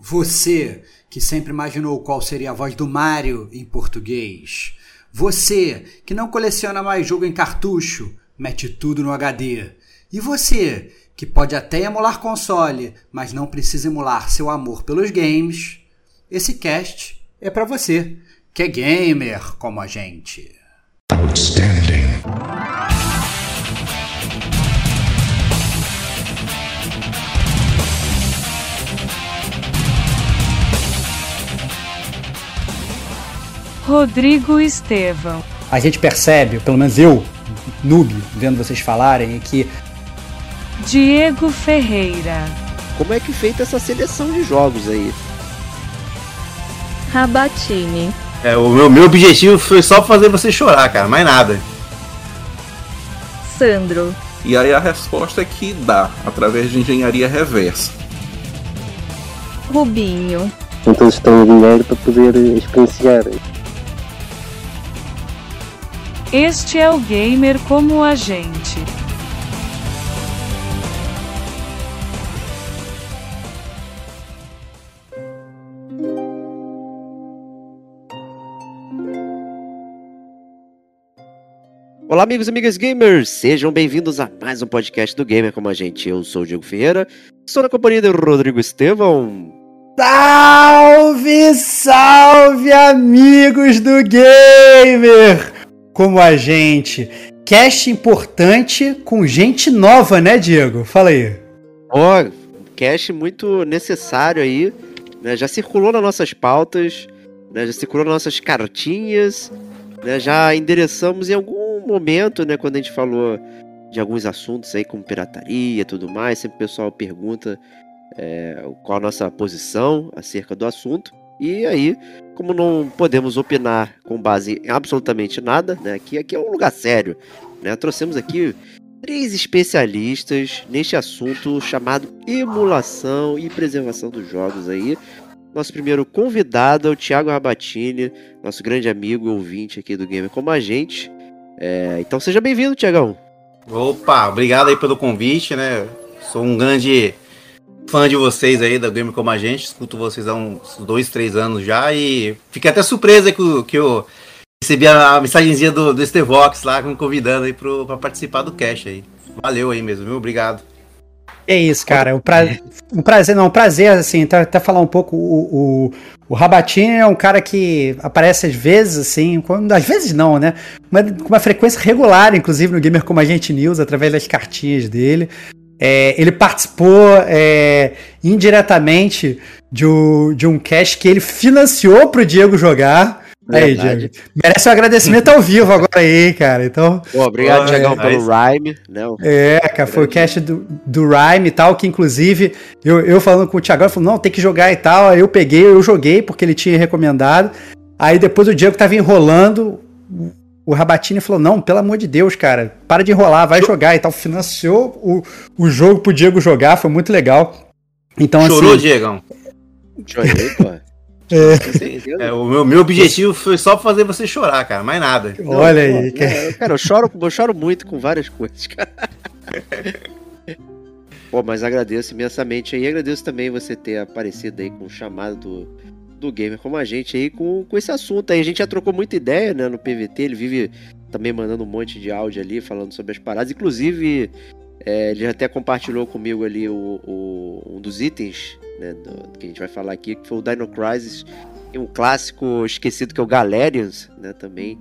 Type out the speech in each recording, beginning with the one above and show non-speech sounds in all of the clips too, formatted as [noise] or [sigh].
Você que sempre imaginou qual seria a voz do Mario em português. Você que não coleciona mais jogo em cartucho, mete tudo no HD. E você que pode até emular console, mas não precisa emular seu amor pelos games. Esse cast é para você, que é gamer como a gente. Outstanding. Rodrigo Estevão. A gente percebe, pelo menos eu, noob, vendo vocês falarem, que. Diego Ferreira. Como é que feita essa seleção de jogos aí? Rabatini. É, o meu, meu objetivo foi só fazer você chorar, cara, mais nada. Sandro. E aí a resposta é que dá, através de engenharia reversa. Rubinho. Então estão dinheiro para poder experienciar este é o gamer como a gente. Olá, amigos e amigas gamers! Sejam bem-vindos a mais um podcast do Gamer como a gente. Eu sou o Diego Ferreira, estou na companhia do Rodrigo Estevão. Salve, salve, amigos do Gamer! Como a gente. Cast importante com gente nova, né, Diego? Fala aí. Ó, oh, cast muito necessário aí. Né? Já circulou nas nossas pautas, né? já circulou nas nossas cartinhas, né? já endereçamos em algum momento, né, quando a gente falou de alguns assuntos aí como pirataria e tudo mais. Sempre o pessoal pergunta é, qual a nossa posição acerca do assunto. E aí, como não podemos opinar com base em absolutamente nada, né? Aqui, aqui é um lugar sério, né? Trouxemos aqui três especialistas neste assunto chamado emulação e preservação dos jogos aí. Nosso primeiro convidado é o Thiago Rabatini, nosso grande amigo e ouvinte aqui do Gamer Como a Gente. É, então seja bem-vindo, Tiagão. Opa, obrigado aí pelo convite, né? Sou um grande fã de vocês aí, da Gamer Como a Gente. Escuto vocês há uns dois, três anos já. E fiquei até surpresa que, que eu recebi a mensagenzinha do, do Estevox lá, me convidando aí pro, pra participar do cast aí. Valeu aí mesmo, viu? Obrigado. É isso, cara. Um, pra... um prazer, não, um prazer, assim, até, até falar um pouco. O, o, o Rabatini é um cara que aparece às vezes, assim, quando, às vezes não, né? com uma frequência regular, inclusive no Gamer Como a Gente News, através das cartinhas dele. É, ele participou é, indiretamente de um, de um cast que ele financiou pro Diego jogar. Aí, Diego. Merece um agradecimento ao vivo agora aí, cara. Então. Pô, obrigado, Diego, pelo Rhyme. Não. É, cara, foi o cast do, do Rhyme e tal, que inclusive eu, eu falando com o Thiago, ele falou, não, tem que jogar e tal. Aí eu peguei, eu joguei, porque ele tinha recomendado. Aí depois o Diego tava enrolando o Rabatini falou: não, pelo amor de Deus, cara, para de enrolar, vai jogar e tal. Financiou o, o jogo pro Diego jogar, foi muito legal. Então, Chorou, assim, Diegão? Chorei, pô. [laughs] É. é. o meu, meu objetivo foi só fazer você chorar, cara, mais nada. [laughs] Olha aí. Cara. Cara, eu choro, eu choro muito com várias coisas, cara. [laughs] Pô, mas agradeço imensamente aí. Agradeço também você ter aparecido aí com o chamado do, do gamer como a gente aí com, com esse assunto aí. A gente já trocou muita ideia, né, no PVT, ele vive também mandando um monte de áudio ali, falando sobre as paradas. Inclusive, é, ele até compartilhou comigo ali o, o um dos itens, né, do, que a gente vai falar aqui, que foi o Dino Crisis, e um clássico esquecido que é o Galerians, né, também,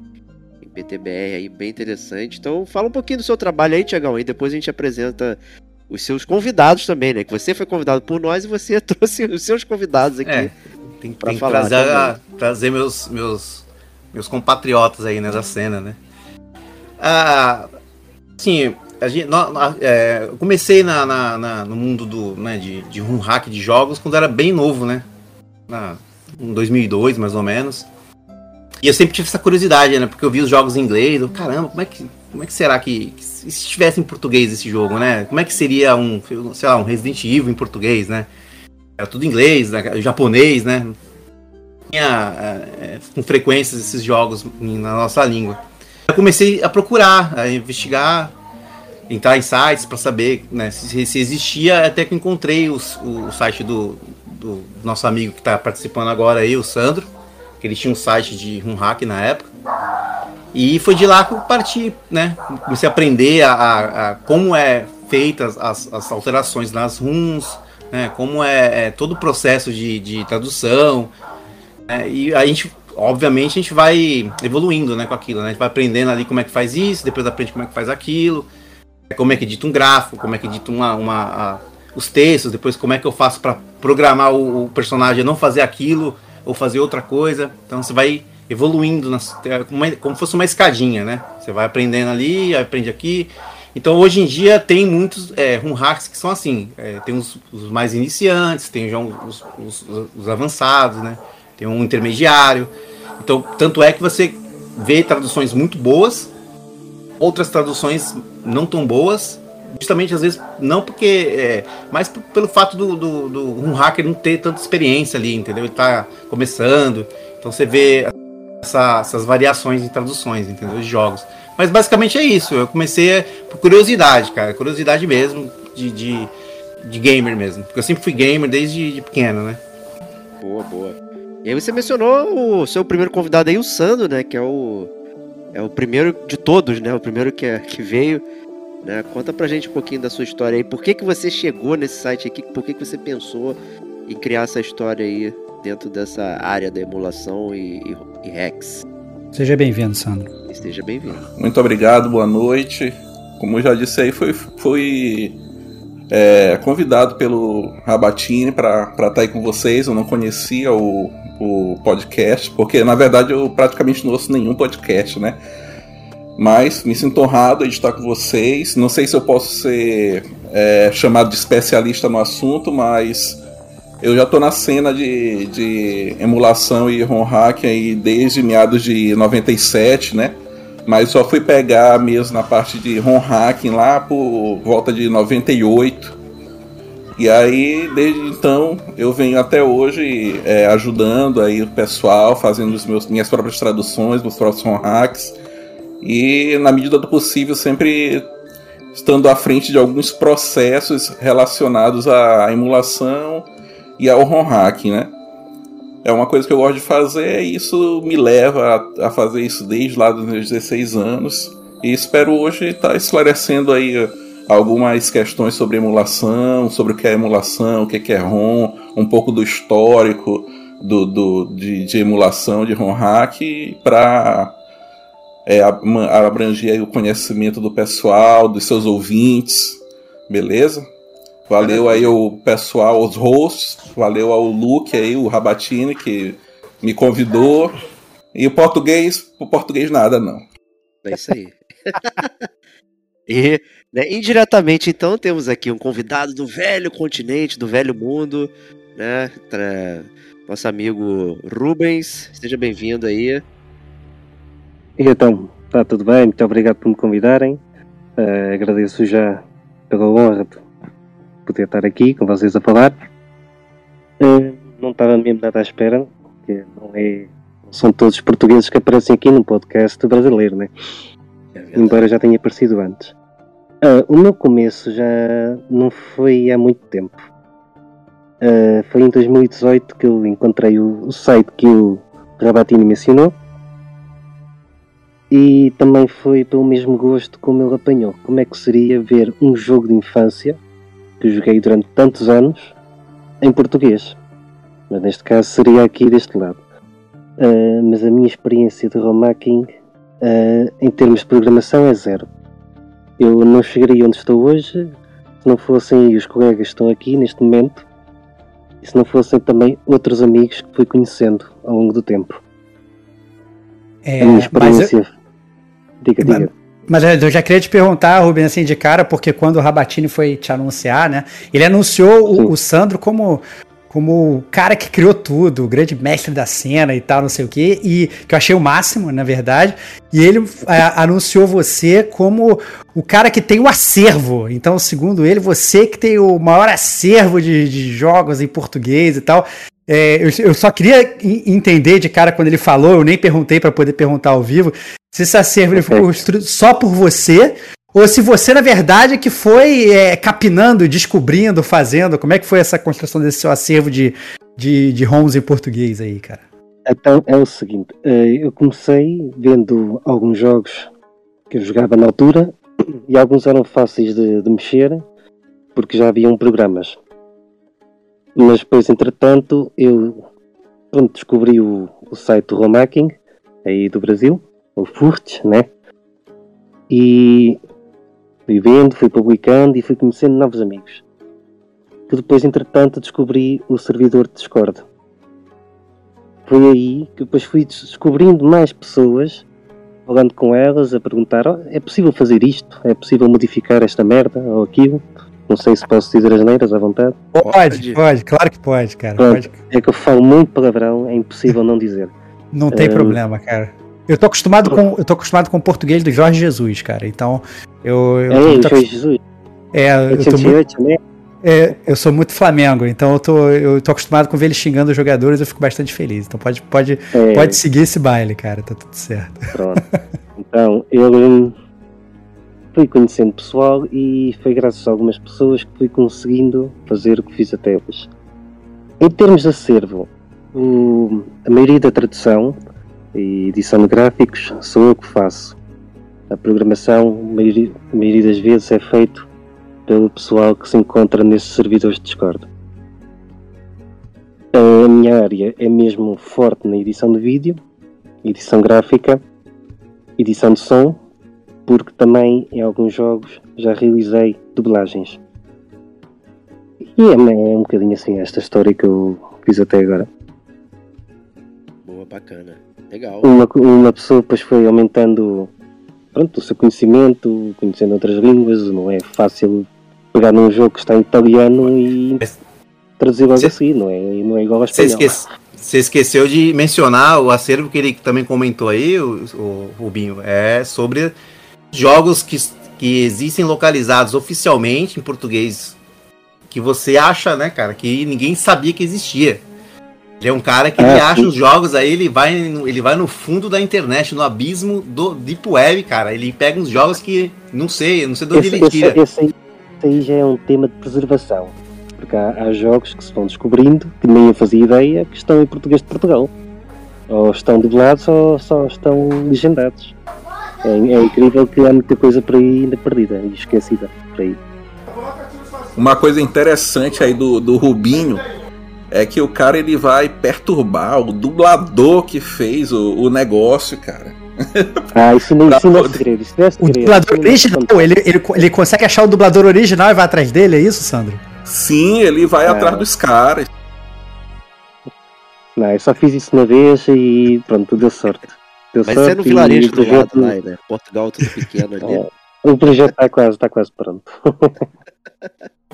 em PTBR aí, bem interessante. Então, fala um pouquinho do seu trabalho aí, Tiagão, aí depois a gente apresenta os seus convidados também, né, que você foi convidado por nós e você [laughs] trouxe os seus convidados aqui. É tem, tem que trazer, a, trazer meus, meus, meus compatriotas aí, da cena, né? Ah, sim, a gente, no, é, eu comecei na, na, na, no mundo do, né, de, de um hack de jogos quando era bem novo, né? Na, em 2002, mais ou menos. E eu sempre tive essa curiosidade, né? Porque eu vi os jogos em inglês, eu, caramba, como é que, como é que será que, que se estivesse em português esse jogo, né? Como é que seria um, sei lá, um Resident Evil em português, né? Era tudo inglês, né, japonês, né? Tinha é, é, com frequência esses jogos na nossa língua. Eu comecei a procurar, a investigar, entrar em sites para saber né, se, se, existia, até que encontrei os, o, site do, do nosso amigo que está participando agora aí, o Sandro, que ele tinha um site de rum hack na época. E foi de lá que eu parti, né? Comecei a aprender a, a, a como é feitas as, as alterações nas runs, né? Como é, é todo o processo de, de tradução. Né? E a gente, obviamente, a gente vai evoluindo, né, com aquilo, né? A gente vai aprendendo ali como é que faz isso, depois aprende como é que faz aquilo, como é que edita um gráfico, como é que edita uma, uma a, os textos, depois como é que eu faço para programar o, o personagem a não fazer aquilo ou fazer outra coisa. Então você vai evoluindo, nas, como, como fosse uma escadinha, né? Você vai aprendendo ali, aprende aqui. Então hoje em dia tem muitos é, hacks que são assim. É, tem os, os, mais iniciantes, tem já os, os, os, avançados, né? Tem um intermediário. Então, tanto é que você vê traduções muito boas, outras traduções não tão boas, justamente às vezes não porque é, mas pelo fato do, do, do um hacker não ter tanta experiência ali, entendeu? Ele tá começando, então você vê essa, essas variações em traduções, entendeu? De jogos. Mas basicamente é isso. Eu comecei por curiosidade, cara. Curiosidade mesmo, de, de, de gamer mesmo. Porque eu sempre fui gamer desde de pequeno, né? Boa, boa. E aí você mencionou o seu primeiro convidado aí, o Sando, né? Que é o. É o primeiro de todos, né? O primeiro que, é, que veio. Né? Conta pra gente um pouquinho da sua história aí. Por que, que você chegou nesse site aqui? Por que, que você pensou em criar essa história aí dentro dessa área da emulação e, e, e hacks. Seja bem-vindo, Sandro. Esteja bem-vindo. Muito obrigado, boa noite. Como eu já disse aí, fui, fui é, convidado pelo Rabatini para estar tá aí com vocês. Eu não conhecia o, o podcast, porque na verdade eu praticamente não ouço nenhum podcast, né? Mas me sinto honrado de estar com vocês. Não sei se eu posso ser é, chamado de especialista no assunto, mas eu já estou na cena de, de emulação e ROM hack aí desde meados de 97, né? Mas só fui pegar mesmo na parte de ROM hacking lá por volta de 98. E aí, desde então, eu venho até hoje é, ajudando aí o pessoal, fazendo os meus, minhas próprias traduções dos próprios ROM hacks. E, na medida do possível, sempre estando à frente de alguns processos relacionados à emulação e ao ROM hacking, né? É uma coisa que eu gosto de fazer e isso me leva a, a fazer isso desde lá dos meus 16 anos. E espero hoje estar esclarecendo aí uh, algumas questões sobre emulação, sobre o que é emulação, o que é ROM, um pouco do histórico do, do de, de, emulação de ROM hack para é, abranger o conhecimento do pessoal, dos seus ouvintes, beleza? Valeu aí o pessoal, os hosts, valeu ao Luke aí, o Rabatini, que me convidou. E o português, o português nada, não. É isso aí. [laughs] e né, indiretamente, então, temos aqui um convidado do velho continente, do velho mundo, né? Nosso amigo Rubens. Seja bem-vindo aí. E então, está tudo bem? Muito obrigado por me convidarem. Uh, agradeço já pela honra poder estar aqui com vocês a falar. Uh, não estava mesmo nada à espera, porque não é. São todos portugueses que aparecem aqui no podcast brasileiro, né? É Embora já tenha aparecido antes. Uh, o meu começo já não foi há muito tempo. Uh, foi em 2018 que eu encontrei o, o site que o Rabatini mencionou. E também foi pelo mesmo gosto como ele apanhou. Como é que seria ver um jogo de infância que joguei durante tantos anos em português. Mas neste caso seria aqui deste lado. Uh, mas a minha experiência de romacking uh, em termos de programação é zero. Eu não chegaria onde estou hoje se não fossem os colegas que estão aqui neste momento e se não fossem também outros amigos que fui conhecendo ao longo do tempo. É, a minha experiência. Eu... Diga, diga. Mas eu já queria te perguntar, Rubens, assim, de cara, porque quando o Rabatini foi te anunciar, né? Ele anunciou o, o, Sandro como, como o cara que criou tudo, o grande mestre da cena e tal, não sei o quê, e que eu achei o máximo, na verdade. E ele é, anunciou você como o cara que tem o acervo. Então, segundo ele, você que tem o maior acervo de, de jogos em português e tal. É, eu, eu, só queria entender de cara quando ele falou, eu nem perguntei para poder perguntar ao vivo, se esse acervo foi construído só por você ou se você, na verdade, é que foi é, capinando, descobrindo, fazendo. Como é que foi essa construção desse seu acervo de, de, de ROMs em português aí, cara? Então é o seguinte, eh, eu comecei vendo alguns jogos que eu jogava na altura e alguns eram fáceis de, de mexer porque já haviam programas. Mas depois, entretanto, eu pronto, descobri o, o site do Romacking aí do Brasil, o Furts, né? E fui vendo, fui publicando e fui conhecendo novos amigos. Que depois, entretanto, descobri o servidor de Discord. Foi aí que depois fui descobrindo mais pessoas, falando com elas, a perguntar: oh, é possível fazer isto? É possível modificar esta merda ou aquilo? Não sei se posso dizer as neiras à vontade. Pode, pode, claro que pode, cara. Pronto, Pode. É que eu falo muito palavrão, é impossível não dizer. Não tem É. problema, cara. Eu tô acostumado com eu tô acostumado com o português do Jorge Jesus, cara. Então, eu, eu, É, Jorge Jesus, É, eu, tô muito- 808, né? é, eu sou muito Flamengo, então eu tô, eu tô acostumado com ver ele xingando os jogadores, eu fico bastante feliz. Então pode, pode, É, pode seguir esse baile, cara, tá tudo certo. Pronto. Então, eu fui conhecendo pessoal e foi graças a algumas pessoas que fui conseguindo fazer o que fiz até hoje. Em termos de acervo, o- a maioria da tradução e edição de gráficos sou eu que faço. A programação, a maioria, a maioria das vezes, é feito pelo pessoal que se encontra nesses servidores de Discord. A minha área é mesmo forte na edição de vídeo, edição gráfica, edição de som, porque também em alguns jogos já realizei dublagens. E é, é um bocadinho assim esta história que eu fiz até agora. Boa, bacana. Legal. Uma, uma pessoa depois foi aumentando pronto, o seu conhecimento, conhecendo outras línguas, não é fácil pegar num jogo que está em italiano e traduzir logo Cê- assim, não é, não é igual Você, espanhol. esquece- você esqueceu de mencionar o acervo que ele também comentou aí, o, o Rubinho. É sobre jogos que, que existem localizados oficialmente em português que você acha, né, cara, que ninguém sabia que existia. Ele é um cara que Ah, ele acha os jogos aí, ele vai, no- ele vai no fundo da internet, no abismo do Deep Web, cara. Ele pega uns jogos que não sei, não sei de onde Esse, ele tira. esse aí, esse aí já é um tema de preservação. Porque há, há jogos que se vão descobrindo, que nem eu fazia ideia, que estão em português de Portugal. Ou estão dublados ou só estão legendados. É, é incrível que há muita coisa por aí ainda perdida e esquecida por aí. Uma coisa interessante aí do, do Rubinho é que o cara ele vai perturbar o dublador que fez o, o negócio, cara. Ah, isso, nem, isso não é segredo. Isso não é O segredo. dublador não é original, segredo. ele, ele, ele consegue achar o dublador original e vai atrás dele, é isso, Sandro? Sim, ele vai É. atrás dos caras. Não, eu só fiz isso uma vez e pronto, deu sorte. Mas isso é no vilarejo do lado projeto- lá, né? Portugal tudo pequeno ali. [laughs] É, o projeto está quase, está quase pronto. [laughs]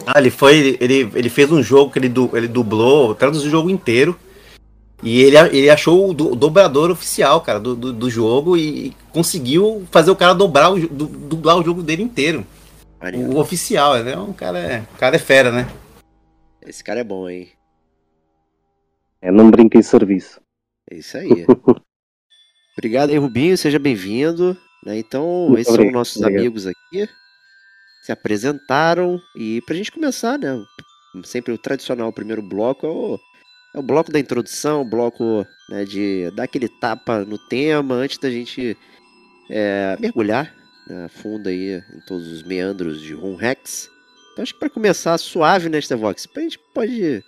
Ah, ele foi. Ele, ele fez um jogo que ele, du, ele dublou, traduziu o jogo inteiro. E ele, ele achou o, do- o dobrador oficial, cara, do, do, do jogo e conseguiu fazer o cara dobrar o, du- dublar o jogo dele inteiro. O oficial, né? Um cara, é- o cara é fera, né? Esse cara é bom, hein? É, não brinca em serviço. É isso aí. [laughs] Obrigado aí, Rubinho. Seja bem-vindo. né? Então, Muito esses são obrigado, nossos obrigado. amigos aqui. Se apresentaram. E pra gente começar, né? Sempre o tradicional primeiro bloco é o, é o bloco da introdução, o bloco né, de dar aquele tapa no tema antes da gente é, mergulhar né, fundo aí em todos os meandros de Rum Rex. Então acho que para começar suave nesta Vox, a gente pode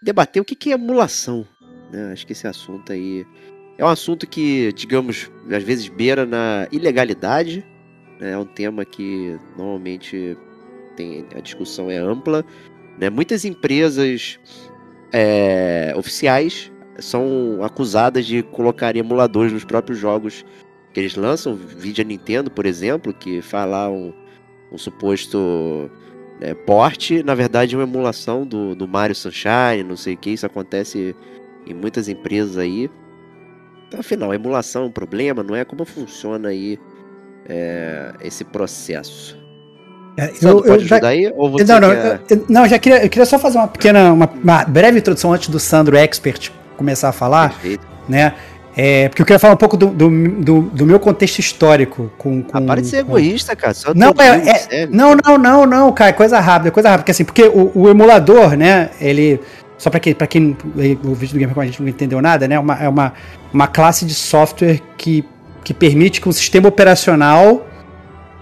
debater o que que é emulação. Né? Acho que esse assunto aí é um assunto que, digamos, às vezes beira na ilegalidade. né? É um tema que normalmente tem, a discussão é ampla. Né? Muitas empresas é, oficiais são acusadas de colocar emuladores nos próprios jogos que eles lançam. Vídeo Nintendo, por exemplo, que faz lá um, um suposto é, porte, na verdade é uma emulação do, do Mario Sunshine, não sei o que. Isso acontece em muitas empresas aí. Então, afinal, a emulação é um problema, não é? Como funciona aí é, esse processo? É, Sandro, pode ajudar aí? Ou você não, não, quer... eu, não, já queria, eu queria só fazer uma pequena, uma, uma breve introdução antes do Sandro Expert começar a falar, Perfeito. né? É, porque eu queria falar um pouco do, do, do, do meu contexto histórico. Com, com, Ah, para de ser com- egoísta, cara. Só Não, é, é- sério. não, não, não, não, cara, é coisa rápida, é coisa rápida, porque assim, porque o, o emulador, né, ele, só pra quem, quem o vídeo do Game com a gente não entendeu nada, né, uma, é uma, uma classe de software que, que permite que um sistema operacional,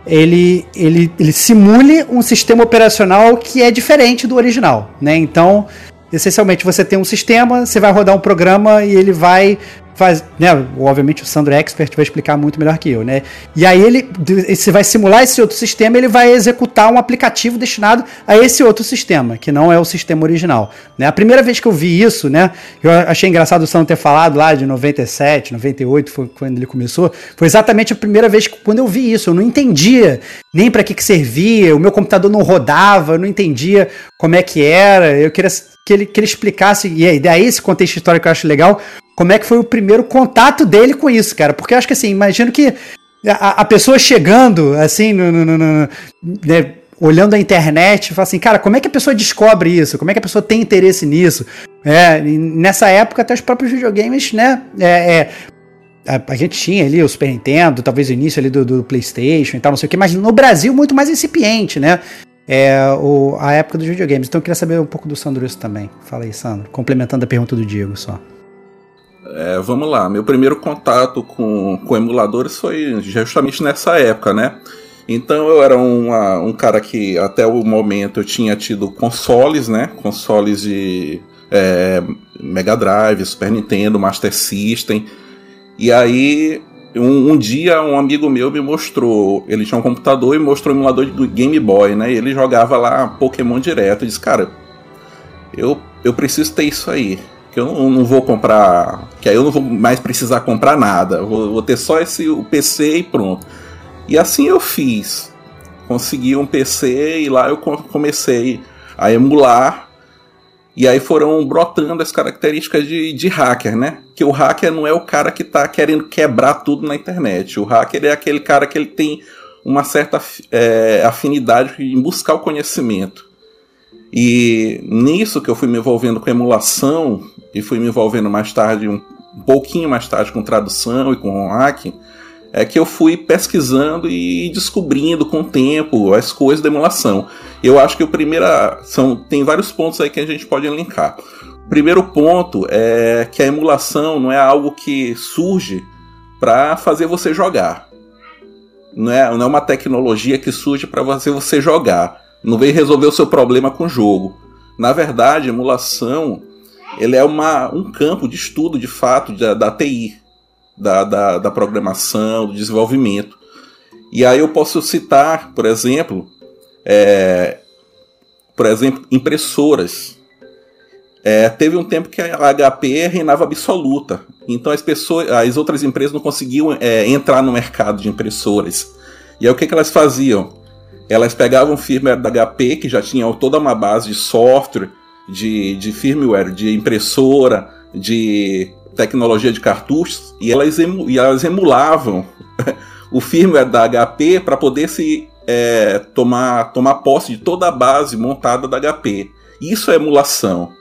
ele, ele, ele simule um sistema operacional que é diferente do original, né, então, essencialmente, você tem um sistema, você vai rodar um programa e ele vai faz, né, obviamente o Sandro Expert vai explicar muito melhor que eu, né? E aí ele você vai simular esse outro sistema, ele vai executar um aplicativo destinado a esse outro sistema, que não é o sistema original, né? A primeira vez que eu vi isso, né, eu achei engraçado o Sandro ter falado lá de 97, 98, foi quando ele começou, foi exatamente a primeira vez que quando eu vi isso, eu não entendia nem para que que servia, o meu computador não rodava, eu não entendia como é que era, eu queria que ele, que ele explicasse, e aí daí esse contexto histórico eu acho legal, como é que foi o primeiro contato dele com isso, cara. Porque eu acho que assim, imagino que a, a pessoa chegando, assim, no, no- no- né, olhando a internet, fala assim, cara, como é que a pessoa descobre isso? Como é que a pessoa tem interesse nisso? É, nessa época, até os próprios videogames, né? É, é, a, a gente tinha ali o Super Nintendo, talvez o início ali do, do PlayStation e tal, não sei o que, mas no Brasil muito mais incipiente, né? É, o, a época dos videogames. Então eu queria saber um pouco do Sandro isso também. Fala aí, Sandro. Complementando a pergunta do Diego só. É, vamos lá, meu primeiro contato com, com emuladores foi justamente nessa época, né? Então eu era uma- um cara que até o momento eu tinha tido consoles, né? Consoles de é, Mega Drive, Super Nintendo, Master System. E aí um, um dia um amigo meu me mostrou, ele tinha um computador e mostrou o emulador do Game Boy, né? E ele jogava lá Pokémon direto. Eu disse, cara, eu, eu preciso ter isso aí. Que eu não, não vou comprar. Que aí eu não vou mais precisar comprar nada. Vou, vou ter só esse o PC e pronto. E assim eu fiz. Consegui um PC e lá eu co- comecei a emular. E aí foram brotando as características de, de hacker, né? Que o hacker não é o cara que tá querendo quebrar tudo na internet. O hacker é aquele cara que ele tem uma certa é, afinidade em buscar o conhecimento. E nisso que eu fui me envolvendo com emulação e fui me envolvendo mais tarde, um, um pouquinho mais tarde com tradução e com hacking, é que eu fui pesquisando e descobrindo com o tempo as coisas da emulação. Eu acho que o primeiro são tem vários pontos aí que a gente pode elencar. O primeiro ponto é que a emulação não é algo que surge para fazer você jogar. Não é, não é uma tecnologia que surge para fazer você jogar. Não vem resolver o seu problema com o jogo. Na verdade, emulação ele é uma, um campo de estudo de fato da, da TI, da, da, da programação, do desenvolvimento. E aí eu posso citar, por exemplo, é, por exemplo, impressoras. É, teve um tempo que a HP reinava absoluta. Então as pessoas, as outras empresas não conseguiam é, entrar no mercado de impressoras. E aí o que, que elas faziam? Elas pegavam firmware da HP, que já tinha toda uma base de software, de, de firmware, de impressora, de tecnologia de cartuchos, e elas, emu, e elas emulavam [laughs] o firmware da HP para poder se é, tomar, tomar posse de toda a base montada da HP. Isso é emulação.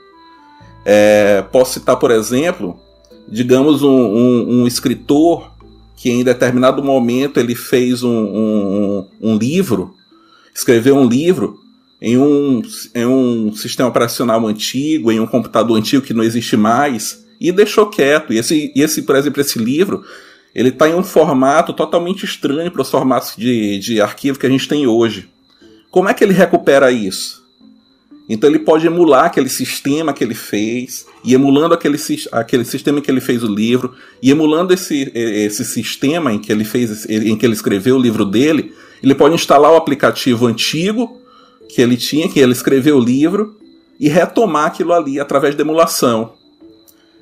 É, posso citar, por exemplo, digamos um, um, um, escritor que em determinado momento ele fez um, um, um livro, escreveu um livro em um, em um sistema operacional antigo, em um computador antigo que não existe mais, e deixou quieto. E esse, esse por exemplo, esse livro, ele está em um formato totalmente estranho para os formatos de, de arquivo que a gente tem hoje. Como é que ele recupera isso? Então ele pode emular aquele sistema que ele fez, e emulando aquele, aquele sistema em que ele fez o livro, e emulando esse, esse sistema em que ele fez, em que ele escreveu o livro dele, ele pode instalar o aplicativo antigo que ele tinha, que ele escreveu o livro, e retomar aquilo ali através da emulação.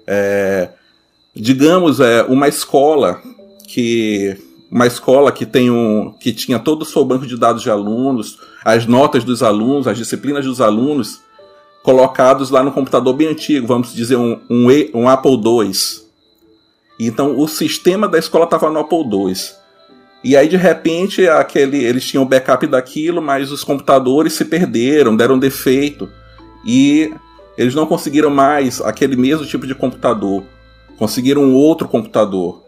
É, digamos, é, uma escola que uma escola que tem um que tinha todo o seu banco de dados de alunos, as notas dos alunos, as disciplinas dos alunos colocados lá no computador bem antigo, vamos dizer um, um, um Apple II. Então o sistema da escola estava no Apple II. E aí de repente aquele eles tinham backup daquilo, mas os computadores se perderam, deram defeito e eles não conseguiram mais aquele mesmo tipo de computador. conseguiram um outro computador.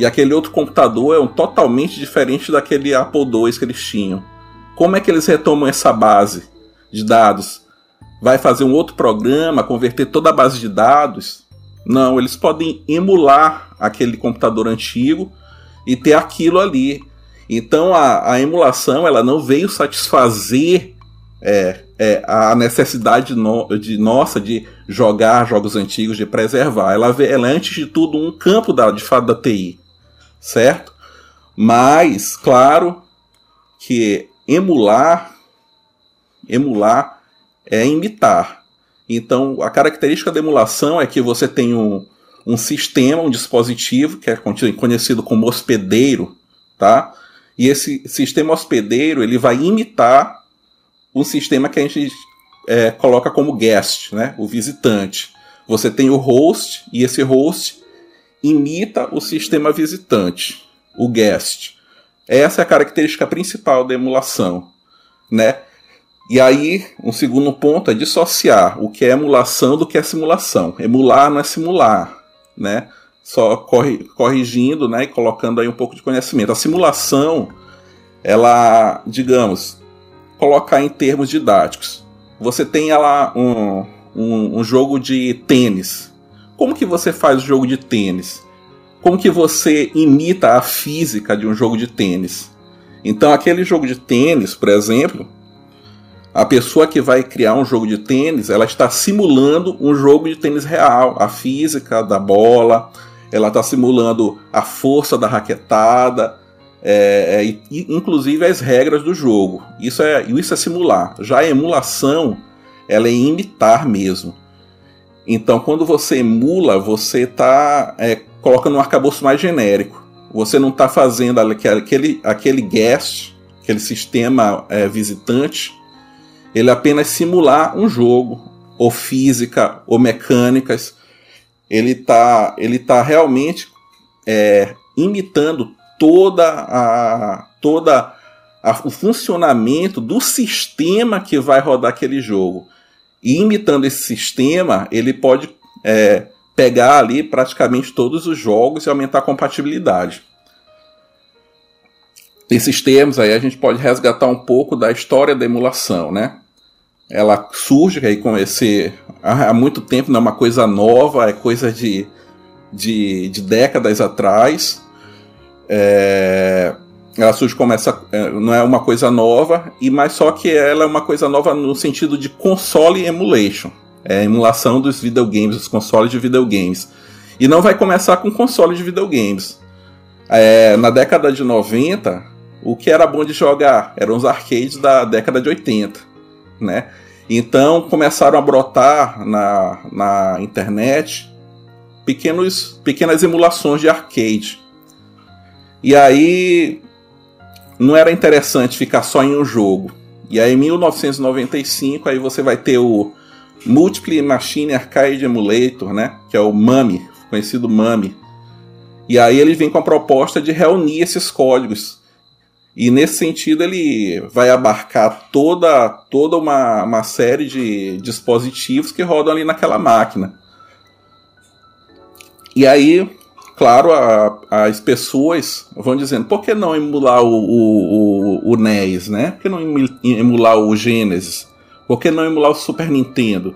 E aquele outro computador é um totalmente diferente daquele Apple II que eles tinham. Como é que eles retomam essa base de dados? Vai fazer um outro programa, converter toda a base de dados? Não, eles podem emular aquele computador antigo e ter aquilo ali. Então a, a emulação ela não veio satisfazer é, é, a necessidade no, de nossa de jogar jogos antigos, de preservar. Ela, ela é antes de tudo um campo da, de fato da TI, certo? Mas claro que emular, emular é imitar. Então, a característica da emulação é que você tem um, um sistema, um dispositivo, que é conhecido como hospedeiro, tá? E esse sistema hospedeiro, ele vai imitar um sistema que a gente é, coloca como guest, né? O visitante. Você tem o host, e esse host imita o sistema visitante, o guest. Essa é a característica principal da emulação, né? E aí, um segundo ponto é dissociar o que é emulação do que é simulação. Emular não é simular, né? Só corrigindo, né, e colocando aí um pouco de conhecimento. A simulação, ela, digamos, colocar em termos didáticos. Você tem lá um, um, um jogo de tênis. Como que você faz o jogo de tênis? como que você imita a física de um jogo de tênis. Então, aquele jogo de tênis, por exemplo, a pessoa que vai criar um jogo de tênis, ela está simulando um jogo de tênis real, a física da bola, ela está simulando a força da raquetada, é, é, inclusive as regras do jogo. Isso é, isso é simular. Já a emulação, ela é imitar mesmo. Então, quando você emula, você está é, colocando um arcabouço mais genérico. Você não está fazendo aquele, aquele guest, aquele sistema é, visitante, ele apenas simular um jogo, ou física, ou mecânicas. Ele está ele tá realmente é, imitando toda a toda a, o funcionamento do sistema que vai rodar aquele jogo. E imitando esse sistema, ele pode é, pegar ali praticamente todos os jogos e aumentar a compatibilidade. Esses termos aí a gente pode resgatar um pouco da história da emulação, né? Ela surge aí com esse há muito tempo, não é uma coisa nova, é coisa de, de, de décadas atrás. É, ela surge como essa, é, não é uma coisa nova, e mas só que ela é uma coisa nova no sentido de console emulation é, emulação dos videogames, dos consoles de videogames. E não vai começar com console de videogames. É, na década de 90, o que era bom de jogar eram os arcades da década de 80, né? Então começaram a brotar na, na internet pequenos, pequenas emulações de arcade. E aí não era interessante ficar só em um jogo. E aí em 1995 aí você vai ter o Multiple Machine Arcade Emulator, né? Que é o MAMI, conhecido MAMI. E aí ele vem com a proposta de reunir esses códigos. E nesse sentido ele vai abarcar toda, toda uma, uma série de dispositivos que rodam ali naquela máquina. E aí, claro, a, as pessoas vão dizendo, por que não emular o, o, o, o NES, né? Por que não emular o Genesis? Por que não emular o Super Nintendo?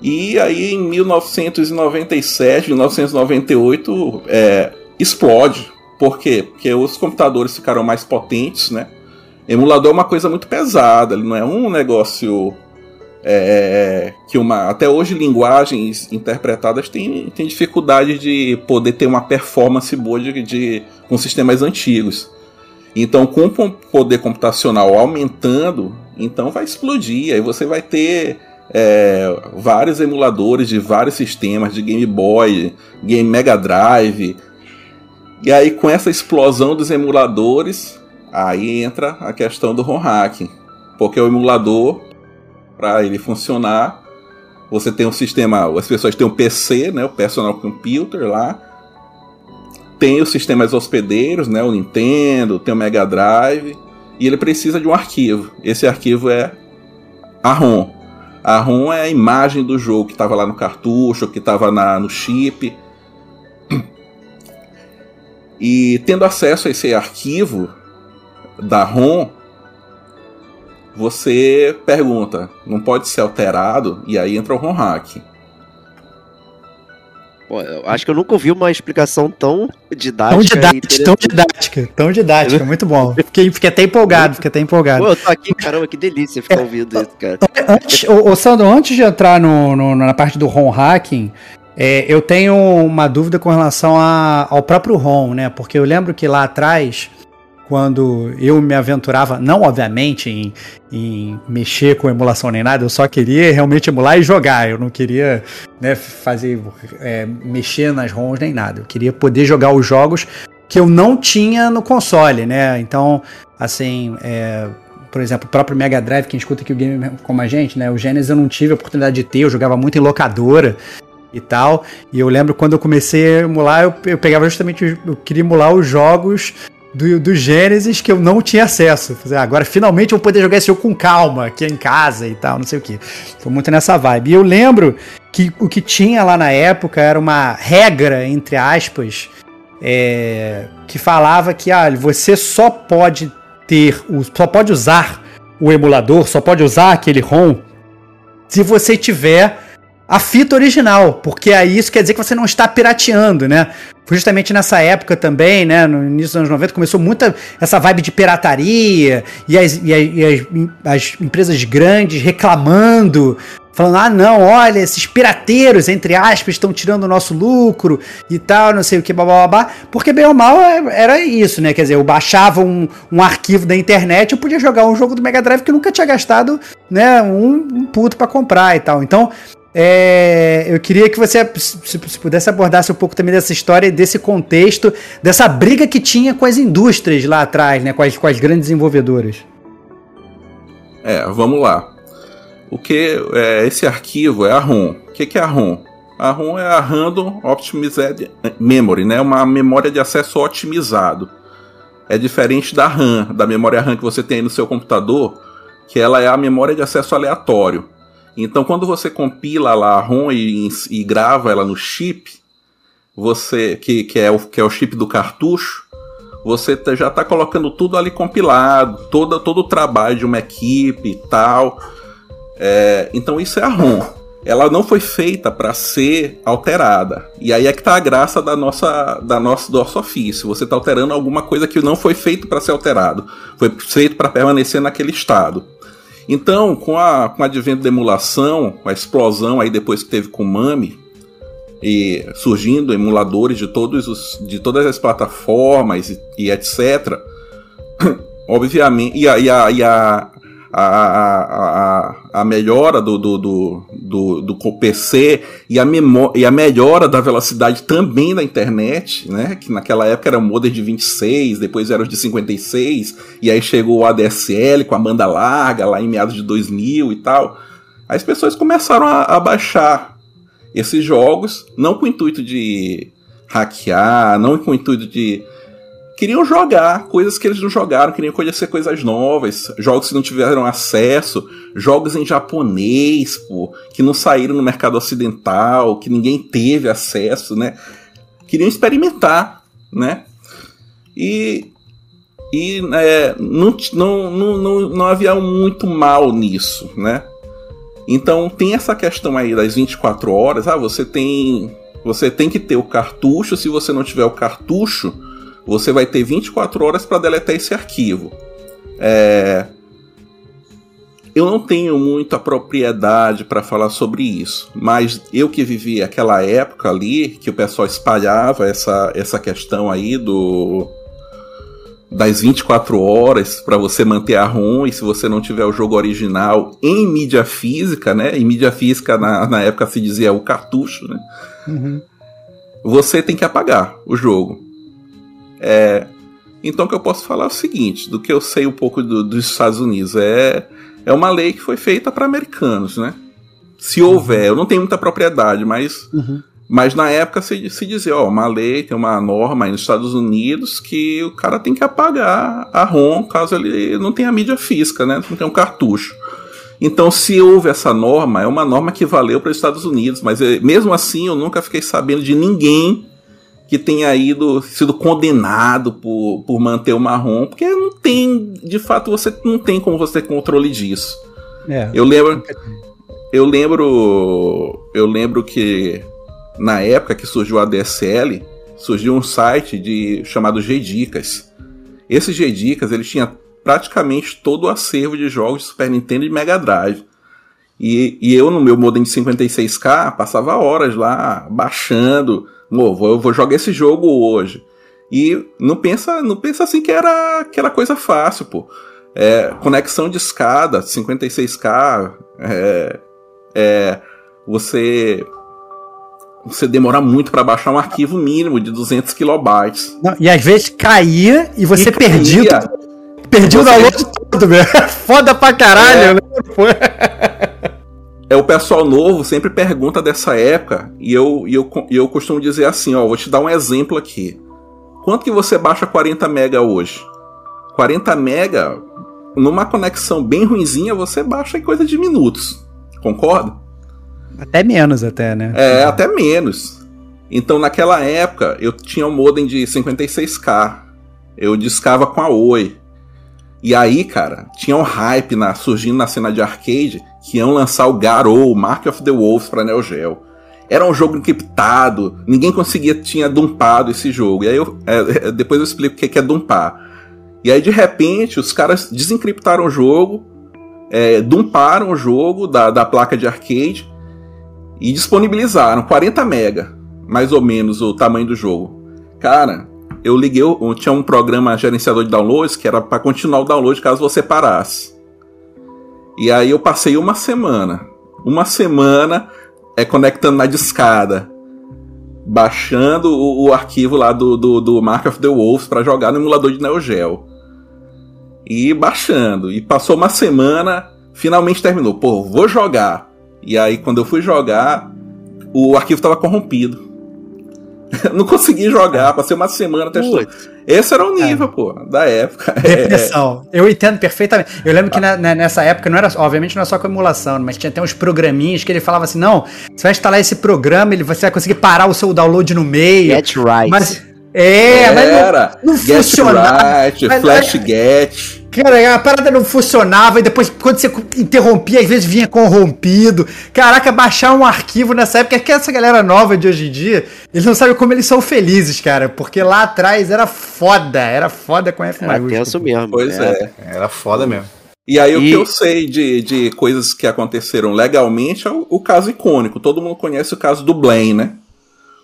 E aí em 1997, 1998 é, explode. Por quê? Porque os computadores ficaram mais potentes, né? Emulador é uma coisa muito pesada, ele não é um negócio é, que uma até hoje linguagens interpretadas têm, têm dificuldade de poder ter uma performance boa de, de com sistemas antigos. Então, com o poder computacional aumentando, então vai explodir. Aí você vai ter é, vários emuladores de vários sistemas, de Game Boy, Game Mega Drive. E aí com essa explosão dos emuladores, aí entra a questão do ROM hacking. Porque o emulador, para ele funcionar, você tem um sistema, as pessoas têm um PC, né, o personal computer lá, tem os sistemas hospedeiros, né, o Nintendo, tem o Mega Drive, e ele precisa de um arquivo. Esse arquivo é a ROM. A ROM é a imagem do jogo que estava lá no cartucho, que estava no chip. E tendo acesso a esse arquivo da ROM, você pergunta, não pode ser alterado, e aí entra o ROM hack. Pô, eu acho que eu nunca ouvi uma explicação tão didática. Tão didática, tão didática, tão didática, muito bom. Fiquei, fiquei até empolgado, fiquei até empolgado. Pô, eu tô aqui, caramba, que delícia ficar ouvindo isso, cara. Antes, ô, ô, Sandro, antes de entrar no, no- na parte do ROM hacking, é, eu tenho uma dúvida com relação a- ao próprio ROM, né? Porque eu lembro que lá atrás, quando eu me aventurava, não obviamente em, em mexer com emulação nem nada, eu só queria realmente emular e jogar. Eu não queria né, fazer é, mexer nas ROMs nem nada. Eu queria poder jogar os jogos que eu não tinha no console, né? Então, assim, é, por exemplo, o próprio Mega Drive, quem escuta aqui o game como a gente, né? O Genesis eu não tive a oportunidade de ter, eu jogava muito em locadora e tal. E eu lembro quando eu comecei a emular, eu, eu pegava justamente, eu queria emular os jogos do, do Genesis que eu não tinha acesso. "Ah, agora finalmente eu vou poder jogar esse jogo com calma, aqui em casa e tal, não sei o que. Foi muito nessa vibe. E eu lembro que o que tinha lá na época era uma regra, entre aspas, é, que falava que ah, você só pode ter, só pode usar o emulador, só pode usar aquele ROM se você tiver a fita original, porque aí isso quer dizer que você não está pirateando, né? Foi justamente nessa época também, né? No início dos anos 90, começou muita essa vibe de pirataria e as, e as, e as- as empresas grandes reclamando, falando: ah, não, olha, esses pirateiros, entre aspas, estão tirando o nosso lucro e tal, não sei o que, blá, blá, blá. Porque, bem ou mal, é- era isso, né? Quer dizer, eu baixava um, um arquivo da internet, eu podia jogar um jogo do Mega Drive que eu nunca tinha gastado, né? Um, um puto pra comprar e tal. Então. É, eu queria que você se, se pudesse abordasse um pouco também dessa história, desse contexto, dessa briga que tinha com as indústrias lá atrás, né, com as, com as grandes desenvolvedoras. É, vamos lá. O que é esse arquivo é a ROM. O que, que é a ROM? A ROM é a Random Optimized Memory, né? Uma memória de acesso otimizado. É diferente da RAM, da memória RAM que você tem aí no seu computador, que ela é a memória de acesso aleatório. Então, quando você compila lá a ROM e, e grava ela no chip, você que, que, é o, que é o chip do cartucho, você tá- já está colocando tudo ali compilado, todo, o trabalho de uma equipe e tal. É, então isso é a ROM. Ela não foi feita para ser alterada. E aí é que está a graça da nossa, da nossa, do nosso ofício. Você está alterando alguma coisa que não foi feito para ser alterado. Foi feito para permanecer naquele estado. Então, com, a, com o advento da emulação, a explosão aí depois que teve com o Mami, e surgindo emuladores de, todos os, de todas as plataformas e, e etc. [coughs] Obviamente, e a, e a, e a, a, a, a, melhora do, do, do, do, do PC e a, memó e a melhora da velocidade também da internet, né? Que naquela época era o modem de 26, depois era os de 56, e aí chegou o ADSL com a banda larga lá em meados de 2000 e tal. As pessoas começaram a, a baixar esses jogos, não com o intuito de hackear, não com o intuito de. Queriam jogar coisas que eles não jogaram, queriam conhecer coisas novas, jogos que não tiveram acesso, jogos em japonês, pô, que não saíram no mercado ocidental, que ninguém teve acesso, né? Queriam experimentar, né? E, e é, não, não, não, não, havia muito mal nisso, né? Então tem essa questão aí das 24 horas. Ah, você tem. Você tem que ter o cartucho. Se você não tiver o cartucho, você vai ter 24 horas para deletar esse arquivo. É... Eu não tenho muita propriedade para falar sobre isso, mas eu que vivi aquela época ali, que o pessoal espalhava essa, essa questão aí do das 24 horas para você manter a ROM e se você não tiver o jogo original em mídia física, né? Em mídia física na, na época se dizia o cartucho, né? Uhum. Você tem que apagar o jogo. É, então o que eu posso falar é o seguinte, do que eu sei um pouco do, dos Estados Unidos é é uma lei que foi feita para americanos, né? Se houver, eu não tenho muita propriedade, mas Uhum. mas na época se, se dizia, ó, uma lei, tem uma norma aí nos Estados Unidos que o cara tem que apagar a ROM caso ele não tenha mídia física, né? Não tenha um cartucho. Então, se houve essa norma, é uma norma que valeu para os Estados Unidos, mas eh, mesmo assim eu nunca fiquei sabendo de ninguém que tenha ido, sido condenado por, por manter o marrom, porque não tem, de fato, você não tem como você ter controle disso. É. Eu lembro, eu lembro, eu lembro que na época que surgiu a DSL, surgiu um site de chamado G-Dicas. Esse G-Dicas, ele tinha praticamente todo o acervo de jogos de Super Nintendo e Mega Drive. E, e eu, no meu modem de 56K, passava horas lá baixando. "Ô, vou, eu vou jogar esse jogo hoje. E não pensa, não pensa assim que era, que era coisa fácil, pô. É, conexão de escada, 56K, é, é, você você demora muito para baixar um arquivo mínimo de 200 kilobytes. Não, e às vezes caía e você E perdia, perdia o download todo, meu. [laughs] Foda pra caralho, É. né? É, o pessoal novo sempre pergunta dessa época e eu, e eu, e eu costumo dizer assim, ó, vou te dar um exemplo aqui. Quanto que você baixa 40 mega hoje? 40 mega, numa conexão bem ruinzinha, você baixa em coisa de minutos. Concorda? Até menos, até, né? É, até menos. Então, naquela época, eu tinha um modem de 56k. Eu discava com a Oi. E aí, cara, tinha um hype na, surgindo na cena de arcade que iam lançar o Garou, Mark of the Wolves pra Neo Geo. Era um jogo encriptado, ninguém conseguia, tinha dumpado esse jogo. E aí, eu, é, é, depois eu explico o que que é dumpar. E aí, de repente, os caras desencriptaram o jogo, é, dumparam o jogo da, da placa de arcade e disponibilizaram 40 mega, mais ou menos o tamanho do jogo. Cara, eu liguei, eu tinha um programa gerenciador de downloads que era para continuar o download caso você parasse. E aí eu passei uma semana, uma semana é conectando na discada, baixando o, o arquivo lá do, do, do Mark of the Wolves para jogar no emulador de Neo Geo. E baixando, e passou uma semana, finalmente terminou. Pô, vou jogar. E aí, quando eu fui jogar, o arquivo estava corrompido. [laughs] Não consegui jogar, passei uma semana testando. Esse era o nível, pô, da época. [laughs] É, Depressão. Eu entendo perfeitamente. Eu lembro que na- na- nessa época não era, obviamente não era só com emulação, mas tinha até uns programinhas que ele falava assim: não, você vai instalar esse programa, ele, você vai conseguir parar o seu download no meio. Get right. Mas. É, mas não, era. não Get funcionava. right, Mas- Flash Get. Cara, a parada não funcionava e depois, quando você interrompia, às vezes vinha corrompido. Caraca, baixar um arquivo nessa época, é que essa galera nova de hoje em dia, eles não sabem como eles são felizes, cara. Porque lá atrás era foda, era foda com F Era maiúsculo. tenso mesmo. Pois é. Era foda mesmo. E aí, o E- que eu sei de, de coisas que aconteceram legalmente é o, o caso icônico. Todo mundo conhece o caso do Blaine, né?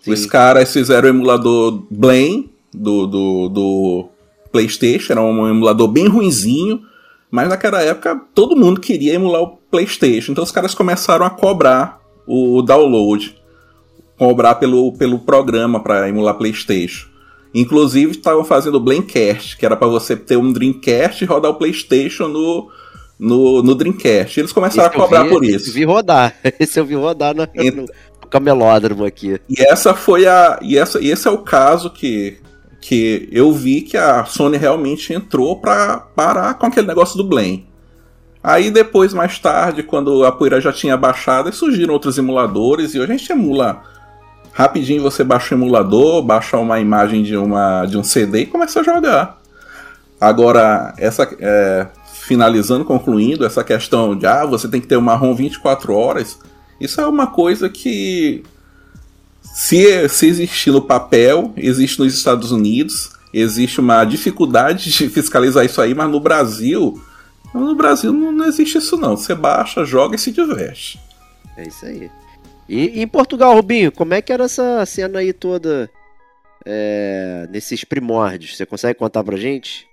Sim. Os caras fizeram o emulador Blaine do, do, do PlayStation, era um emulador bem ruinzinho, mas naquela época todo mundo queria emular o PlayStation. Então os caras começaram a cobrar o download, cobrar pelo, pelo programa para emular PlayStation. Inclusive estavam fazendo o Blaincast, que era para você ter um Dreamcast e rodar o PlayStation no, no, no Dreamcast. Eles começaram Esse a cobrar vi- por esse isso. eu vi rodar. [laughs] Esse eu vi rodar no, Então- no camelódromo aqui. E essa foi a. E, essa, e esse é o caso que, que eu vi que a Sony realmente entrou pra parar com aquele negócio do Blame. Aí depois, mais tarde, quando a poeira já tinha baixado, surgiram outros emuladores e hoje a gente emula. Rapidinho você baixa o emulador, baixa uma imagem de, uma, de um CD e começa a jogar. Agora, essa, é, finalizando, concluindo, essa questão de ah, você tem que ter uma ROM 24 horas, isso é uma coisa que se, se existir no papel, existe nos Estados Unidos, existe uma dificuldade de fiscalizar isso aí, mas no Brasil, no Brasil não, não existe isso não. Você baixa, joga e se diverte. É isso aí. E, em Portugal, Rubinho, como é que era essa cena aí toda é, nesses primórdios? Você consegue contar pra gente?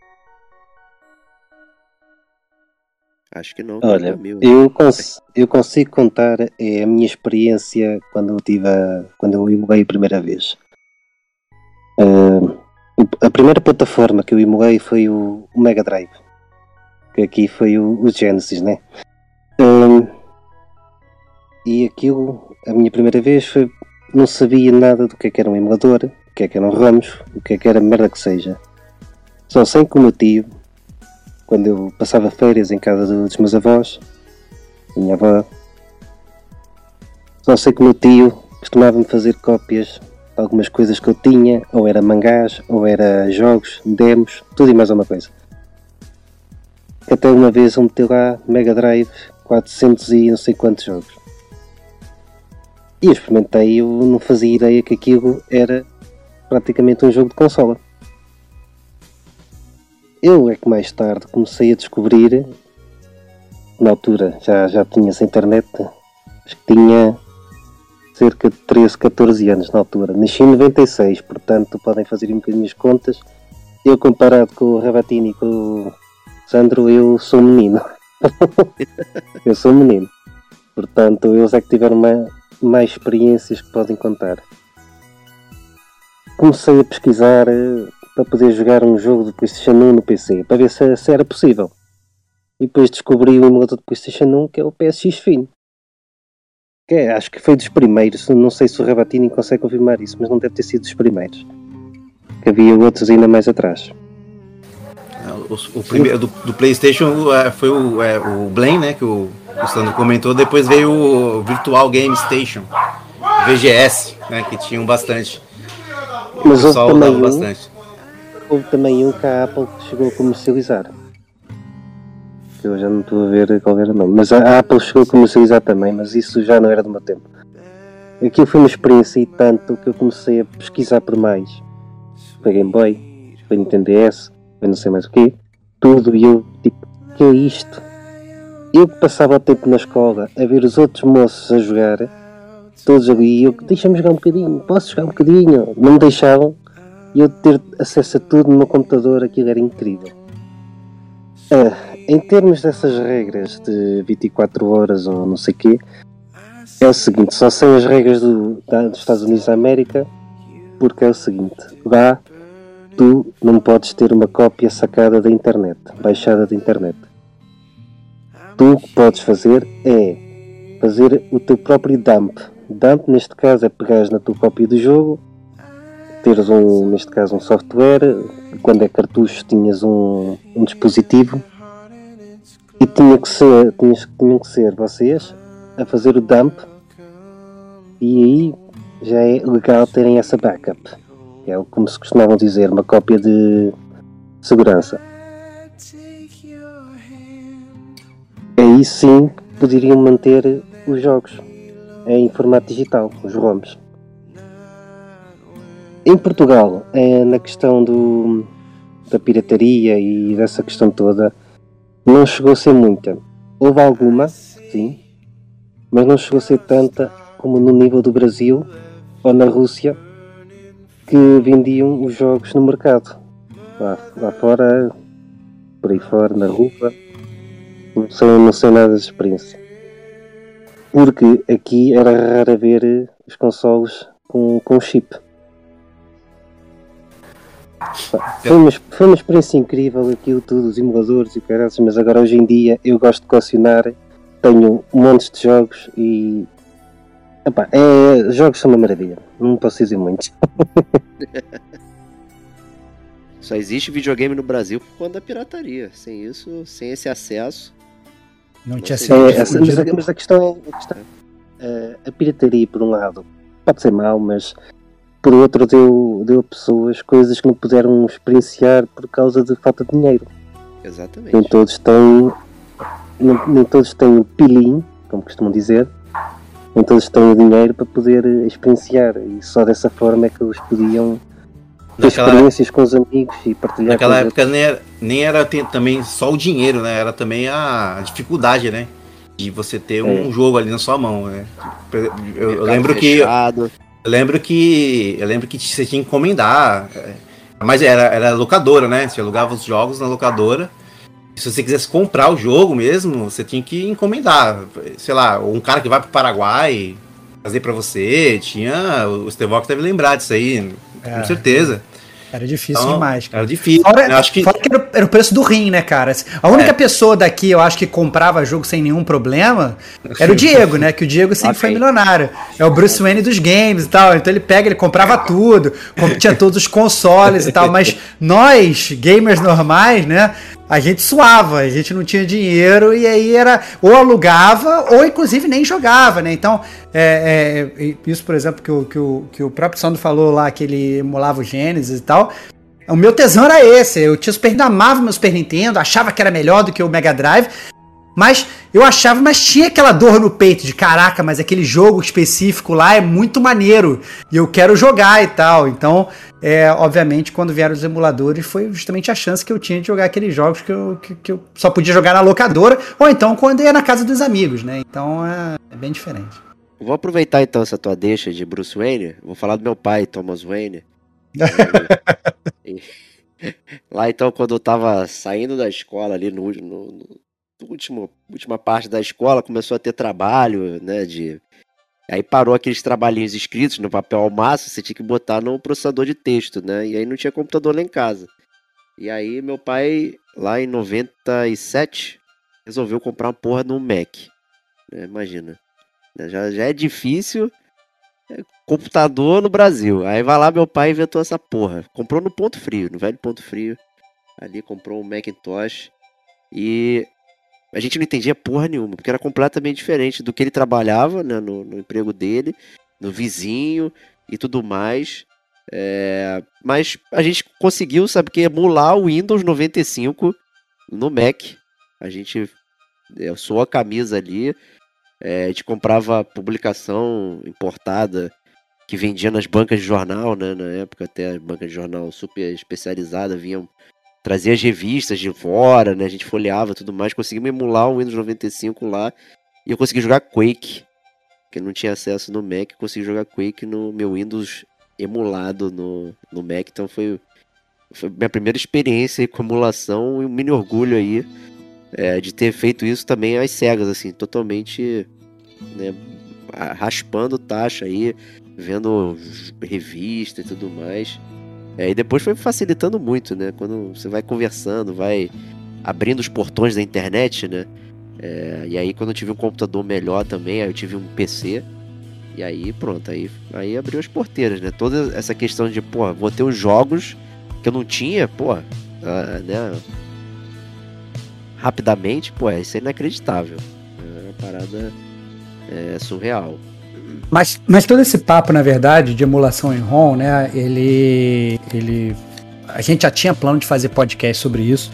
Acho que não. Olha, dormiu. eu, cons eu consigo contar é, a minha experiência quando eu tive a, quando eu emulei a primeira vez. O- a primeira plataforma que eu emulei foi o, o Mega Drive, que aqui foi o, o Genesis, né? Ah, e aquilo, a minha primeira vez foi, não sabia nada do que é que era um emulador, o que é que eram ROMs, o que é que era merda que seja. Só sei que o meu tio, quando eu passava férias em casa do- dos meus avós, minha avó, só sei que meu tio costumava-me fazer cópias algumas coisas que eu tinha, ou era mangás, ou era jogos, demos, tudo e mais alguma coisa. Até uma vez eu meti lá Mega Drive 400 e não sei quantos jogos. E eu experimentei, eu não fazia ideia que aquilo era praticamente um jogo de consola. Eu é que mais tarde comecei a descobrir, na altura já, já tinha essa internet, acho que tinha cerca de 13, 14 anos na altura. Nasci em 96, portanto podem fazer um bocadinho as contas. Eu comparado com o Ravatini e com o Sandro, eu sou menino. [laughs] eu sou menino. Portanto, eles é que tiveram mais, mais experiências que podem contar. Comecei a pesquisar eh, para poder jogar um jogo de PlayStation 1 no PC, para ver se, se era possível. E depois descobri o emulador de PlayStation 1 que é o PSX Fino. Que é, acho que foi dos primeiros, não sei se o Rabatini consegue confirmar isso, mas não deve ter sido dos primeiros. Que havia outros ainda mais atrás. O, o primeiro do, do, PlayStation é, foi o, é, o Blame, né? Que o, o Sandro comentou. Depois veio o Virtual Game Station, VGS, né? Que tinham bastante. Mas houve também, um, bastante. Houve também um que a Apple chegou a comercializar. Que eu já não estou a ver qual era o nome. Mas a Apple chegou a comercializar também, mas isso já não era do meu tempo. Aquilo foi uma experiência e tanto que eu comecei a pesquisar por mais. Foi Game Boy, foi Nintendo DS, eu não sei mais o quê, tudo, e eu, tipo, que é isto? Eu que passava o tempo na escola a ver os outros moços a jogar, todos ali, eu, deixa-me jogar um bocadinho, posso jogar um bocadinho? Não me deixavam, e eu ter acesso a tudo no meu computador, aquilo era incrível. Ah, em termos dessas regras de 24 horas ou não sei o quê, é o seguinte, só sei as regras do, da, dos Estados Unidos da América, porque é o seguinte, lá tu não podes ter uma cópia sacada da internet, baixada da internet. Tu o que podes fazer é fazer o teu próprio dump. Dump, neste caso, é pegares na tua cópia do jogo, teres um, neste caso, um software, quando é cartucho tinhas um, um dispositivo e tinha que ser, tinhas, tinham que ser vocês a fazer o dump e aí já é legal terem essa backup é como se costumavam dizer, uma cópia de segurança. Aí sim poderiam manter os jogos em formato digital, os ROMs. Em Portugal, é, na questão do, da pirataria e dessa questão toda, não chegou a ser muita. Houve alguma, sim, mas não chegou a ser tanta como no nível do Brasil ou na Rússia, que vendiam os jogos no mercado. Lá, lá fora, por aí fora, na rua, não sei, não sei nada da experiência. Porque aqui era raro ver os consoles com, com chip. Foi uma, foi uma experiência incrível aquilo tudo, os emuladores e caras, mas agora hoje em dia eu gosto de colecionar, tenho montes de jogos e Epá, é, jogos são uma maravilha, não posso dizer muito. [laughs] Só existe videogame no Brasil por conta da pirataria. Sem isso, sem esse acesso. Não tinha. É, essa, mas, a, mas, a, questão é. A, questão, é, a pirataria, por um lado, pode ser mau, mas por outro, deu, deu a pessoas coisas que não puderam experienciar por causa de falta de dinheiro. Exatamente. Nem todos têm. Nem, nem todos têm o pilim, como costumam dizer, então eles têm o dinheiro para poder experienciar e só dessa forma é que eles podiam ter Naquela experiências com os amigos e partilhar Naquela época nem era, nem era também só o dinheiro, né? Era também a dificuldade, né? De você ter um é. jogo ali na sua mão, né? Eu, eu lembro fechado. que. Eu lembro que. Eu lembro que você tinha que encomendar. É, mas era, era locadora, né? Você alugava os jogos na locadora se você quisesse comprar o jogo mesmo, você tinha que encomendar. Sei lá, um cara que vai pro Paraguai fazer para você. Tinha. O Stevok deve lembrar disso aí, é, com certeza. Era difícil então, demais. Cara. Era difícil. Fora, eu acho que... fora que era, era, o preço do rim, né, cara? A única é. pessoa daqui, eu acho, que comprava jogo sem nenhum problema era o Diego, né? Que o Diego sempre okay. foi milionário. É o Bruce Wayne dos games e tal. Então ele pega, ele comprava tudo, tinha todos os consoles e tal. Mas [laughs] nós, gamers normais, né? A gente suava, a gente não tinha dinheiro e aí era ou alugava ou inclusive nem jogava, né? Então, é, é, isso, por exemplo, que o, que, o, que o próprio Sandro falou lá, que ele emulava o Gênesis e tal. O meu tesão era esse. Eu tinha Super amava meu Super Nintendo, achava que era melhor do que o Mega Drive. Mas eu achava, mas tinha aquela dor no peito de caraca, mas aquele jogo específico lá é muito maneiro e eu quero jogar e tal. Então, é, obviamente, quando vieram os emuladores, foi justamente a chance que eu tinha de jogar aqueles jogos que eu, que, que eu só podia jogar na locadora ou então quando ia na casa dos amigos, né? Então é, é bem diferente. Vou aproveitar então essa tua deixa de Bruce Wayne. Vou falar do meu pai, Thomas Wayne. [laughs] [laughs] Lá então, quando eu tava saindo da escola ali no, no, no último, última parte da escola, começou a ter trabalho, né? De... Aí parou aqueles trabalhinhos escritos no papel ao máximo, você tinha que botar no processador de texto, né? E aí não tinha computador lá em casa. E aí meu pai, lá em 97, resolveu comprar uma porra no Mac. Né? Imagina. Já, já é difícil é, computador no Brasil. Aí vai lá, meu pai inventou essa porra. Comprou no Ponto Frio, no velho Ponto Frio. Ali comprou um Macintosh. E a gente não entendia porra nenhuma, porque era completamente diferente do que ele trabalhava né, no, no emprego dele, no vizinho e tudo mais. É, mas a gente conseguiu, sabe que, emular o Windows 95 no Mac. A gente eu sou a camisa ali. É, a gente comprava publicação importada que vendia nas bancas de jornal, né? Na época até as bancas de jornal super especializadas vinham trazia as revistas de fora, né? A gente folheava tudo mais, conseguimos emular o Windows 95 lá e eu consegui jogar Quake, que não tinha acesso no Mac, consegui jogar Quake no meu Windows emulado no, no Mac, então foi, foi minha primeira experiência com emulação e um mini orgulho aí é, de ter feito isso também às cegas, assim, totalmente né, raspando taxa aí, vendo revista e tudo mais. É, e depois foi facilitando muito, né? Quando você vai conversando, vai abrindo os portões da internet, né? É, e aí quando eu tive um computador melhor também, aí eu tive um PC. E aí pronto, aí, aí abriu as porteiras, né? Toda essa questão de, pô, vou ter os jogos que eu não tinha, pô, uh, né? Rapidamente, pô, isso é inacreditável. É uma parada é, surreal. Mas, mas todo esse papo, na verdade, de emulação em ROM, né? Ele, ele. A gente já tinha plano de fazer podcast sobre isso.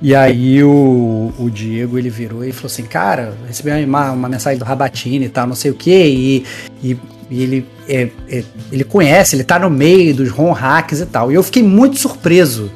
E aí o, o Diego ele virou e falou assim, cara, recebi uma, uma mensagem do Rabatini e tal, não sei o que, e, e, e, ele, é, é, ele conhece, ele tá no meio dos ROM hacks e tal. E eu fiquei muito surpreso,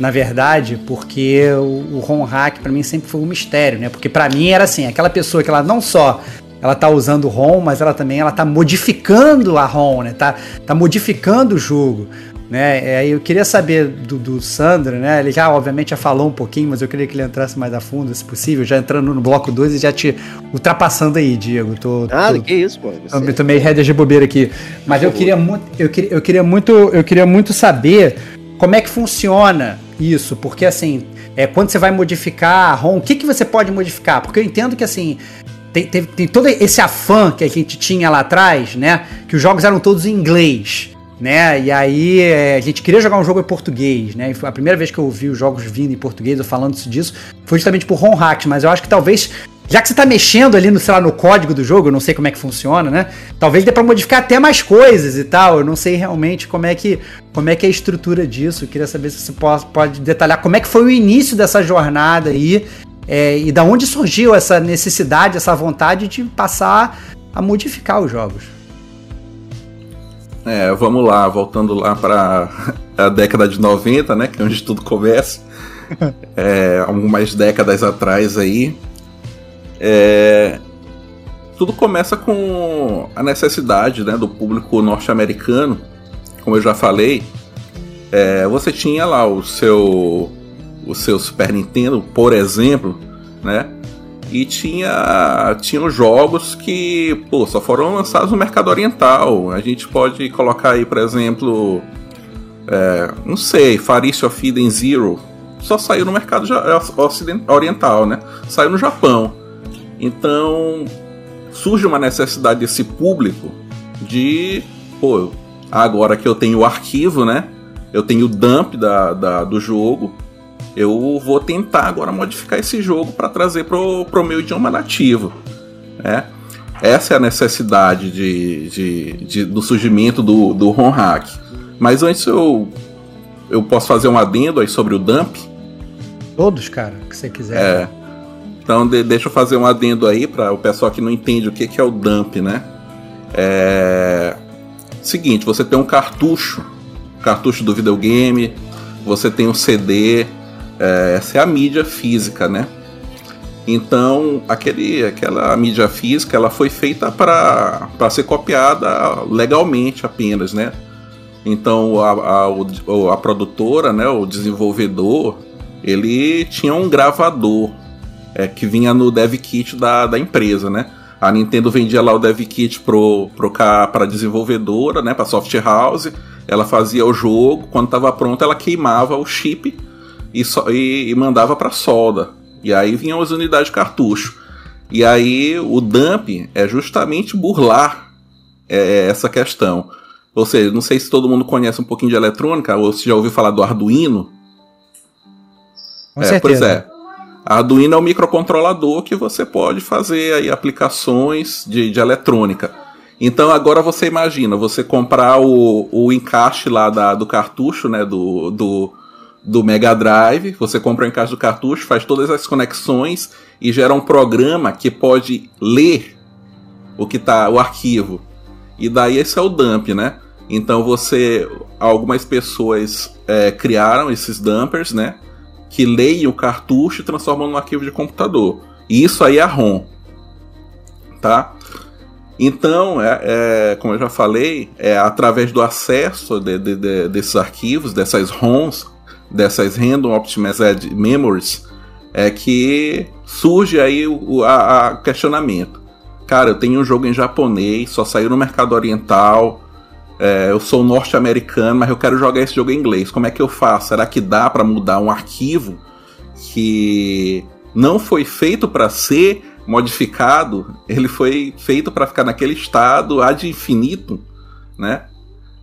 na verdade, porque o, o ROM hack para mim sempre foi um mistério, né? Porque para mim era assim, aquela pessoa que ela não só ela tá usando ROM, mas ela também ela tá modificando a ROM, né? Tá, tá modificando o jogo. Né? Eu queria saber do, do Sandro, né? Ele já, obviamente, já falou um pouquinho, mas eu queria que ele entrasse mais a fundo, se possível, já entrando no bloco 2 e já te ultrapassando aí, Diego. Tô, ah, tô, que isso, pô. Você... Eu tô meio rédea de bobeira aqui. Mas eu queria, muito, eu, queria, eu, queria muito, eu queria muito saber como é que funciona isso, porque assim, é, quando você vai modificar a ROM, o que, que você pode modificar? Porque eu entendo que assim, tem, tem, tem, todo esse afã que a gente tinha lá atrás, né? Que os jogos eram todos em inglês, né? E aí é, a gente queria jogar um jogo em português, né? E a primeira vez que eu ouvi os jogos vindo em português, eu falando disso, foi justamente por ROM hacks, mas eu acho que talvez já que você está mexendo ali no, sei lá, no código do jogo, eu não sei como é que funciona, né? Talvez dê para modificar até mais coisas e tal. Eu não sei realmente como é que, como é, que é a estrutura disso. Eu queria saber se você pode, pode detalhar como é que foi o início dessa jornada aí é, e da onde surgiu essa necessidade, essa vontade de passar a modificar os jogos? É, vamos lá, voltando lá para a década de 90, né, que é onde tudo começa. [laughs] é, algumas décadas atrás aí. É, tudo começa com a necessidade né, do público norte-americano. Como eu já falei, é, você tinha lá o seu o seu Super Nintendo, por exemplo, né? E tinha, tinha jogos que pô, só foram lançados no mercado oriental. A gente pode colocar aí, por exemplo, é, não sei, Farish of Eden Zero. Só saiu no mercado oriental, né? Saiu no Japão. Então surge uma necessidade desse público de, pô, agora que eu tenho o arquivo, né? Eu tenho o dump da, da do jogo eu vou tentar agora modificar esse jogo para trazer pro, pro meu idioma nativo. Né? Essa é a necessidade de, de, de do surgimento do, do ROM hack. Mas antes eu, eu posso fazer um adendo aí sobre o dump. Todos, cara, que você quiser. É. Então de, deixa eu fazer um adendo aí para o pessoal que não entende o que, que é o dump, né? É. Seguinte, você tem um cartucho, cartucho do videogame, você tem um CD, é, essa é a mídia física, né? Então, aquele, aquela mídia física ela foi feita para ser copiada legalmente apenas, né? Então, a, a, a produtora, né, o desenvolvedor, ele tinha um gravador é, que vinha no dev kit da, da empresa, né? A Nintendo vendia lá o dev kit pro, pro, para desenvolvedora, né, para software house. Ela fazia o jogo, quando estava pronto, ela queimava o chip e, so, e, e mandava para solda. E aí vinham as unidades de cartucho. E aí o dump é justamente burlar é, é, essa questão. Ou seja, não sei se todo mundo conhece um pouquinho de eletrônica ou se já ouviu falar do Arduino. Com é, certeza. Pois é. Arduino é um microcontrolador que você pode fazer aí aplicações de, de eletrônica. Então agora você imagina, você comprar o, o encaixe lá da, do cartucho, né, do, do, do Mega Drive, você compra o encaixe do cartucho, faz todas as conexões e gera um programa que pode ler o que tá o arquivo. E daí esse é o dump, né? Então você, algumas pessoas é, criaram esses dumpers, né? Que leem o cartucho e transformam num arquivo de computador. E isso aí é a ROM, tá? Então, é, é, como eu já falei, é através do acesso de, de, de, desses arquivos, dessas ROMs, dessas Random Optimized Memories, é que surge aí o a, a questionamento. Cara, eu tenho um jogo em japonês, só saiu no mercado oriental, é, eu sou norte-americano, mas eu quero jogar esse jogo em inglês. Como é que eu faço? Será que dá para mudar um arquivo que não foi feito para ser modificado? Ele foi feito para ficar naquele estado ad infinito, né?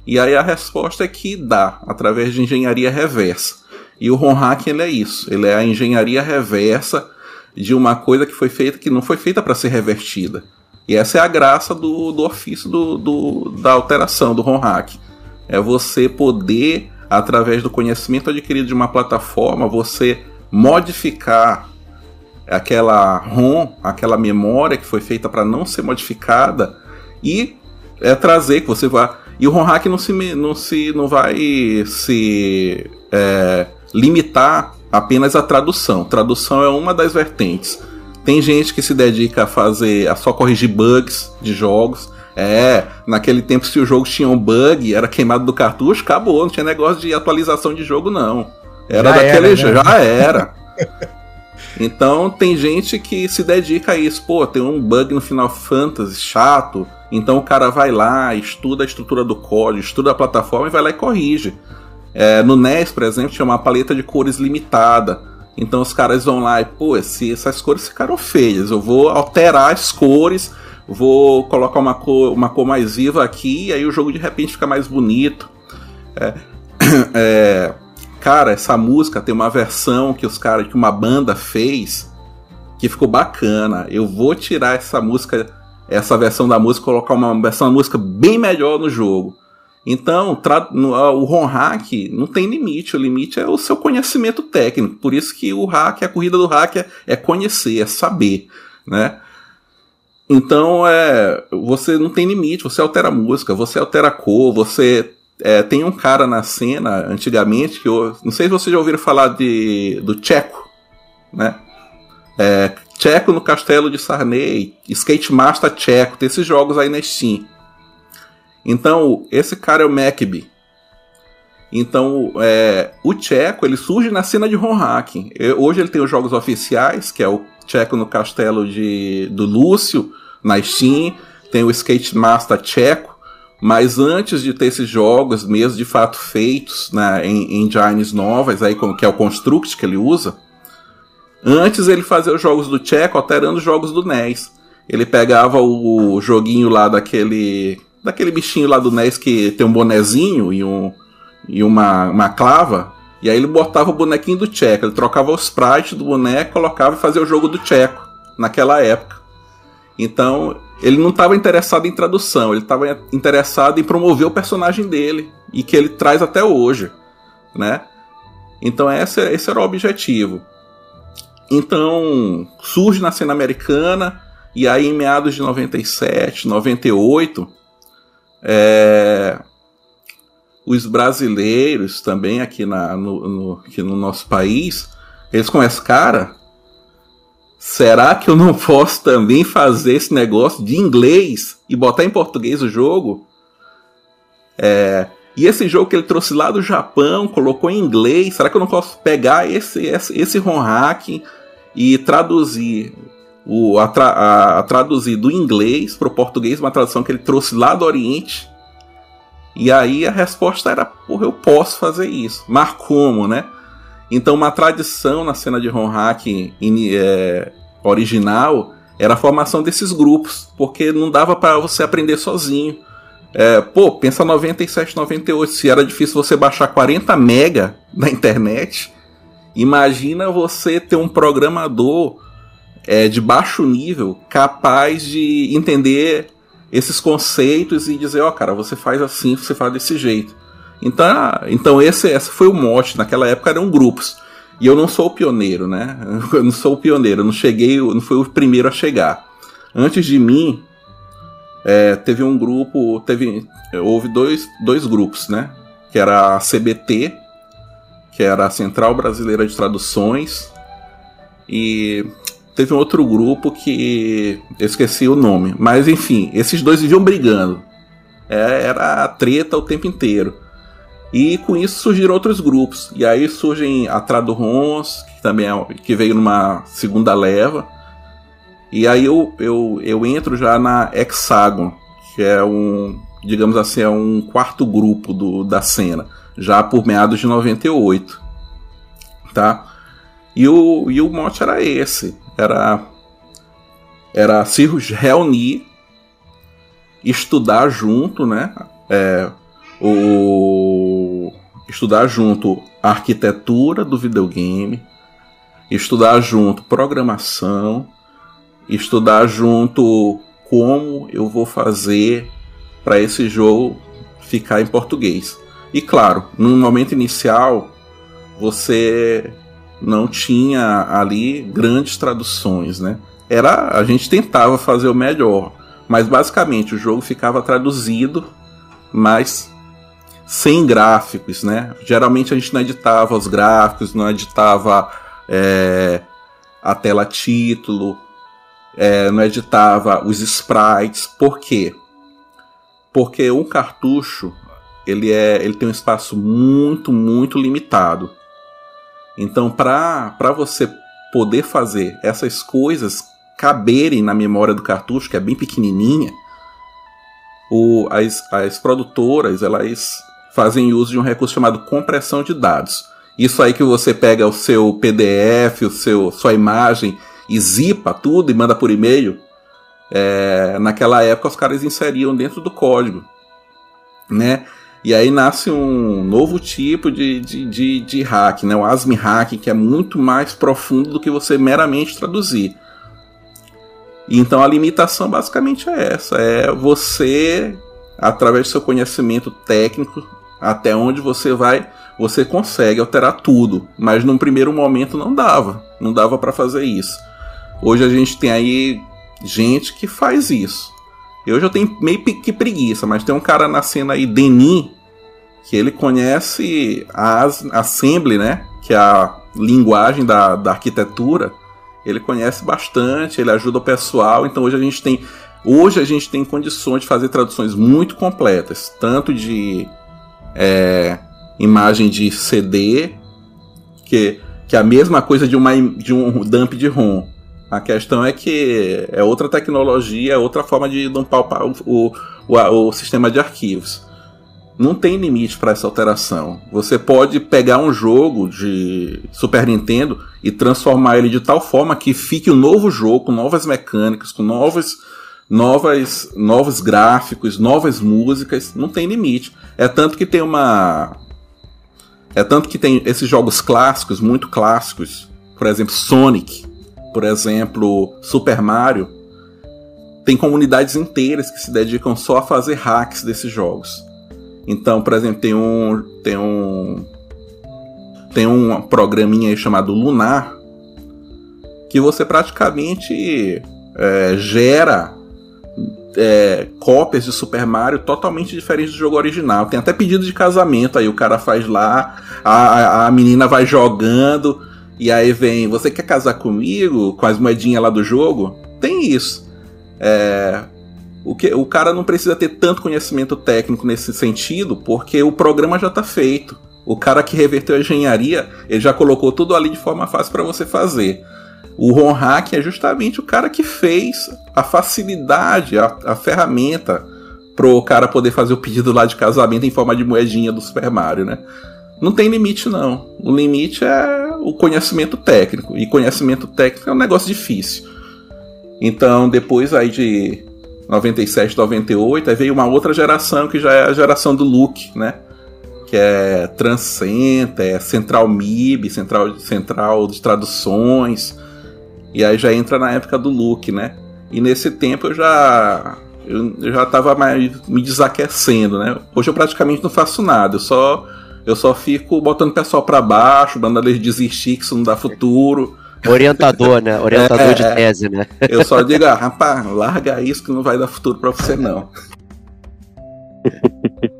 E aí a resposta é que dá, através de engenharia reversa. E o ROM hack ele é isso, ele é a engenharia reversa de uma coisa que foi feita que não foi feita para ser revertida. E essa é a graça do, do ofício do, do, da alteração do ROM hack. É você poder, através do conhecimento adquirido de uma plataforma, você modificar aquela ROM, aquela memória que foi feita para não ser modificada e é trazer que você vai e o hack não se, não se não vai se é, limitar apenas à tradução. Tradução é uma das vertentes. Tem gente que se dedica a fazer, a só corrigir bugs de jogos. É, naquele tempo se o jogo tinha um bug, era queimado do cartucho, acabou, não tinha negócio de atualização de jogo não. Era já daquele jeito, né? já era. [laughs] Então tem gente que se dedica a isso. Pô, tem um bug no Final Fantasy chato. Então o cara vai lá, estuda a estrutura do código, estuda a plataforma e vai lá e corrige. É, no NES, por exemplo, tinha uma paleta de cores limitada. Então os caras vão lá e, pô, essas cores ficaram feias, eu vou alterar as cores, vou colocar uma cor, uma cor mais viva aqui, e aí o jogo de repente fica mais bonito. É, [clears throat] é, cara, essa música tem uma versão que os caras, que uma banda fez, que ficou bacana. Eu vou tirar essa música essa versão da música, colocar uma versão da música bem melhor no jogo. Então, o ROM hack não tem limite, o limite é o seu conhecimento técnico. Por isso que o hack, a corrida do hack é, é conhecer, é saber, né? Então, é, você não tem limite, você altera a música, você altera a cor, você é, tem um cara na cena antigamente que eu não sei se vocês já ouviram falar de do Checo, né? É, Checo no Castelo de Sarney, Skate Master Checo, tem esses jogos aí na Steam. Então, esse cara é o Macby. Então, é, o Checo ele surge na cena de ROM hacking. Hoje ele tem os jogos oficiais, que é o Checo no Castelo de, do Lúcio, na Steam. Tem o Skate Master Checo. Mas antes de ter esses jogos, mesmo de fato feitos né, em engines novas, aí, que é o Construct que ele usa, Antes ele fazia os jogos do Checo alterando os jogos do NES. Ele pegava o joguinho lá daquele. daquele bichinho lá do NES que tem um bonezinho e, um, e uma, uma clava. E aí ele botava o bonequinho do Tcheco, ele trocava o sprite do boneco, colocava e fazia o jogo do Tcheco naquela época. Então, ele não estava interessado em tradução, ele estava interessado em promover o personagem dele e que ele traz até hoje, né? Então esse, esse era o objetivo. Então surge na cena americana e aí em meados de 97, 98, é, os brasileiros também aqui, na, no, no, aqui no nosso país, eles começam, cara, será que eu não posso também fazer esse negócio de inglês e botar em português o jogo? É, e esse jogo que ele trouxe lá do Japão, colocou em inglês, será que eu não posso pegar esse, esse, esse ROM hack e traduzir o, a, a, a traduzir do inglês para o português, uma tradução que ele trouxe lá do Oriente? E aí a resposta era, porra, eu posso fazer isso. Mas como, né? Então, uma tradição na cena de ROM hack é, original era a formação desses grupos, porque não dava para você aprender sozinho. É, pô, pensa 97, 98, se era difícil você baixar 40 mega na internet, imagina você ter um programador é, de baixo nível capaz de entender esses conceitos e dizer, ó, oh, cara, você faz assim, você faz desse jeito. Então, então esse, esse foi o mote. Naquela época eram grupos. E eu não sou o pioneiro, né? [laughs] Eu não sou o pioneiro, eu não cheguei, não fui o primeiro a chegar. Antes de mim, é, teve um grupo, teve, houve dois, dois grupos, né? Que era a CBT, que era a Central Brasileira de Traduções, e teve um outro grupo que eu esqueci o nome. Mas enfim, esses dois viviam brigando. É, era treta o tempo inteiro. E com isso surgiram outros grupos. E aí surgem a Tradurons, que também é, que veio numa segunda leva. E aí eu, eu, eu entro já na Hexagon, que é um, digamos assim, é um quarto grupo do, da cena, já por meados de 98. Tá? E o, e o mote era esse. Era, era se reunir, estudar junto, né? É, o estudar junto a arquitetura do videogame, estudar junto programação, estudar junto como eu vou fazer para esse jogo ficar em português. E claro, no momento inicial você não tinha ali grandes traduções, né? Era a gente tentava fazer o melhor, mas basicamente o jogo ficava traduzido, mas sem gráficos, né? Geralmente a gente não editava os gráficos, não editava é, a tela título, é, não editava os sprites. Por quê? Porque um cartucho ele, é, ele tem um espaço muito, muito limitado. Então, para você poder fazer essas coisas caberem na memória do cartucho, que é bem pequenininha, o, as, as produtoras elas fazem uso de um recurso chamado compressão de dados. Isso aí que você pega o seu PDF, o seu sua imagem e zipa tudo e manda por e-mail. É, naquela época os caras inseriam dentro do código, né? E aí nasce um novo tipo de, de, de, de hack, né? o ASM hack, que é muito mais profundo do que você meramente traduzir. Então a limitação basicamente é essa: é você, através do seu conhecimento técnico, até onde você vai, você consegue alterar tudo, mas num primeiro momento não dava, não dava para fazer isso. Hoje a gente tem aí gente que faz isso. Eu já tenho meio que preguiça, mas tem um cara na cena aí, Denis, que ele conhece a Assembly, né? Que é a linguagem da, da arquitetura. Ele conhece bastante, ele ajuda o pessoal. Então hoje a gente tem hoje a gente tem condições de fazer traduções muito completas, tanto de é, imagem de CD, que, que é a mesma coisa de, uma, de um dump de ROM. A questão é que é outra tecnologia, é outra forma de dumpar o, o, o, o sistema de arquivos. Não tem limite para essa alteração. Você pode pegar um jogo de Super Nintendo e transformar ele de tal forma que fique um novo jogo com novas mecânicas, com novos novas, novos gráficos, novas músicas, não tem limite. É tanto que tem uma É tanto que tem esses jogos clássicos, muito clássicos, por exemplo, Sonic, por exemplo, Super Mario, tem comunidades inteiras que se dedicam só a fazer hacks desses jogos. Então, por exemplo, tem um tem um tem um programinha aí chamado Lunar que você praticamente é, gera é, cópias de Super Mario totalmente diferentes do jogo original. Tem até pedido de casamento aí, o cara faz lá, a, a menina vai jogando, e aí vem, você quer casar comigo? Com as moedinhas lá do jogo? Tem isso. É, o, que, o cara não precisa ter tanto conhecimento técnico nesse sentido, porque o programa já está feito. O cara que reverteu a engenharia, ele já colocou tudo ali de forma fácil para você fazer. O ROM hack é justamente o cara que fez a facilidade, a, a ferramenta pro cara poder fazer o pedido lá de casamento em forma de moedinha do Super Mario, né? Não tem limite não. O limite é o conhecimento técnico e conhecimento técnico é um negócio difícil. Então, depois aí de 97, 98, aí veio uma outra geração que já é a geração do Luke, né? Que é Transcenta, é Central MIB, Central, Central de Traduções, e aí já entra na época do look, né? E nesse tempo eu já eu, já tava mais me desaquecendo, né? Hoje eu praticamente não faço nada, eu só eu só fico botando o pessoal para baixo, mandando eles desistir que isso não dá futuro. Orientador, né? [laughs] Orientador é, de tese, né? Eu só [laughs] digo, ah, rapaz, larga isso que não vai dar futuro para você não. [laughs]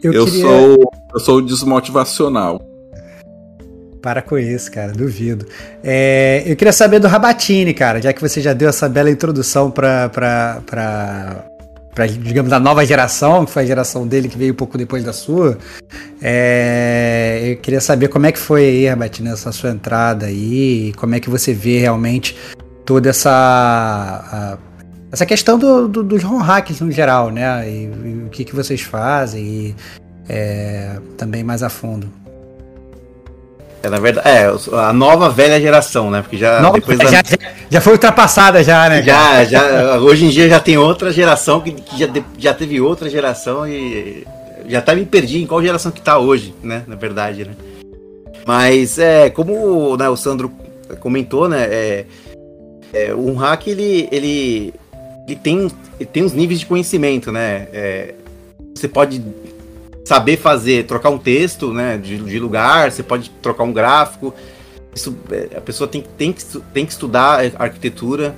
Eu, eu queria... sou eu sou desmotivacional. Para com isso, cara, duvido. É, eu queria saber do Rabatini, cara, já que você já deu essa bela introdução para para digamos a nova geração, que foi a geração dele que veio um pouco depois da sua. É, eu queria saber como é que foi aí, Rabatini, essa sua entrada aí, como é que você vê realmente toda essa a, essa questão do, do, dos home hacks no geral, né? E, e, o que, que vocês fazem e é, também mais a fundo. É, na verdade, é, a nova velha geração, né? Porque já nova, depois da... já, já, foi ultrapassada já, né? Já, já, hoje em dia já tem outra geração que, que já, já teve outra geração e já tá me perdi em qual geração que tá hoje, né? Na verdade, né? Mas é, como né, o Sandro comentou, né? É, é, um hack ele, ele, ele, tem, ele tem uns níveis de conhecimento, né? É, você pode saber fazer, trocar um texto, né, de, de lugar, você pode trocar um gráfico. Isso, é, a pessoa tem, tem, que, tem que estudar arquitetura.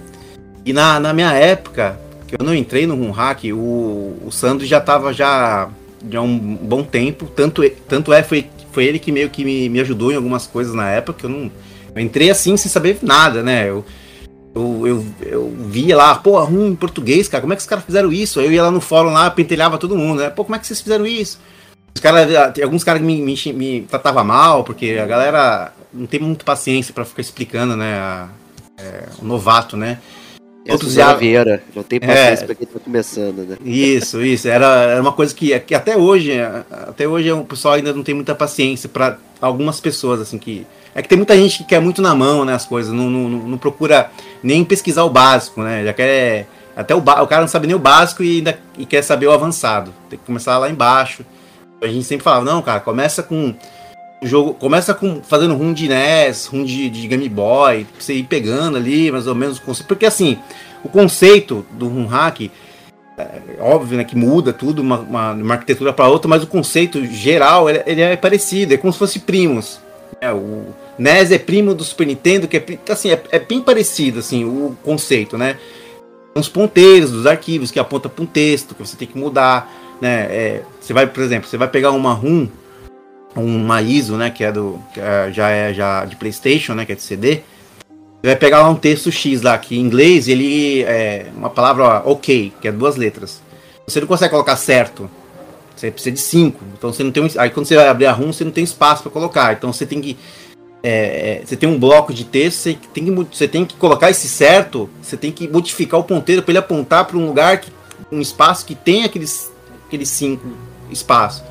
E na, na minha época, que eu não entrei no Run Hack, o, o Sandro já estava já, já um bom tempo. Tanto, tanto é, foi, foi ele que meio que me, me ajudou em algumas coisas na época. Eu não eu entrei assim sem saber nada, né? Eu, eu, eu, eu via lá, pô, rum em português, cara, como é que os caras fizeram isso? Aí eu ia lá no fórum lá, pentelhava todo mundo, né? Pô, como é que vocês fizeram isso? Os cara, tem alguns caras que me, me, me tratavam mal, porque a galera não tem muita paciência para ficar explicando, né? A, é, o novato, né? Outros já Vieira, não tem paciência é, para quem tá começando, né? Isso, isso. Era, era uma coisa que, que até hoje, até hoje o pessoal ainda não tem muita paciência para algumas pessoas, assim, que. É que tem muita gente que quer muito na mão, né, as coisas, não, não, não procura nem pesquisar o básico, né? Já quer. Até o, o cara não sabe nem o básico e ainda e quer saber o avançado. Tem que começar lá embaixo. A gente sempre falava, não, cara, começa com o jogo, começa com fazendo run de NES, run de, de Game Boy, pra você ir pegando ali mais ou menos o conceito, porque assim, o conceito do run hack é, óbvio, né, que muda tudo uma, uma, uma arquitetura para outra, mas o conceito geral ele, ele, é parecido, é como se fosse primos. É, o NES é primo do Super Nintendo, que é assim, é, é bem parecido assim o conceito, né? Os ponteiros dos arquivos que aponta para um texto que você tem que mudar né? É, você vai, por exemplo, você vai pegar uma RUM, uma ISO, né? Que é do, que é, já é já de PlayStation, né? Que é de CD. Você vai pegar lá um texto X lá que em inglês ele é uma palavra OK, que é duas letras. Você não consegue colocar certo. Você precisa de cinco. Então você não tem um, aí quando você vai abrir a RUM você não tem espaço para colocar. Então você tem que é, é, você tem um bloco de texto, você tem, que, você tem que colocar esse certo, você tem que modificar o ponteiro para ele apontar para um lugar, que, um espaço que tem aqueles aqueles cinco espaços.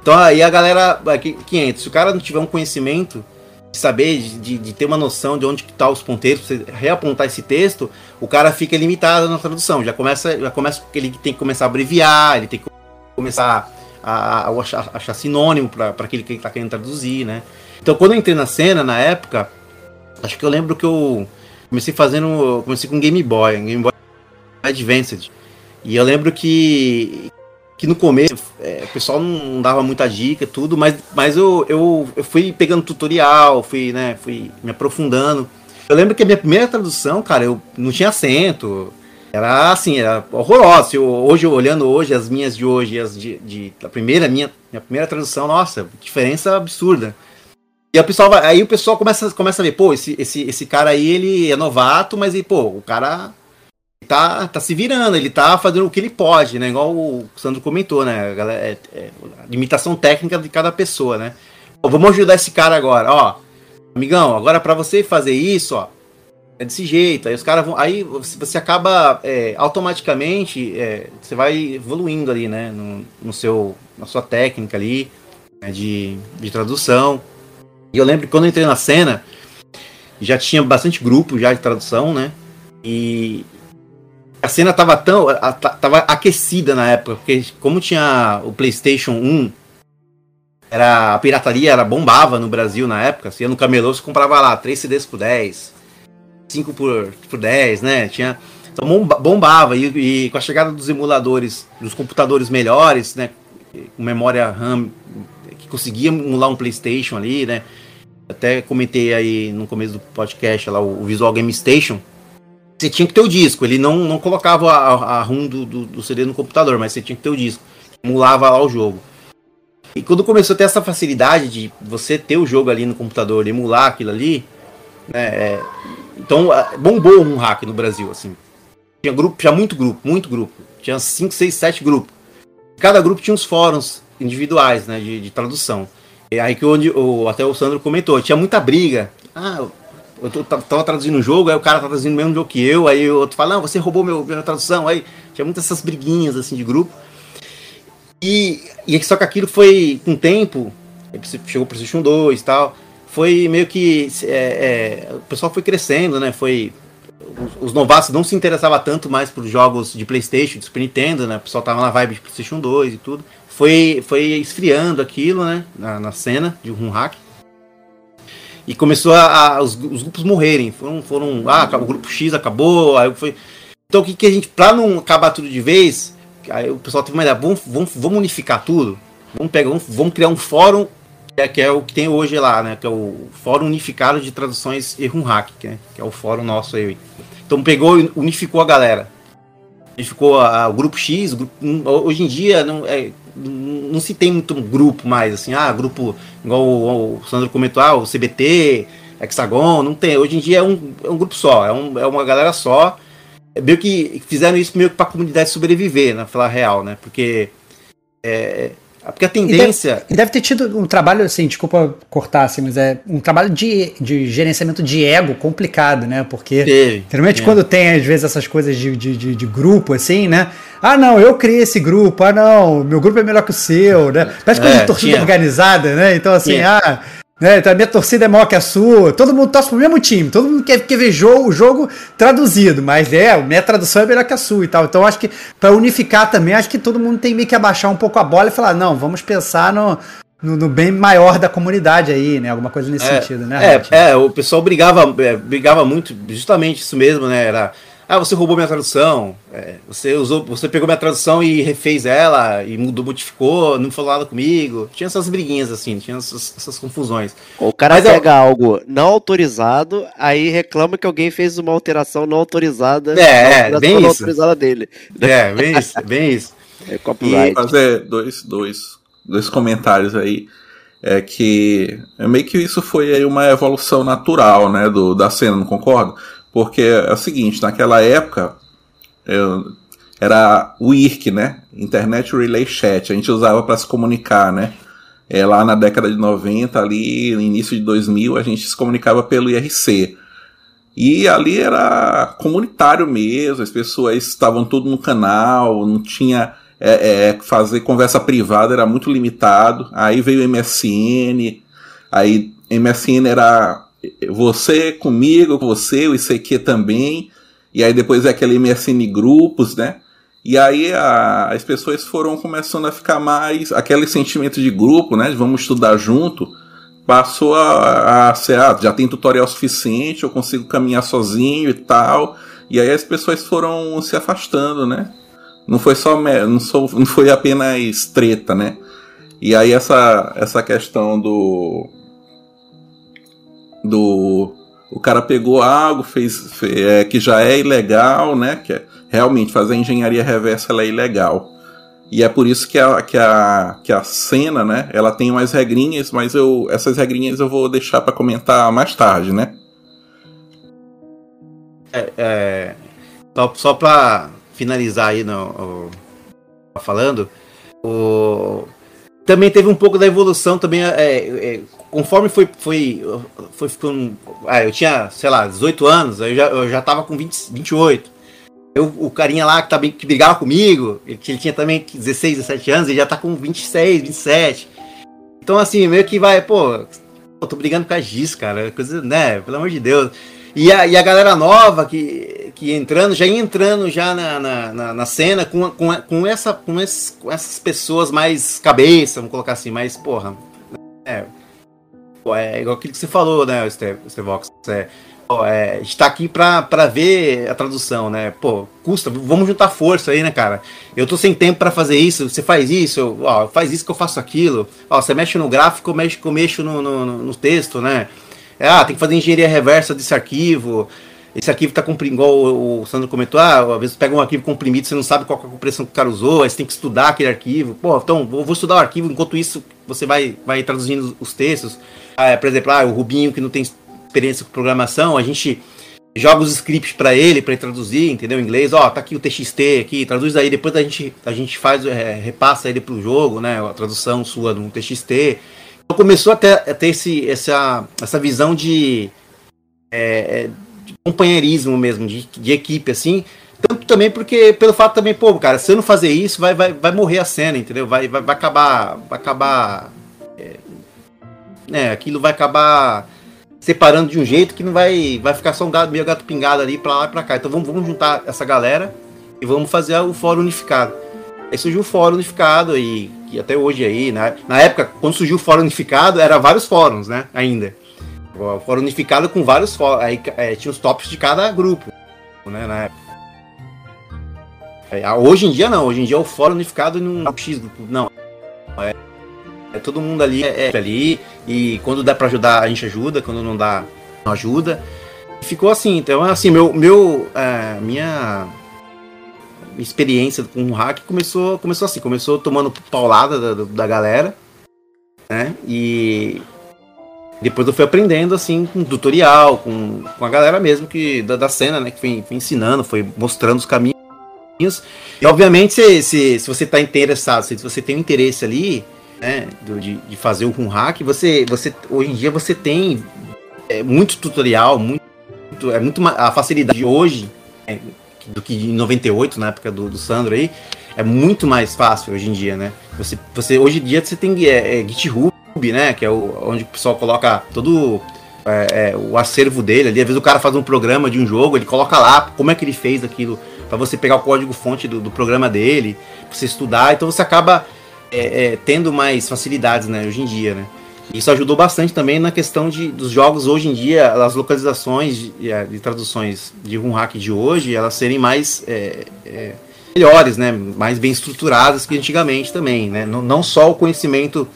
Então aí a galera que, que entra, se o cara não tiver um conhecimento de saber, de, de ter uma noção de onde está os ponteiros, você reapontar esse texto, o cara fica limitado na tradução. Já começa, já começa ele tem que começar a abreviar, ele tem que começar a, a, achar, achar sinônimo para aquele que ele tá querendo traduzir, né? Então quando eu entrei na cena, na época, acho que eu lembro que eu comecei fazendo. Comecei com Game Boy, Game Boy Advanced. E eu lembro que. Que no começo é, o pessoal não dava muita dica tudo, mas, mas eu, eu, eu fui pegando tutorial, fui, né, fui me aprofundando. Eu lembro que a minha primeira tradução, cara, eu não tinha acento. Era assim, era horrorosa. Hoje, olhando hoje, as minhas de hoje, as de, de a primeira, minha, minha primeira tradução, nossa, diferença absurda. E o pessoal vai, aí o pessoal começa, começa a ver, pô, esse, esse, esse cara aí, ele é novato, mas ele, pô, o cara tá, tá se virando, ele tá fazendo o que ele pode, né? Igual o Sandro comentou, né? A, é, é, limitação técnica de cada pessoa, né? Vamos ajudar esse cara agora, ó. Amigão, agora para você fazer isso, ó, é desse jeito. Aí os caras vão. Aí você acaba é, automaticamente. É, você vai evoluindo ali, né? No, no, seu, na sua técnica ali né, de, de tradução. E eu lembro que quando eu entrei na cena, já tinha bastante grupo já de tradução, né? E a cena tava tão. A, tava aquecida na época, porque como tinha o PlayStation 1, era, a pirataria era bombava no Brasil na época. Você ia no camelô, você comprava lá 3 CDs por 10, 5 por, por 10, né? Tinha. Então bombava. E, e com a chegada dos emuladores, dos computadores melhores, né? Com memória RAM que conseguia emular um PlayStation ali, né? Até comentei aí no começo do podcast lá o Visual Game Station você tinha que ter o disco. Ele não, não colocava a, a ROM do, do, do, CD no computador, mas você tinha que ter o disco. Emulava lá o jogo. E quando começou a ter essa facilidade de você ter o jogo ali no computador, emular aquilo ali, né? É, então bombou um hack no Brasil, assim. Tinha grupo, tinha muito grupo, muito grupo. Tinha 5, 6, 7 grupos. Cada grupo tinha uns fóruns individuais, né, de, de tradução. E aí que onde o, até o Sandro comentou, tinha muita briga. Ah, eu tô, tava traduzindo um jogo, aí o cara tá traduzindo o mesmo jogo que eu, aí o outro fala, não, você roubou meu, minha tradução, aí tinha muitas essas briguinhas assim de grupo. E, e só que aquilo foi com o tempo, chegou o PlayStation 2 e tal, foi meio que. É, é, o pessoal foi crescendo, né? Foi. Os, os novatos não se interessavam tanto mais por jogos de PlayStation, de Super Nintendo, né? O pessoal tava na vibe de PlayStation 2 e tudo. Foi, foi esfriando aquilo, né? Na, na cena de um hack e começou a, a os, os, grupos morrerem. Foram, foram, ah, o grupo X acabou, aí foi. Então o que, que a gente, pra não acabar tudo de vez, aí o pessoal teve uma ideia, vamos, vamos, vamos unificar tudo, vamos pegar, vamos, vamos criar um fórum que é, que é, o que tem hoje lá, né? Que é o Fórum Unificado de Traduções Errum Hack, que é, o fórum nosso aí. Então pegou e unificou a galera. Unificou a, a, o grupo X, o grupo, hoje em dia não, é, não se tem muito grupo mais, assim, ah, grupo, igual o, o Sandro comentou, ah, o CBT, Hexagon, não tem. Hoje em dia é um, é um grupo só, é, um, é uma galera só. É meio que fizeram isso meio que para a comunidade sobreviver, na né, falar real, né? Porque é, porque a tendência. E deve, deve, ter tido um trabalho, assim, desculpa cortar, assim, mas é um trabalho de, de gerenciamento de ego complicado, né? Porque Teve, geralmente é. quando tem, às vezes, essas coisas de, de, de, de, grupo, assim, né? Ah, não, eu criei esse grupo, ah, não, meu grupo é melhor que o seu, né? Parece coisa é, de torcida tinha. organizada, né? Então, assim, tinha. ah né? Então a minha torcida é maior que a sua, todo mundo torce pro mesmo time, todo mundo quer, quer ver jogo, o jogo traduzido, mas é, a minha tradução é melhor que a sua e tal. Então acho que para unificar também, acho que todo mundo tem meio que abaixar um pouco a bola e falar, não, vamos pensar no, no, no, bem maior da comunidade aí, né? Alguma coisa nesse é, sentido, né? É, é, o pessoal brigava, é, brigava muito, justamente isso mesmo, né? Era ah, você roubou minha tradução, é, você usou, você pegou minha tradução e refez ela, e mudou, modificou, não falou nada comigo. Tinha essas briguinhas assim, tinha essas, essas confusões. O cara Mas pega eu... algo não autorizado, aí reclama que alguém fez uma alteração não autorizada. É, é bem não isso. autorizada dele. É, bem isso, bem isso. É copyright. E fazer dois, dois, dois comentários aí é que é meio que isso foi aí uma evolução natural, né, do, da cena, não concordo? Porque é o seguinte, naquela época eu, era o IRC, né? Internet Relay Chat, a gente usava para se comunicar, né? É, lá na década de 90, ali no início de 2000, a gente se comunicava pelo IRC. E ali era comunitário mesmo, as pessoas estavam tudo no canal, não tinha. É, é, fazer conversa privada era muito limitado. Aí veio o MSN, aí MSN era você comigo, você, o ICQ também, e aí depois é aquele MSN grupos, né? E aí a, as pessoas foram começando a ficar mais. aquele sentimento de grupo, né? De vamos estudar junto. Passou a, a ser, ah, já tem tutorial suficiente, eu consigo caminhar sozinho e tal. E aí as pessoas foram se afastando, né? Não foi só. Não, não foi apenas treta, né? E aí essa, essa questão do. Do. O cara pegou algo, fez, fez é, que já é ilegal, né? Que é, realmente fazer engenharia reversa ela é ilegal. E é por isso que a, que a, que a cena, né? Ela tem umas regrinhas, mas eu, essas regrinhas eu vou deixar para comentar mais tarde, né? É, é, só, só para finalizar aí no, o, falando, o, também teve um pouco da evolução também, é, é, conforme foi, foi, foi ficando, ah, eu tinha, sei lá, 18 anos, eu já, eu já tava com 20, 28, eu, o carinha lá que, tá, que brigava comigo, ele, ele tinha também 16, 17 anos, ele já tá com 26, 27, então assim, meio que vai, pô, eu tô brigando por causa disso, cara, coisa, né, pelo amor de Deus, e a, e a galera nova que, que entrando, já entrando já na, na, na cena com, com, com, essa, com, esse, com essas pessoas mais cabeça, vamos colocar assim, mais, porra. É, é igual aquilo que você falou, né, Stevox? É, é, a gente tá aqui pra, pra ver a tradução, né? Pô, custa, vamos juntar força aí, né, cara? Eu tô sem tempo para fazer isso, você faz isso, ó, faz isso que eu faço aquilo. Ó, você mexe no gráfico, eu mexo, eu mexo no, no, no texto, né? É, ah, tem que fazer engenharia reversa desse arquivo. Esse arquivo está comprimido, igual o, Sandro comentou, ah, às vezes pega um arquivo comprimido, você não sabe qual é a compressão que o cara usou, aí você tem que estudar aquele arquivo. Pô, então, vou, vou estudar o arquivo, enquanto isso você vai, vai traduzindo os textos. Ah, por exemplo, ah, o Rubinho que não tem experiência com programação, a gente joga os scripts para ele, para ele traduzir, entendeu? Em inglês, ó, tá aqui o TXT aqui, traduz aí, depois a gente, a gente faz, é, repassa ele pro jogo, né? A tradução sua no TXT. Então começou a ter, a ter esse, essa, essa visão de, é, é, de companheirismo mesmo, de, de equipe, assim. Tanto também porque, pelo fato também, pô, cara, se eu não fazer isso, vai, vai, vai morrer a cena, entendeu? Vai, vai, vai acabar. Vai acabar. É, né, aquilo vai acabar separando de um jeito que não vai, vai ficar só um gato, meio gato pingado ali pra lá e pra cá. Então vamos, vamos juntar essa galera e vamos fazer o fórum unificado. Aí surgiu o fórum unificado e, e até hoje aí, né? na época, quando surgiu o fórum unificado, era vários fóruns, né? Ainda. O fórum unificado com vários fóruns. Aí é, tinha os tops de cada grupo, né? Na época. É, hoje em dia não, hoje em dia é o fórum unificado num X grupo. Não. É, é, todo mundo ali é, é ali e quando dá para ajudar a gente ajuda, quando não dá não ajuda. Ficou assim, então assim, meu meu é, minha experiência com o hack começou, começou assim, começou tomando paulada da, da galera, né? E depois eu fui aprendendo assim com tutorial, com, com a galera mesmo que da, da cena, né? Que foi, foi, ensinando, foi mostrando os caminhos. E obviamente se, se, se você está interessado, se você tem um interesse ali, né? Do, de, de fazer o hack, você, você hoje em dia você tem é, muito tutorial, muito, é muito a facilidade hoje. É, do que em 98, na época do, do Sandro aí, é muito mais fácil hoje em dia, né? Você, você hoje em dia você tem é, é GitHub, né? Que é o, onde o pessoal coloca todo é, é, o acervo dele ali. Às vezes o cara faz um programa de um jogo, ele coloca lá como é que ele fez aquilo, para você pegar o código-fonte do, do, programa dele, pra você estudar. Então você acaba é, é, tendo mais facilidades, né? Hoje em dia, né? Isso ajudou bastante também na questão de, dos jogos hoje em dia, as localizações de, de traduções de um hack de hoje, elas serem mais é, é, melhores, né? mais bem estruturadas que antigamente também. Né? Não, não só o conhecimento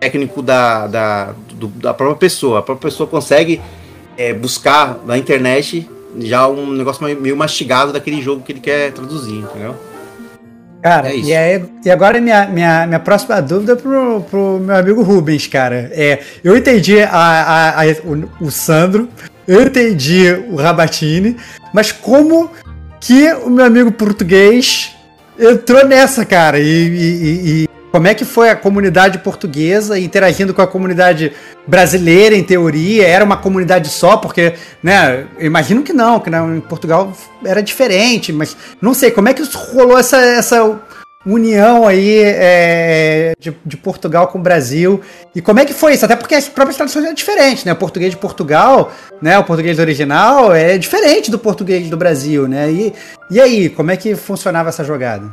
técnico da, da, do, da própria pessoa. A própria pessoa consegue é, buscar na internet já um negócio meio mastigado daquele jogo que ele quer traduzir, entendeu? Cara, é e, aí, e agora minha, minha, minha próxima dúvida é pro, pro meu amigo Rubens, cara. É, eu entendi a, a, a o, o, Sandro, eu entendi o Rabatini, mas como que o meu amigo português entrou nessa, cara? E, e, e como é que foi a comunidade portuguesa interagindo com a comunidade brasileira, em teoria? Era uma comunidade só? Porque, né, imagino que não, que né, em Portugal era diferente, mas não sei, como é que rolou essa, essa união aí é, de, de, Portugal com o Brasil. E como é que foi isso? Até porque as próprias traduções são diferentes, né? O português de Portugal, né? O português original é diferente do português do Brasil, né? E, e aí, como é que funcionava essa jogada?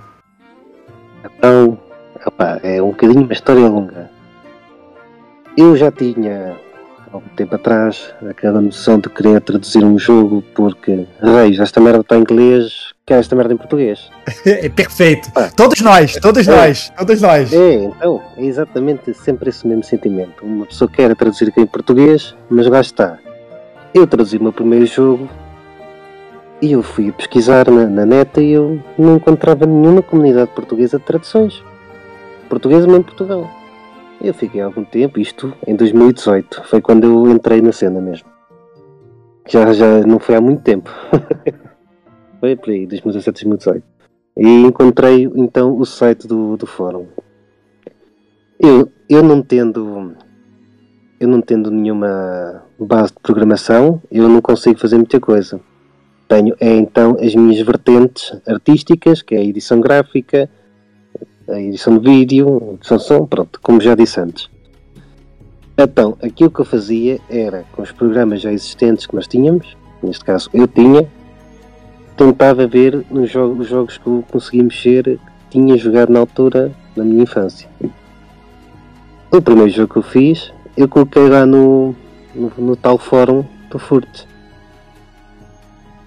Então, opa, é um bocadinho uma história longa. Eu já tinha há algum tempo atrás aquela noção de querer traduzir um jogo porque Reis, esta merda está em inglês, quer esta merda em português. [laughs] é perfeito. Ah. Todos nós, todos é. nós, todos nós. É, então, é exatamente sempre esse mesmo sentimento. Uma pessoa quer traduzir aqui em português, mas lá está. Eu traduzi o meu primeiro jogo e eu fui pesquisar na, na net e eu não encontrava nenhuma comunidade portuguesa de traduções. Portuguesa mesmo em Portugal. Eu fiquei algum tempo, isto em 2018, foi quando eu entrei na cena mesmo. Já, já não foi há muito tempo. [laughs] foi por aí, 2017, 2018. E encontrei então o site do, do fórum. Eu, eu não tendo eu não tendo nenhuma base de programação, eu não consigo fazer muita coisa. Tenho é então as minhas vertentes artísticas, que é a edição gráfica, a edição de vídeo, edição de som, pronto, como já disse antes. Então, aquilo que eu fazia era, com os programas já existentes que nós tínhamos, neste caso eu tinha, tentava ver nos jogos, os jogos que eu conseguia mexer, que tinha jogado na altura, na minha infância. O primeiro jogo que eu fiz, eu coloquei lá no, no, no tal fórum do Furt.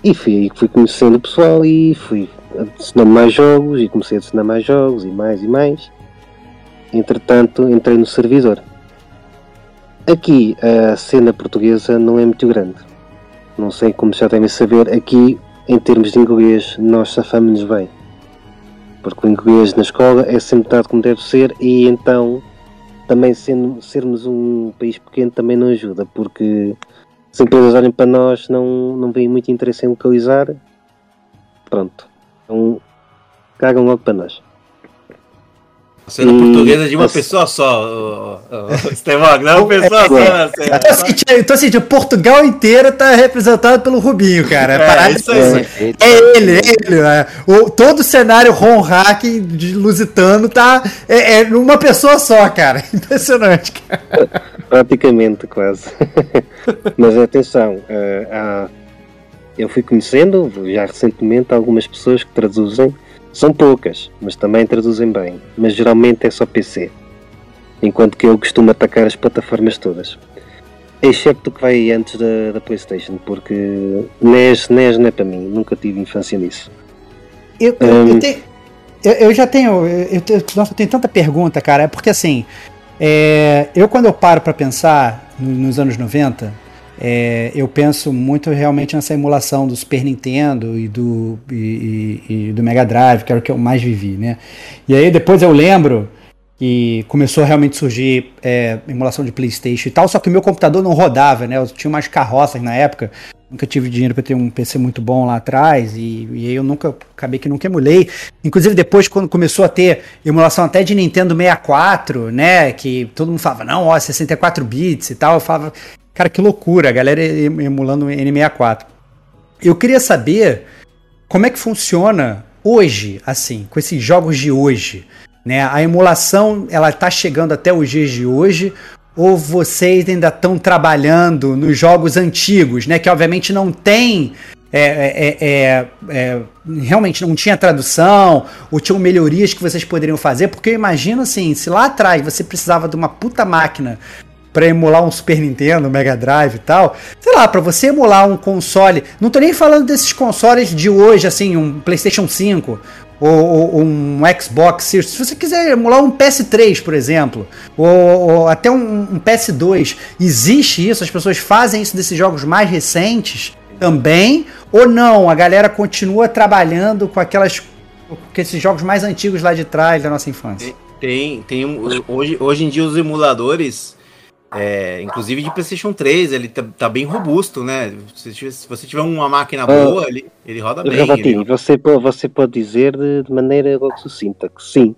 E fui aí que fui conhecendo o pessoal e fui adicionando mais jogos e comecei a adicionar mais jogos e mais e mais. Entretanto, entrei no servidor. Aqui a cena portuguesa não é muito grande. Não sei como já devem saber, aqui em termos de inglês nós safamos-nos bem. Porque o inglês na escola é sempre dado como deve ser e então também sendo, sermos um país pequeno também não ajuda, porque se empresas olhem para nós não, não veem muito interesse em localizar, pronto, então, cagam logo para nós. Cena e... portuguesa de uma pessoa só, [laughs] Estevão, não é uma pessoa é, só. É. Eu tô sentindo, eu tô sentindo, Portugal inteiro tá representado pelo Rubinho, cara. É, isso aí. É, é ele, é ele. É. O, todo o cenário Ron Hack de Lusitano tá é, é uma pessoa só, cara. [laughs] Impressionante, cara. Praticamente, quase. [laughs] Mas atenção, uh, há eu fui conhecendo já recentemente algumas pessoas que traduzem, são poucas, mas também traduzem bem, mas geralmente é só PC, enquanto que eu costumo atacar as plataformas todas. Excepto o que vai antes da, da PlayStation, porque NES, NES não é para mim, nunca tive infância nisso. Eu, eu, um, eu, eu, eu já tenho. Eu, nossa, eu tenho tanta pergunta, cara, é porque assim. É, eu, quando eu paro para pensar nos anos 90, é, eu penso muito realmente nessa emulação do Super Nintendo e do, e, e, e, do Mega Drive, que era o que eu mais vivi, né? E aí depois eu lembro que começou a realmente surgir é, emulação de PlayStation e tal, só que o meu computador não rodava, né? Eu tinha umas carroças na época, nunca tive dinheiro para ter um PC muito bom lá atrás e, e aí eu nunca acabei que nunca emulei. Inclusive depois quando começou a ter emulação até de Nintendo 64, né, que todo mundo falava, não, ó, 64 bits e tal, eu falava, Cara, que loucura, a galera emulando o N64. Eu queria saber como é que funciona hoje, assim, com esses jogos de hoje. Né? A emulação, ela tá chegando até os dias de hoje, ou vocês ainda estão trabalhando nos jogos antigos, né? Que obviamente não tem. É, é, é, é, realmente não tinha tradução, ou tinham melhorias que vocês poderiam fazer, porque eu imagino assim, se lá atrás você precisava de uma puta máquina para emular um Super Nintendo, Mega Drive e tal. Sei lá, para você emular um console, não tô nem falando desses consoles de hoje, assim, um PlayStation 5 ou, ou um Xbox Series. Se você quiser emular um PS3, por exemplo, ou, ou até um, um PS2, existe isso? As pessoas fazem isso desses jogos mais recentes também? Ou não? A galera continua trabalhando com aquelas com esses jogos mais antigos lá de trás da nossa infância? Tem, tem hoje, hoje em dia os emuladores é, inclusive de PlayStation 3, ele tá, tá, bem robusto, né? Se, se você tiver uma máquina ah, boa, ele, ele roda bem. Ele... você, você pode dizer de, de maneira sucinta que sim,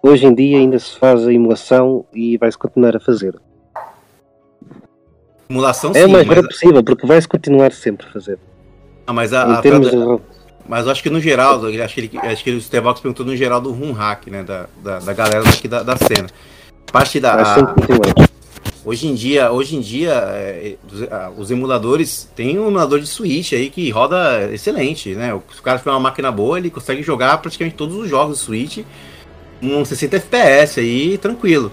hoje em dia ainda se faz a emulação e vai-se continuar a fazer. Emulação é sim. É o mais mas... possível, porque vai-se continuar sempre a fazer. Ah, mas a, a, tradu... mas eu acho que no geral, acho que, ele, acho que o Stevox perguntou no geral do rum hack, né? Da, da, da galera daqui da, da cena. Parte da. Continua. Hoje em dia, hoje em dia é, os, ah, os emuladores tem um emulador de Switch aí que roda excelente, né? O, se o cara tiver uma máquina boa, ele consegue jogar praticamente todos os jogos do Switch com 60 FPS aí, tranquilo.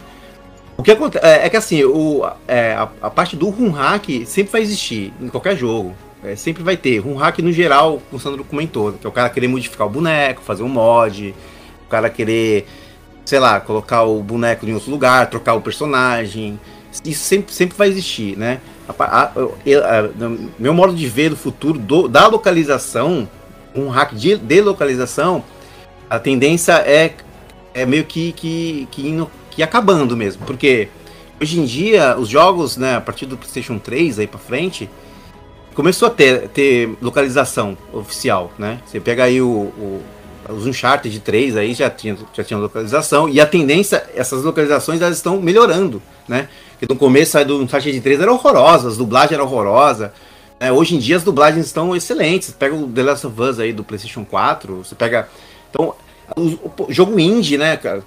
O que acontece é, é que assim, o, é, a, a parte do run hack sempre vai existir em qualquer jogo. É, sempre vai ter. Run hack no geral, o Sandro comentou, que é o cara querer modificar o boneco, fazer um mod, o cara querer, sei lá, colocar o boneco em outro lugar, trocar o personagem. Isso sempre, sempre vai existir, né? A, a, a- meu modo de ver do futuro do- da localização, um hack de, de localização, a tendência é, é meio que, que, que, indo- que acabando mesmo. Porque hoje em dia, os jogos, né, a partir do PlayStation 3 aí pra frente, começou a ter, ter localização oficial, né? Você pega aí o, o- os Uncharted 3 aí já tinha, já tinha localização e a tendência, essas localizações elas estão melhorando, né? Porque no começo aí do Uncharted 3 era horrorosa, as dublagens eram horrorosas. né? Hoje em dia as dublagens estão excelentes. Você pega o The Last of Us aí do PlayStation 4, você pega. Então, o, o jogo indie, né, cara?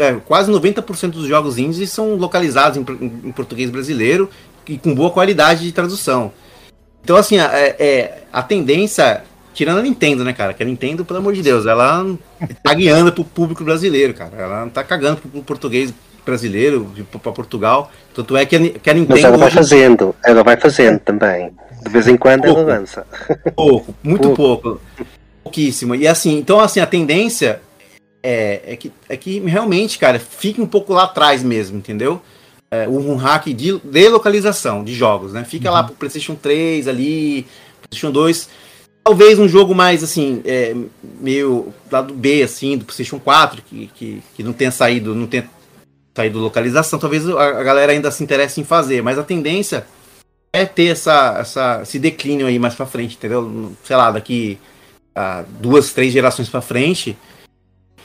é, Quase 90% dos jogos indies são localizados em, por- em português brasileiro e com boa qualidade de tradução. Então, assim, é- é, a tendência, tirando a Nintendo, né, cara? Que a Nintendo, pelo amor de Deus, ela tá guiando pro público brasileiro, cara. Ela não tá cagando pro português brasileiro, pra Portugal. Tanto é que a, que a Nintendo. Mas ela vai hoje- fazendo, ela vai fazendo também. De vez em quando ela Pouco. lança. [laughs] pouco, muito Pouco. pouco. Pouquíssimo. E assim, então assim, a tendência é, é, que, é que realmente, cara, fique um pouco lá atrás mesmo, entendeu? É, um hack de, de localização de jogos, né? Fica lá pro PlayStation 3 ali, PlayStation 2. Talvez um jogo mais assim, é, meio lado B, assim, do PlayStation 4, que, que, que não tenha saído, não tenha saído localização, talvez a, galera ainda se interesse em fazer, mas a tendência é ter essa, essa, esse declínio aí mais pra frente, entendeu? Sei lá, daqui a duas, três gerações pra frente.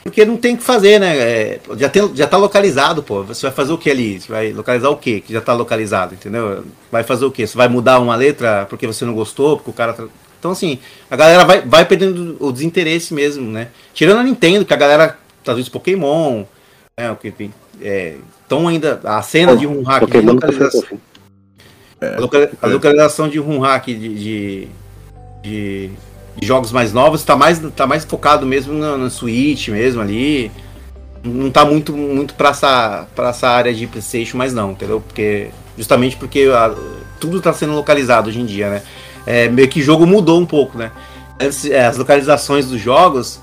Porque não tem o que fazer, né? É, já, tem, já tá localizado, pô. Você vai fazer o que ali? Você vai localizar o que que já tá localizado, entendeu? Vai fazer o que? Você vai mudar uma letra porque você não gostou, porque o cara. tá- Então, assim, a galera vai, vai perdendo o desinteresse mesmo, né? Tirando a Nintendo, que a galera traduz Pokémon, né? O que tem. É, então ainda. A cena de um hack de localização. A, a É. localização de um hack de, de, de- de jogos mais novos está mais, tá mais focado mesmo na, na Switch mesmo ali. Não tá muito, muito pra essa, pra essa área de Playstation mais não, entendeu? Porque, justamente porque a- tudo tá sendo localizado hoje em dia, né? É, meio que o jogo mudou um pouco, né? Antes, é, as localizações dos jogos,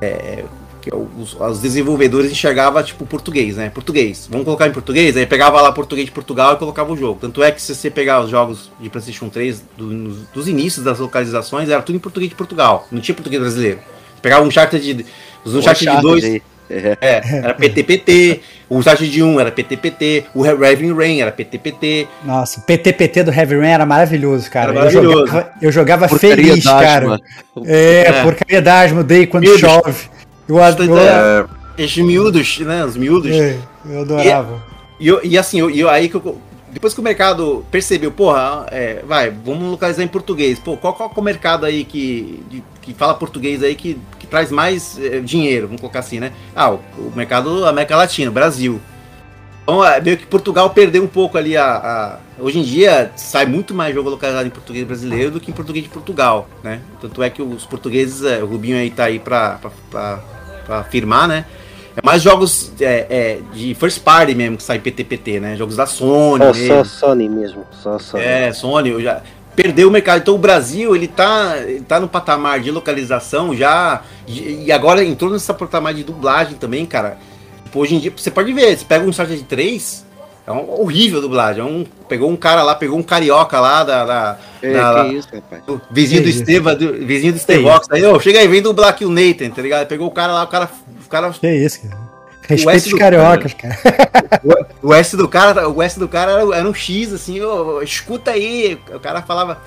é, que os, os desenvolvedores enxergavam tipo português, né? Português. Vamos colocar em português? Aí pegava lá português de Portugal e colocava o jogo. Tanto é que se você pegar os jogos de PlayStation 3 do- nos- dos inícios das localizações, era tudo em português de Portugal. Não tinha português brasileiro. Você pegava um Uncharted de. Os Uncharted de 2 aí. É. era PTPT, o Uncharted de 1 era PTPT, o Heavy Rain era PTPT. Nossa, o PTPT do Heavy Rain era maravilhoso, cara. Era maravilhoso. Eu jogava, eu jogava feliz, cara. É, É. porcaria da asma, odeio quando chove. Eu, ad- eu, É, Os miúdos, né? Os miúdos. é, eu adorava. E, eu- e assim, eu, e eu- aí que eu, depois que o mercado percebeu, porra, é, vai, vamos localizar em português. Pô, qual, qual é o mercado aí que, de- que fala português aí que, que traz mais é, dinheiro, vamos colocar assim, né? Ah, o, o mercado América Latina, Brasil. Então, é, meio que Portugal perdeu um pouco ali a, a- Hoje em dia sai muito mais jogo localizado em português brasileiro do que em português de Portugal, né? Tanto é que os portugueses, é, o Rubinho aí tá aí pra, pra, pra, pra afirmar, né? É mais jogos é, é, de first party mesmo que sai PTPT, né? Jogos da Sony. Ou mesmo. só Sony mesmo. Só Sony. É, Sony, eu já perdeu o mercado. Então o Brasil, ele tá, ele tá no patamar de localização já e agora entrou nessa patamar de dublagem também, cara. Tipo, hoje em dia, você pode ver, você pega um Uncharted 3, é um horrível a dublagem. É um, pegou um cara lá, pegou um carioca lá da, da- É, da- que isso, rapaz. do vizinho do Que isso? Esteva, do, vizinho do Estevox. Aí, ô, chega aí, vem dublar aqui o Nathan, tá ligado? Pegou o cara lá, o cara, o cara Que isso, cara. Respeito os do- cariocas, cara. [laughs] O S do cara, o S do cara era, era um X, assim, ô, escuta aí. O cara falava.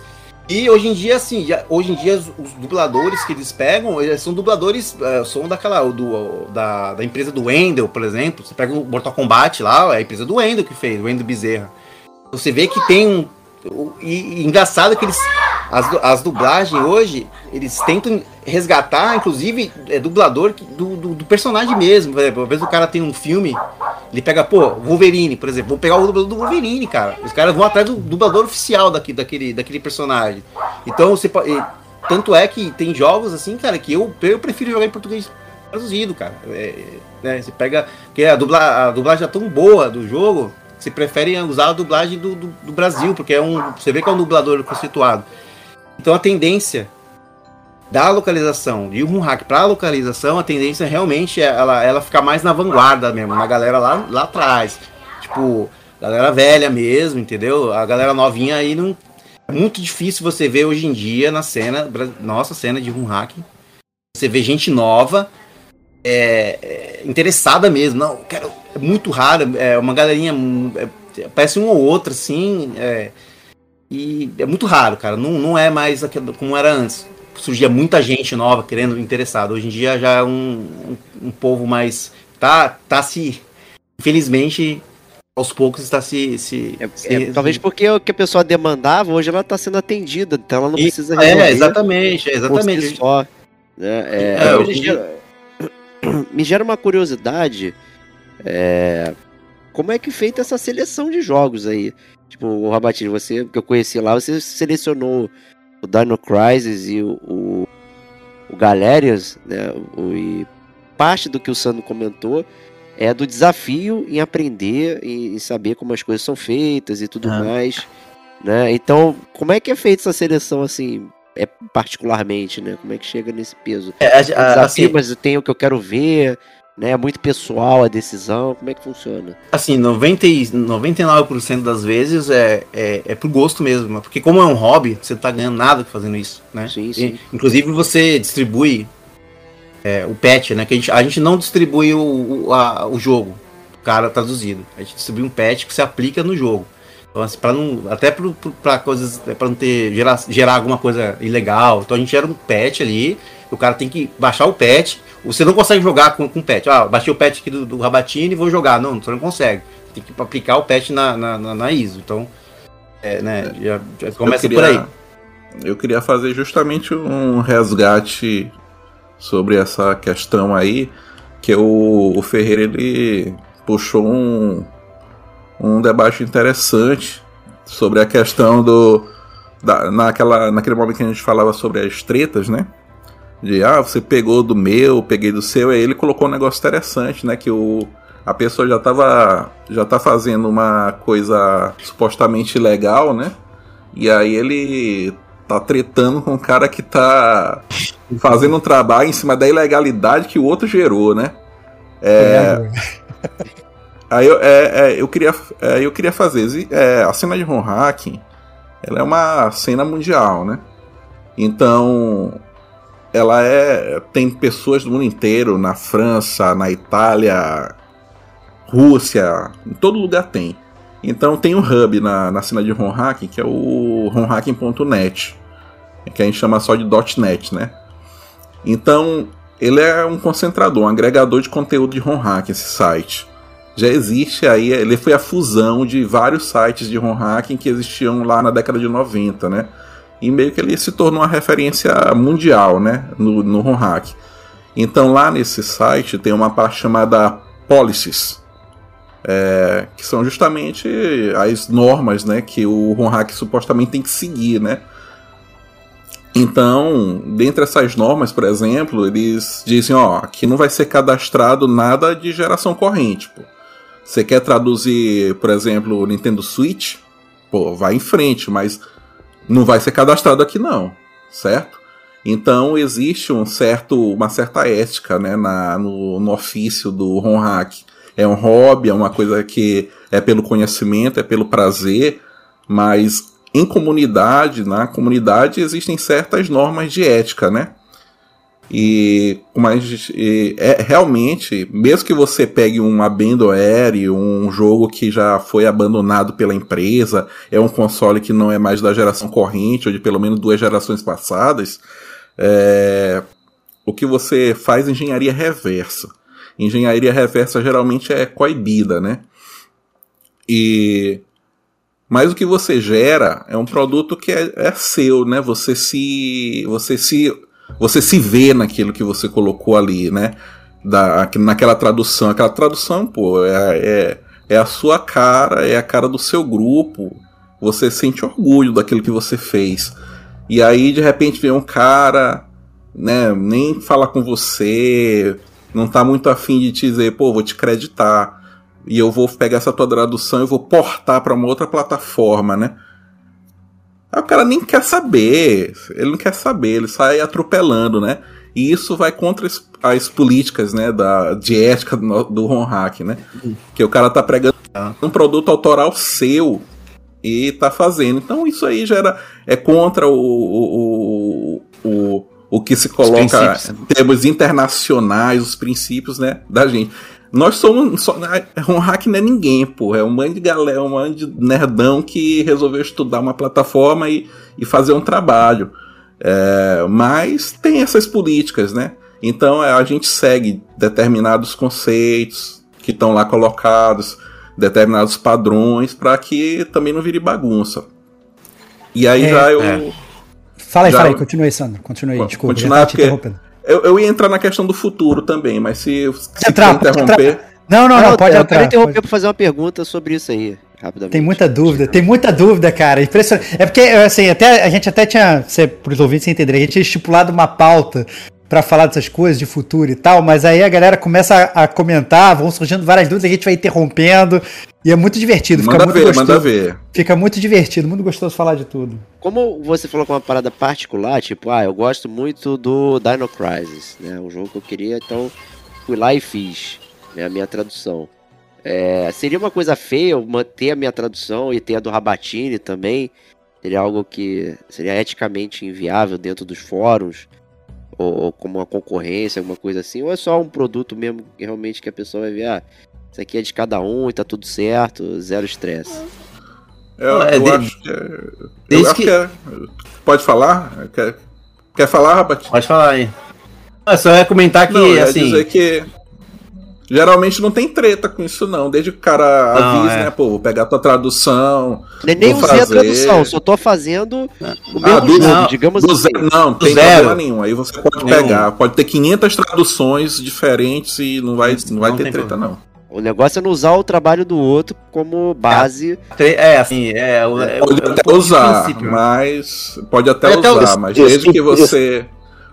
E hoje em dia, assim, já- hoje em dia os, os dubladores que eles pegam, eles são dubladores, é, são daquela, do, da, da empresa do Wendel, por exemplo. Você pega o Mortal Kombat lá, é a empresa do Wendel que fez, o Wendel Bezerra. Você vê que tem um. E, e engraçado que eles. As, as dublagens hoje, eles tentam resgatar, inclusive, é, dublador do, do, do personagem mesmo. Por exemplo, às vezes o cara tem um filme, ele pega, pô, Wolverine, por exemplo, vou pegar o dublador do Wolverine, cara. Os caras vão atrás do dublador oficial daqui, daquele, daquele personagem. Então, você Tanto é que tem jogos assim, cara, que eu, eu prefiro jogar em português traduzido, cara. É, né, você pega. Porque a, dubla, a dublagem é tão boa do jogo, você prefere usar a dublagem do, do, do Brasil, porque é um. Você vê que é um dublador conceituado. Então a tendência da localização de um hack para localização, a tendência realmente é ela, ela ficar mais na vanguarda mesmo, na galera lá, lá atrás. Tipo, galera velha mesmo, entendeu? A galera novinha aí não. É muito difícil você ver hoje em dia na cena, nossa cena de um hack. Você vê gente nova, é, é, interessada mesmo. Não, quero. É muito raro, é uma galerinha. é, parece um ou outro, assim. é, e é muito raro, cara. Não, não é mais aquilo como era antes. Surgia muita gente nova querendo, interessado. Hoje em dia já é um, um, um povo mais. Tá, tá se. Infelizmente, aos poucos está se. se, É, se- é, talvez porque o que a pessoa demandava, hoje ela está sendo atendida, então ela não E- precisa resolver É, exatamente, é, exatamente. si só. né? É, É, hoje em dia- [clears throat] me gera uma curiosidade. é, como é que é feita essa seleção de jogos aí? Tipo, o Rabatini, você que eu conheci lá, você selecionou o Dino Crisis e o, o, o né? O, e parte do que o Sandro comentou é do desafio em aprender e, e saber como as coisas são feitas e tudo Ah. mais. Né? Então, como é que é feita essa seleção assim? É particularmente, né? Como é que chega nesse peso? É, a- a- desafio, assim, mas eu tenho o que eu quero ver, né? É muito pessoal a decisão. Como é que funciona? assim 90, e 99% das vezes é, é, é por gosto mesmo. Porque como é um hobby, você não tá ganhando nada fazendo isso, né? Sim, E, sim. inclusive você distribui é, o patch, né? Que a gente, a gente não distribui o, o, a- o jogo, o cara traduzido. A gente distribui um patch que se aplica no jogo. Então, assim, pra não, até para coisas, para não ter gerar, gerar alguma coisa ilegal. Então a gente gera um patch ali, o cara tem que baixar o patch. Você não consegue jogar com, com patch. Ah, baixei o patch aqui do, do Rabatini e vou jogar. Não, você não consegue. Tem que aplicar o patch na, na, na- na ISO. Então, é, né, já, já começa eu por aí. queria, Eu queria fazer justamente um resgate sobre essa questão aí, que o, o Ferreira ele puxou um, um debate interessante sobre a questão do da, naquela, naquele momento que a gente falava sobre as tretas, né? De ah, você pegou do meu, peguei do seu, aí ele colocou um negócio interessante, né? Que o, a pessoa já tava já tá fazendo uma coisa supostamente ilegal, né? E aí ele tá tretando com um cara que tá fazendo um trabalho em cima da ilegalidade que o outro gerou, né? É, [laughs] aí eu, é, é, eu, queria, é, eu queria fazer. é, a cena de home hacking ela é uma cena mundial, né? Então ela é. Tem pessoas do mundo inteiro, na França, na Itália, Rússia, em todo lugar tem. Então tem um hub na, na cena de home hacking, que é o homehacking.net, que a gente chama só de .net, né? Então ele é um concentrador, um agregador de conteúdo de home hacking, esse site. Já existe aí, ele foi a fusão de vários sites de home hacking que existiam lá na década de 90, né? E meio que ele se tornou uma referência mundial, né? No, no home hacking. Então lá nesse site tem uma parte chamada Policies, é, que são justamente as normas né, que o home hack supostamente tem que seguir, né? Então, dentre essas normas, por exemplo, eles dizem, ó, aqui não vai ser cadastrado nada de geração corrente, pô. Você quer traduzir, por exemplo, o Nintendo Switch? Pô, vai em frente, mas não vai ser cadastrado aqui não, certo? Então existe um certo, uma certa ética né, na, no, no ofício do home hack. É um hobby, é uma coisa que é pelo conhecimento, é pelo prazer, mas em comunidade, na comunidade existem certas normas de ética, né? E, mas e, é realmente, mesmo que você pegue um abandonware, um jogo que já foi abandonado pela empresa, é um console que não é mais da geração corrente, ou de pelo menos duas gerações passadas, é, o que você faz é engenharia reversa. Engenharia reversa geralmente é coibida, né? E Mas o que você gera é um produto que é, é seu, né? Você se, você se, você se vê naquilo que você colocou ali, né? Da, naquela tradução. Aquela tradução, pô, é, é, é a sua cara, é a cara do seu grupo. Você sente orgulho daquilo que você fez. E aí, de repente, vem um cara, né? Nem fala com você, não tá muito afim de te dizer, pô, vou te creditar e eu vou pegar essa tua tradução e vou portar para uma outra plataforma, né? Aí o cara nem quer saber, ele não quer saber, ele sai atropelando, né? E isso vai contra as, as políticas, né, da, de ética do, do Ron Hack, né? Que o cara tá pregando um produto autoral seu e tá fazendo. Então isso aí já era, é contra o, o, o, o, o que se coloca em termos internacionais, os princípios, né, da gente. Nós somos. Só, um hack não é ninguém, pô. É um monte de galera, um monte de nerdão que resolveu estudar uma plataforma e, e fazer um trabalho. É, mas tem essas políticas, né? Então é, a gente segue determinados conceitos que estão lá colocados, determinados padrões, para que também não vire bagunça. E aí é, já eu. É. Fala aí, já, fala aí, continue, Sandro. Continue aí, desculpa. Continuar, porque eu, eu ia entrar na questão do futuro também, mas se, se entrar, interromper. Não, não, não, pode eu entrar. Eu quero interromper pode... para fazer uma pergunta sobre isso aí. Rapidamente. Tem muita dúvida, tem muita dúvida, cara. Impressionante. É porque, assim, até, a gente até tinha, para os ouvintes entenderem, a gente tinha estipulado uma pauta para falar dessas coisas de futuro e tal, mas aí a galera começa a, a, comentar, vão surgindo várias dúvidas, a gente vai interrompendo, e é muito divertido. Manda muito ver, gostoso, manda ver. Fica muito divertido, muito gostoso falar de tudo. Como você falou com uma parada particular, tipo, ah, eu gosto muito do Dino Crisis, né, um jogo que eu queria, então fui lá e fiz né, a minha tradução. É, seria uma coisa feia eu manter a minha tradução e ter a do Rabatini também, seria algo que seria eticamente inviável dentro dos fóruns, ou, ou, como uma concorrência, alguma coisa assim, ou é só um produto mesmo que realmente que a pessoa vai ver, ah, isso aqui é de cada um e tá tudo certo, zero estresse. Eu, é, eu, eu acho que, é, eu acho que... que é, pode falar? Quer, quer falar, Rabat? Pode falar aí. Eu só ia comentar que, não, assim... dizer que Geralmente não tem treta com isso, não. Desde que o cara avise, é. né? Pô, vou pegar a tua tradução. Nem, nem usei fazer... a tradução, só tô fazendo o mesmo ah, do, jogo, não, digamos do assim. Zero, não, tem zero. problema nenhum. Aí você pode nenhum. pegar. Pode ter 500 traduções diferentes e não vai, não vai não ter treta, problema. não. O negócio é não usar o trabalho do outro como base. É, é assim, é. É pode até usar, mas. Pode até pode usar, até mas desde que você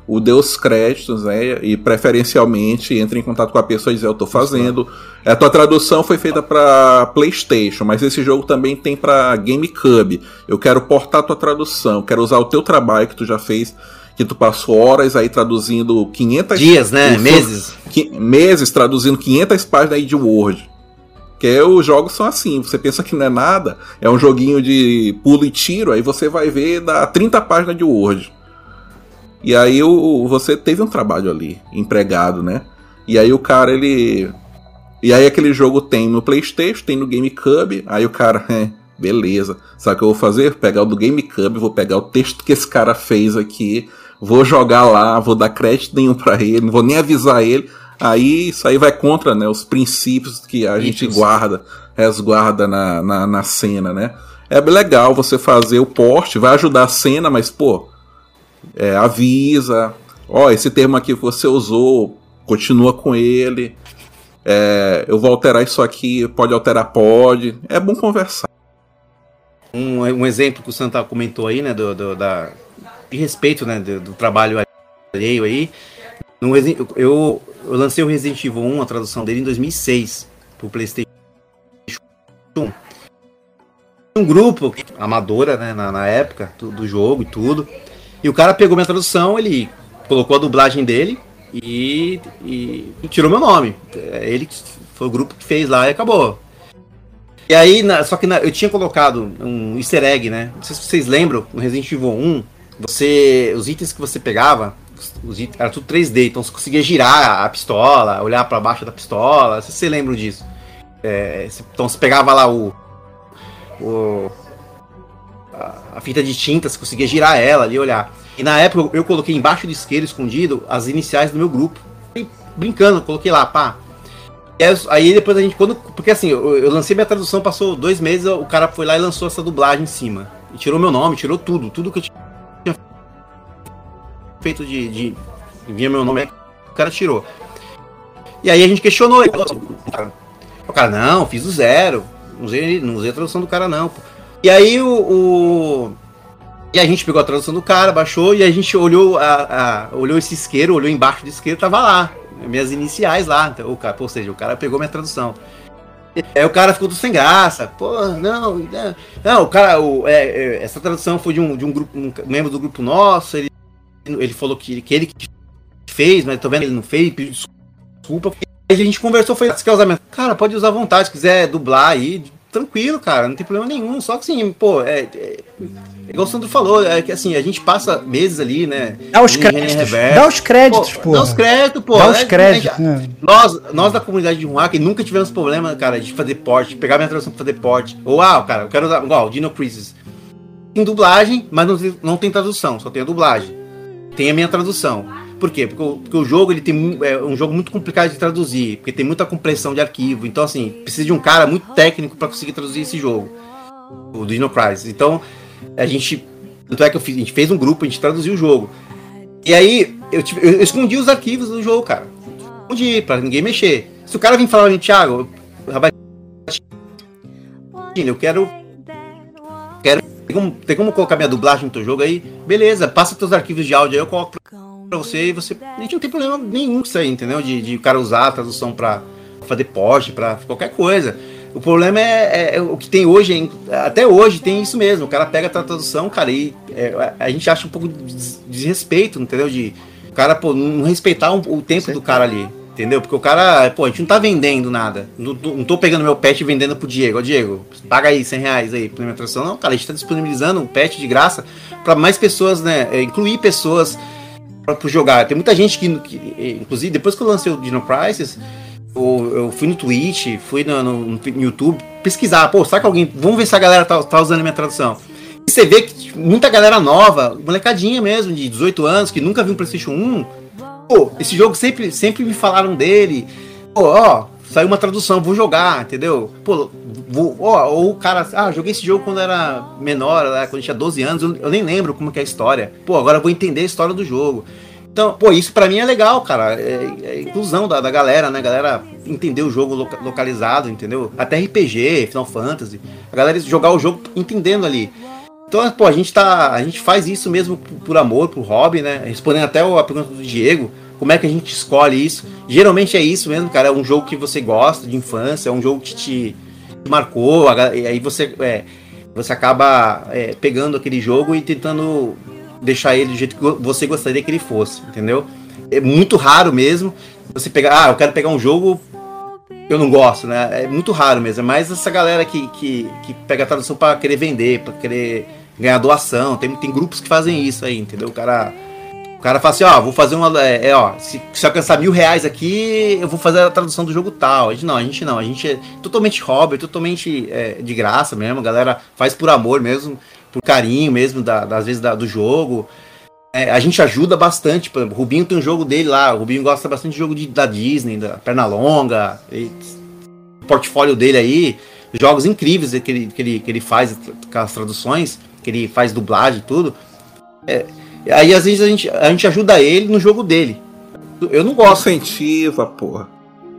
o dê os créditos, né? E preferencialmente entre em contato com a pessoa e dizer, eu tô fazendo. A tua tradução foi feita para PlayStation, mas esse jogo também tem para GameCube. Eu quero portar a tua tradução, quero usar o teu trabalho que tu já fez, que tu passou horas aí traduzindo 500 dias, né? Meses. meses traduzindo 500 páginas aí de Word. Que os jogos são assim, você pensa que não é nada, é um joguinho de pulo e tiro, aí você vai ver dá 30 páginas de Word. E aí o, você teve um trabalho ali, empregado, né? E aí o cara, ele. E aí aquele jogo tem no Playstation, tem no GameCube, aí o cara, [laughs] é, beleza. Sabe o que eu vou fazer? Vou pegar o do GameCube, vou pegar o texto que esse cara fez aqui, vou jogar lá, vou dar crédito nenhum para ele, não vou nem avisar ele. Aí isso aí vai contra né, os princípios que a gente guarda, resguarda na, na, na cena, né? É legal você fazer o porte, vai ajudar a cena, mas, pô, é, avisa, ó, oh, esse termo aqui você usou, continua com ele. É, eu vou alterar isso aqui, pode alterar, pode. É bom conversar. Um, um exemplo que o Santa comentou aí, né, do, do da, de respeito, né, do, do trabalho alheio aí. No, eu, eu lancei o Resident Evil 1, a tradução dele, em 2006, pro PlayStation 1. Um grupo, amadora, né, na, na época do, do jogo e tudo. E o cara pegou minha tradução, ele colocou a dublagem dele e, e, tirou meu nome. É, ele foi o grupo que fez lá e acabou. E aí, na, só que na, eu tinha colocado um easter egg, né? Não sei se vocês lembram, no Resident Evil 1, você, os itens que você pegava, os itens, era tudo 3D, então você conseguia girar a pistola, olhar para baixo da pistola, se vocês lembram disso. É, então você pegava lá o, o a, fita de tinta, você conseguia girar ela ali, olhar. E na época eu, coloquei embaixo do isqueiro, escondido, as iniciais do meu grupo. E, brincando, coloquei lá, pá. Aí, depois a gente, quando. Porque assim, eu, eu lancei minha tradução, passou dois meses, o cara foi lá e lançou essa dublagem em cima. E tirou meu nome, tirou tudo, tudo que eu tinha feito de. de vinha meu nome, o cara tirou. E aí a gente questionou ele. O cara, não, fiz o zero. Não usei, não usei a tradução do cara, não. Pô. E aí o, o, E a gente pegou a tradução do cara, baixou, e a gente olhou a, a olhou esse isqueiro, olhou embaixo do isqueiro, tava lá. Minhas iniciais lá. Então, o cara, ou seja, o cara pegou minha tradução. Aí o cara ficou sem graça. Pô, não, não, não o cara, o, é, é, essa tradução foi de um, de um grupo, um membro do grupo nosso. Ele, ele falou que, que ele fez, mas tô vendo ele não fez, pediu desculpa. Aí a gente conversou, foi casamento. Cara, pode usar à vontade, se quiser dublar aí, tranquilo, cara, não tem problema nenhum. Só que assim, pô, é, é, é igual o Sandro falou, é que assim, a gente passa meses ali, né? Dá os créditos. Dá os créditos, pô. Dá os créditos, pô. Dá os créditos. Né? Nós, nós da comunidade de Ruak nunca tivemos problema, cara, de fazer porte, pegar minha tradução pra fazer porte. Ou, ah, cara, eu quero usar, igual, Dino Crisis. Tem dublagem, mas não, não tem tradução, só tem a dublagem. Tem a minha tradução. Por quê? Porque o, porque o jogo ele tem é um jogo muito complicado de traduzir, porque tem muita compressão de arquivo. Então, assim, precisa de um cara muito técnico para conseguir traduzir esse jogo, o Dino Crisis. Então, a gente. Tanto é que fiz, a gente fez um grupo, a gente traduziu o jogo. E aí, eu, tive, eu escondi os arquivos do jogo, cara. Escondi, pra ninguém mexer. Se o cara vir falar Thiago, eu quero. Quero. Tem como, tem como colocar minha dublagem no teu jogo aí? Beleza, passa teus arquivos de áudio aí, eu coloco você e você. A gente não tem problema nenhum com isso aí, entendeu? De, de o cara usar a tradução pra fazer post, pra qualquer coisa. O problema é, é, é o que tem hoje, até hoje tem isso mesmo. O cara pega a tradução, cara, e é, a gente acha um pouco de desrespeito, entendeu? De o cara, pô, não respeitar o tempo do cara ali, entendeu? Porque o cara, pô, a gente não tá vendendo nada. Não, não tô pegando meu pet e vendendo pro Diego. Ó, Diego, paga aí 100 reais aí pra tradução. Não, cara, a gente tá disponibilizando um pet de graça para mais pessoas, né? É, incluir pessoas para jogar. Tem muita gente que, que, inclusive, depois que eu lancei o Dino Crisis, eu, eu fui no Twitch, fui no, no, no, YouTube pesquisar, pô, que alguém. Vamos ver se a galera tá, tá usando a minha tradução. E você vê que muita galera nova, molecadinha mesmo, de 18 anos, que nunca viu um PlayStation 1, pô, esse jogo sempre, sempre me falaram dele. Pô, ó, saiu uma tradução, vou jogar, entendeu? Pô, vou, ó, ou o cara, ah, joguei esse jogo quando era menor, né, quando tinha 12 anos, eu, eu, nem lembro como é a história. Pô, agora eu vou entender a história do jogo. Então, pô, isso para mim é legal, cara. É, é inclusão da, da galera, né? A galera entender o jogo loca, localizado, entendeu? Até RPG, Final Fantasy. A galera jogar o jogo entendendo ali. Então, pô, a gente tá. A gente faz isso mesmo por, por amor, por hobby, né? Respondendo até a pergunta do Diego. Como é que a gente escolhe isso? Geralmente é isso mesmo, cara. É um jogo que você gosta de infância, é um jogo que te marcou, e aí você, é, você acaba é, pegando aquele jogo e tentando deixar ele do jeito que você gostaria que ele fosse, entendeu? É muito raro mesmo você pegar, ah, eu quero pegar um jogo eu não gosto, né? É muito raro mesmo. É mais essa galera que, que, que pega a tradução para querer vender, para querer ganhar doação. Tem, tem grupos que fazem isso aí, entendeu? O cara o cara fala assim, ó, vou fazer uma. É, é, ó, se, se alcançar mil reais aqui, eu vou fazer a tradução do jogo tal. A gente não, a gente não, a gente é totalmente hobby, totalmente é, de graça mesmo, a galera faz por amor mesmo, por carinho mesmo, da, das vezes da, do jogo. É, a gente ajuda bastante. o Rubinho tem um jogo dele lá, o Rubinho gosta bastante de jogo de, da Disney, da Pernalonga, e, o portfólio dele aí, jogos incríveis que ele, que ele, que ele faz com as traduções, que ele faz dublagem e tudo. É, Aí às vezes a gente, a gente ajuda ele no jogo dele. Eu não gosto. Incentiva, porra.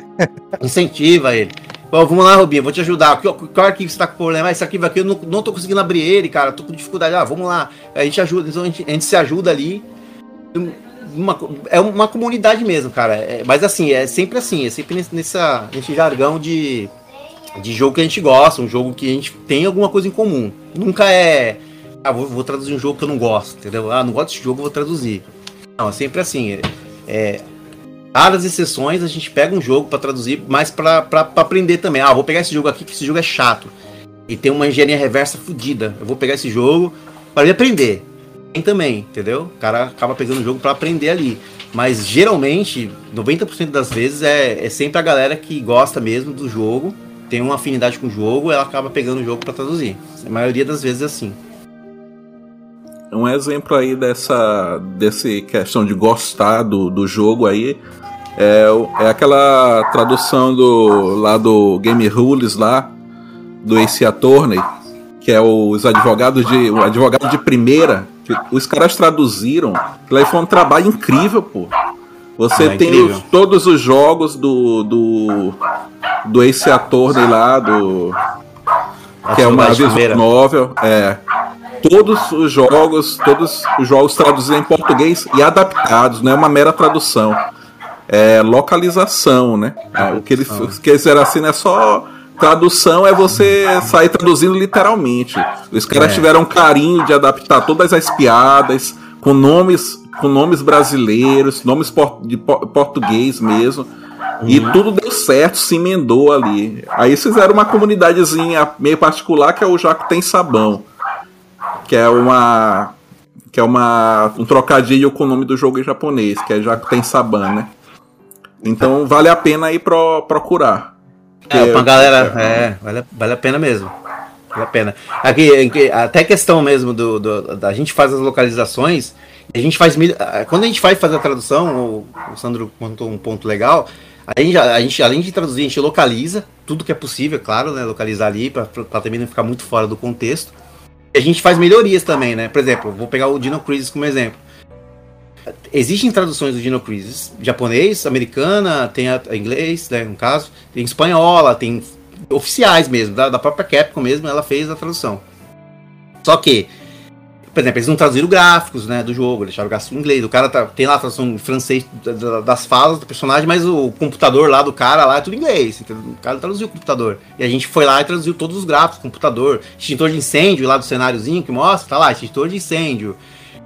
[laughs] Incentiva ele. Bom, vamos lá, Rubinho, vou te ajudar. Qual, qual arquivo você tá com problema? Esse arquivo aqui eu não, não tô conseguindo abrir ele, cara. Tô com dificuldade. Ah, vamos lá. A gente ajuda, então a gente, a gente se ajuda ali. Uma, é uma comunidade mesmo, cara. É, mas assim, é sempre assim, é sempre nessa, nesse jargão de, de jogo que a gente gosta, um jogo que a gente tem alguma coisa em comum. Nunca é ah, vou, vou, traduzir um jogo que eu não gosto, entendeu? Ah, não gosto desse jogo, vou traduzir. Não, é sempre assim. É, é raras exceções a gente pega um jogo para traduzir, mas para aprender também. Ah, vou pegar esse jogo aqui que esse jogo é chato e tem uma engenharia reversa fodida. Eu vou pegar esse jogo para aprender. Tem também, entendeu? O cara acaba pegando o jogo para aprender ali. Mas geralmente, 90% das vezes é, é sempre a galera que gosta mesmo do jogo, tem uma afinidade com o jogo, ela acaba pegando o jogo para traduzir. A maioria das vezes é assim. Um exemplo aí dessa desse questão de gostar do, do jogo aí É, é aquela tradução do lá do Game Rules lá do Ace Attorney, que é os advogados de o advogado de primeira. que os caras traduziram. Aí foi um trabalho incrível, pô. Você Ah, tem incrível. os- todos os jogos do do do Ace Attorney lá do que é uma visual primeira. novel, é todos os jogos, todos os jogos traduzidos em português e adaptados, não é uma mera tradução. É localização, né? É, o que eles quiseram assim não é só tradução, é você sair traduzindo literalmente. Os caras É. tiveram carinho de adaptar todas as piadas com nomes com nomes brasileiros, nomes por- de po- português mesmo. E tudo deu certo, se emendou ali. Aí fizeram uma comunidadezinha meio particular que é o Jaco Tem Sabão. Que é uma. Que é uma. um trocadilho com o nome do jogo em japonês, que é Jaco Tem Saban, né? Então vale a pena aí pro, procurar. É, pra galera, é, vale, a- vale a pena mesmo. Vale a pena. Aqui, até questão mesmo do, do- da gente faz as localizações, a gente faz quando a gente vai fazer a tradução, o, o Sandro contou um ponto legal. A gente, a gente, além de traduzir, a gente localiza tudo que é possível, claro, né? Localizar ali para também não ficar muito fora do contexto. A gente faz melhorias também, né? Por exemplo, vou pegar o Dino Crisis como exemplo. Existem traduções do Dino Crisis japonês, americana, tem a, a inglês, né, no caso, tem espanhola, tem oficiais mesmo, da, da própria Capcom mesmo, ela fez a tradução. Só que, por exemplo, eles não traduziram gráficos né, do jogo, deixaram o gráfico em inglês. O cara tá- tem lá a tradução francês da- da- das falas do personagem, mas o computador lá do cara lá é tudo inglês. O cara traduziu o computador. E a gente foi lá e traduziu todos os gráficos, computador, extintor de incêndio lá do cenáriozinho que mostra, tá lá, extintor de incêndio.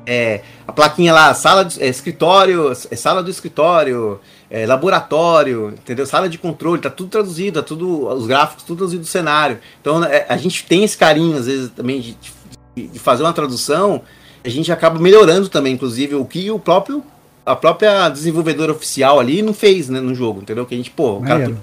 É, a plaquinha lá, sala de é, escritório, é, sala do escritório, é, laboratório, entendeu? Sala de controle, tá tudo traduzido, tá tudo, os gráficos, tudo traduzido do cenário. Então é, a gente tem esse carinho, às vezes, também de, de- de fazer uma tradução, a gente acaba melhorando também, inclusive, o que o próprio, a própria desenvolvedora oficial ali não fez né, no jogo, entendeu? Que a gente, pô, o cara. Maneiro.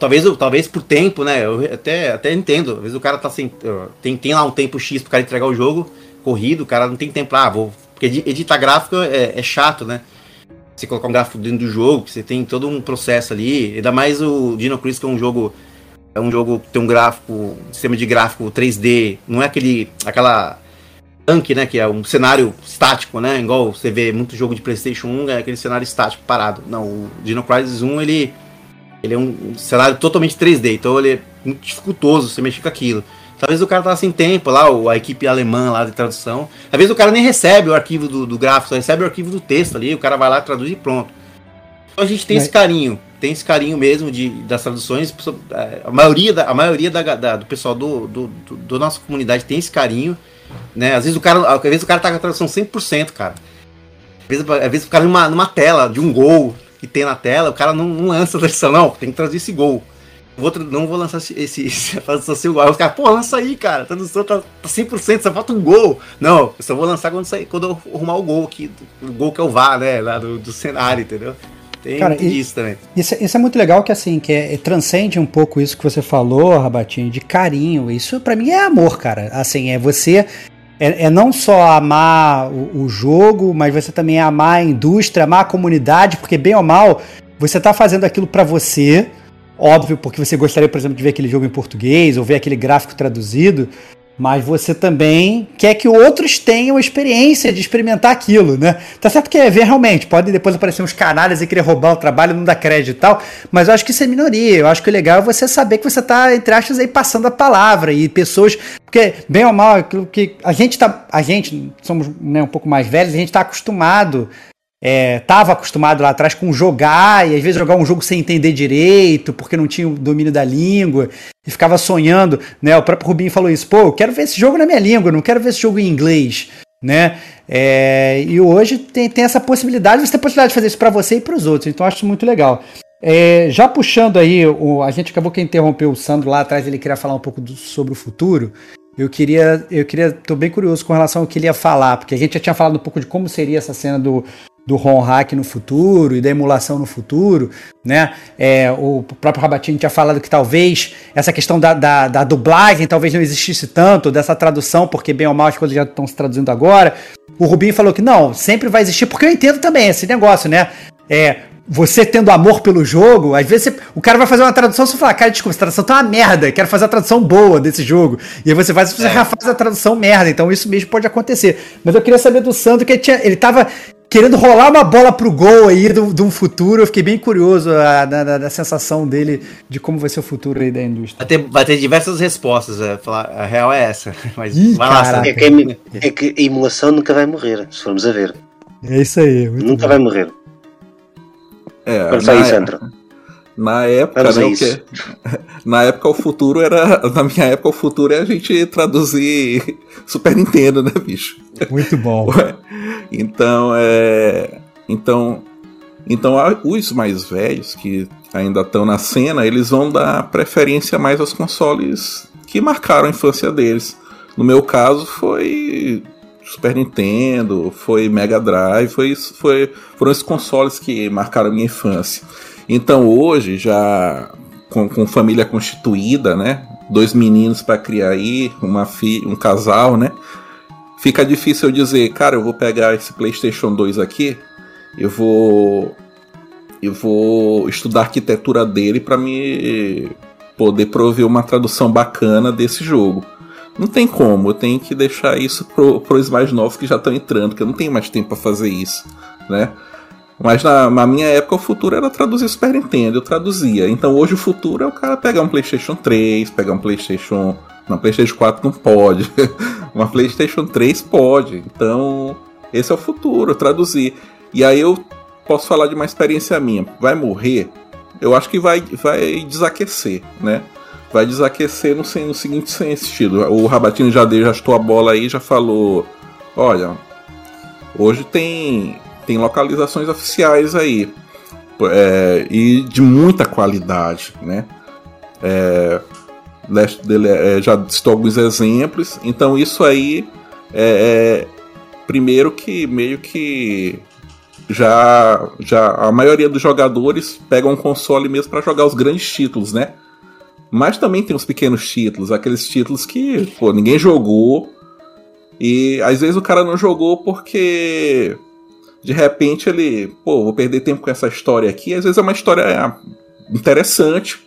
Talvez, talvez por tempo, né? Eu até, até entendo. Às vezes o cara tá sem. Tem, tem lá um tempo X pro cara entregar o jogo corrido, o cara não tem tempo. Ah, vou. Porque edi- editar gráfico é, é chato, né? Você colocar um gráfico dentro do jogo, você tem todo um processo ali. Ainda mais o Dino Crisis, que é um jogo. É um jogo que tem um gráfico, um sistema de gráfico 3D, não é aquele. aquela tanque, né? Que é um cenário estático, né? Igual você vê muito jogo de Playstation 1, é aquele cenário estático, parado. Não, o Dino Crisis 1, ele. Ele é um cenário totalmente 3D, então ele é muito dificultoso você mexer com aquilo. Talvez o cara tá sem tempo lá, a equipe alemã lá de tradução. Às vezes o cara nem recebe o arquivo do, do gráfico, só recebe o arquivo do texto ali, o cara vai lá, traduz e pronto. Então a gente tem Mas- esse carinho, tem esse carinho mesmo de, das traduções. é, A maioria, da, a maioria da, da- do pessoal do, do, do, do nossa comunidade tem esse carinho. Né? Às vezes o cara, às vezes o cara tá com a tradução 100%, cara. Às vezes, às vezes o cara numa, numa tela de um gol que tem na tela, o cara não, não lança a tradução, não, tem que traduzir esse gol. Vou não vou lançar esse, esse, [laughs] tradução sem o gol. Aí os caras, pô, lança aí, cara. A tradução tá, tá 100%, só falta um gol. Não, eu só vou lançar quando, sair, quando eu arrumar o gol aqui. O gol que o VAR, né? Lá do, do cenário, entendeu? Tem Cara, e- disso também. Isso, isso é muito legal que assim, que é- transcende um pouco isso que você falou, Rabatinho, de carinho. Isso pra mim é amor, cara. Assim, é você. É, é não só amar o, o jogo, mas você também é amar a indústria, amar a comunidade, porque bem ou mal, você tá fazendo aquilo pra você. Óbvio, porque você gostaria, por exemplo, de ver aquele jogo em português ou ver aquele gráfico traduzido. Mas você também quer que outros tenham a experiência de experimentar aquilo, né? Tá certo que é ver realmente, podem depois aparecer uns canalhas e querer roubar o trabalho, não dar crédito e tal, mas eu acho que isso é minoria. Eu acho que o legal é você saber que você tá, entre aspas, aí passando a palavra e pessoas. Porque, bem ou mal, aquilo que a gente tá. A gente, somos né, um pouco mais velhos, a gente tá acostumado é, tava acostumado lá atrás com jogar e às vezes jogar um jogo sem entender direito, porque não tinha o domínio da língua, e ficava sonhando, né? O próprio Rubinho falou isso, pô, eu quero ver esse jogo na minha língua, não quero ver esse jogo em inglês, né? É, e hoje tem, tem essa possibilidade, você tem a possibilidade de fazer isso para você e para os outros, então acho muito legal. É, já puxando aí, o, a gente acabou que interrompeu o Sandro lá atrás, ele queria falar um pouco do- sobre o futuro. Eu queria, eu queria, tô bem curioso com relação ao que ele ia falar, porque a gente já tinha falado um pouco de como seria essa cena do, do ROM hack no futuro e da emulação no futuro, né? É, o próprio Rabatinho tinha falado que talvez essa questão da, da, da dublagem talvez não existisse tanto, dessa tradução, porque bem ou mal as coisas já estão se traduzindo agora. O Rubinho falou que não, sempre vai existir, porque eu entendo também esse negócio, né? É, você tendo amor pelo jogo, às vezes você, o cara vai fazer uma tradução, você fala, cara, desculpa, essa tradução tá uma merda, quero fazer a tradução boa desse jogo. E aí você faz, você É. já faz a tradução merda, então isso mesmo pode acontecer. Mas eu queria saber do Sandro que ele, tinha, ele tava querendo rolar uma bola pro gol aí do- de um futuro, eu fiquei bem curioso ah, da, da- sensação dele de como vai ser o futuro aí da indústria. Vai ter, vai ter diversas respostas. é, falar, a real é essa. [laughs] Mas Ih, vai lá, caraca. É que, é que a emulação nunca vai morrer, se formos a ver. É isso aí, muito nunca bom. vai morrer. É, aí, na, Sandro. Na época, né, o que, [laughs] na época o futuro era, [laughs] na minha época o futuro é a gente traduzir [laughs] Super Nintendo, né, bicho? Muito bom. Então, é. Então, então os mais velhos que ainda estão na cena, eles vão dar preferência mais aos consoles que marcaram a infância deles. No meu caso, foi Super Nintendo, foi Mega Drive, foi, isso- foi, foram esses consoles que marcaram a minha infância. Então, hoje, já com, com família constituída, né? Dois meninos para criar aí, uma fi, um casal, né? fica difícil eu dizer, cara, eu vou pegar esse PlayStation 2 aqui, eu vou eu vou estudar a arquitetura dele para me poder prover uma tradução bacana desse jogo. Não tem como, eu tenho que deixar isso pro, pros mais novos que já estão entrando, porque eu não tenho mais tempo para fazer isso, né? Mas na, na minha época o futuro era traduzir Super Nintendo, eu traduzia. Então hoje o futuro é o cara pegar um PlayStation 3, pegar um PlayStation. Não, PlayStation 4 não pode. [laughs] Uma PlayStation 3 pode. Então, esse é o futuro, traduzir. E aí eu posso falar de uma experiência minha. Vai morrer? Eu acho que vai, vai desaquecer, né? Vai desaquecer no, no seguinte sentido. O Rabatino já deu, já estou a bola aí, já falou. Olha, hoje tem, tem localizações oficiais aí. é, e de muita qualidade, né? É, dele, é, já citou alguns exemplos. Então isso aí é, é primeiro que meio que já já a maioria dos jogadores pegam um console mesmo para jogar os grandes títulos, né? Mas também tem os pequenos títulos, aqueles títulos que pô, ninguém jogou e às vezes o cara não jogou porque de repente ele, pô, vou perder tempo com essa história aqui. Às vezes é uma história interessante,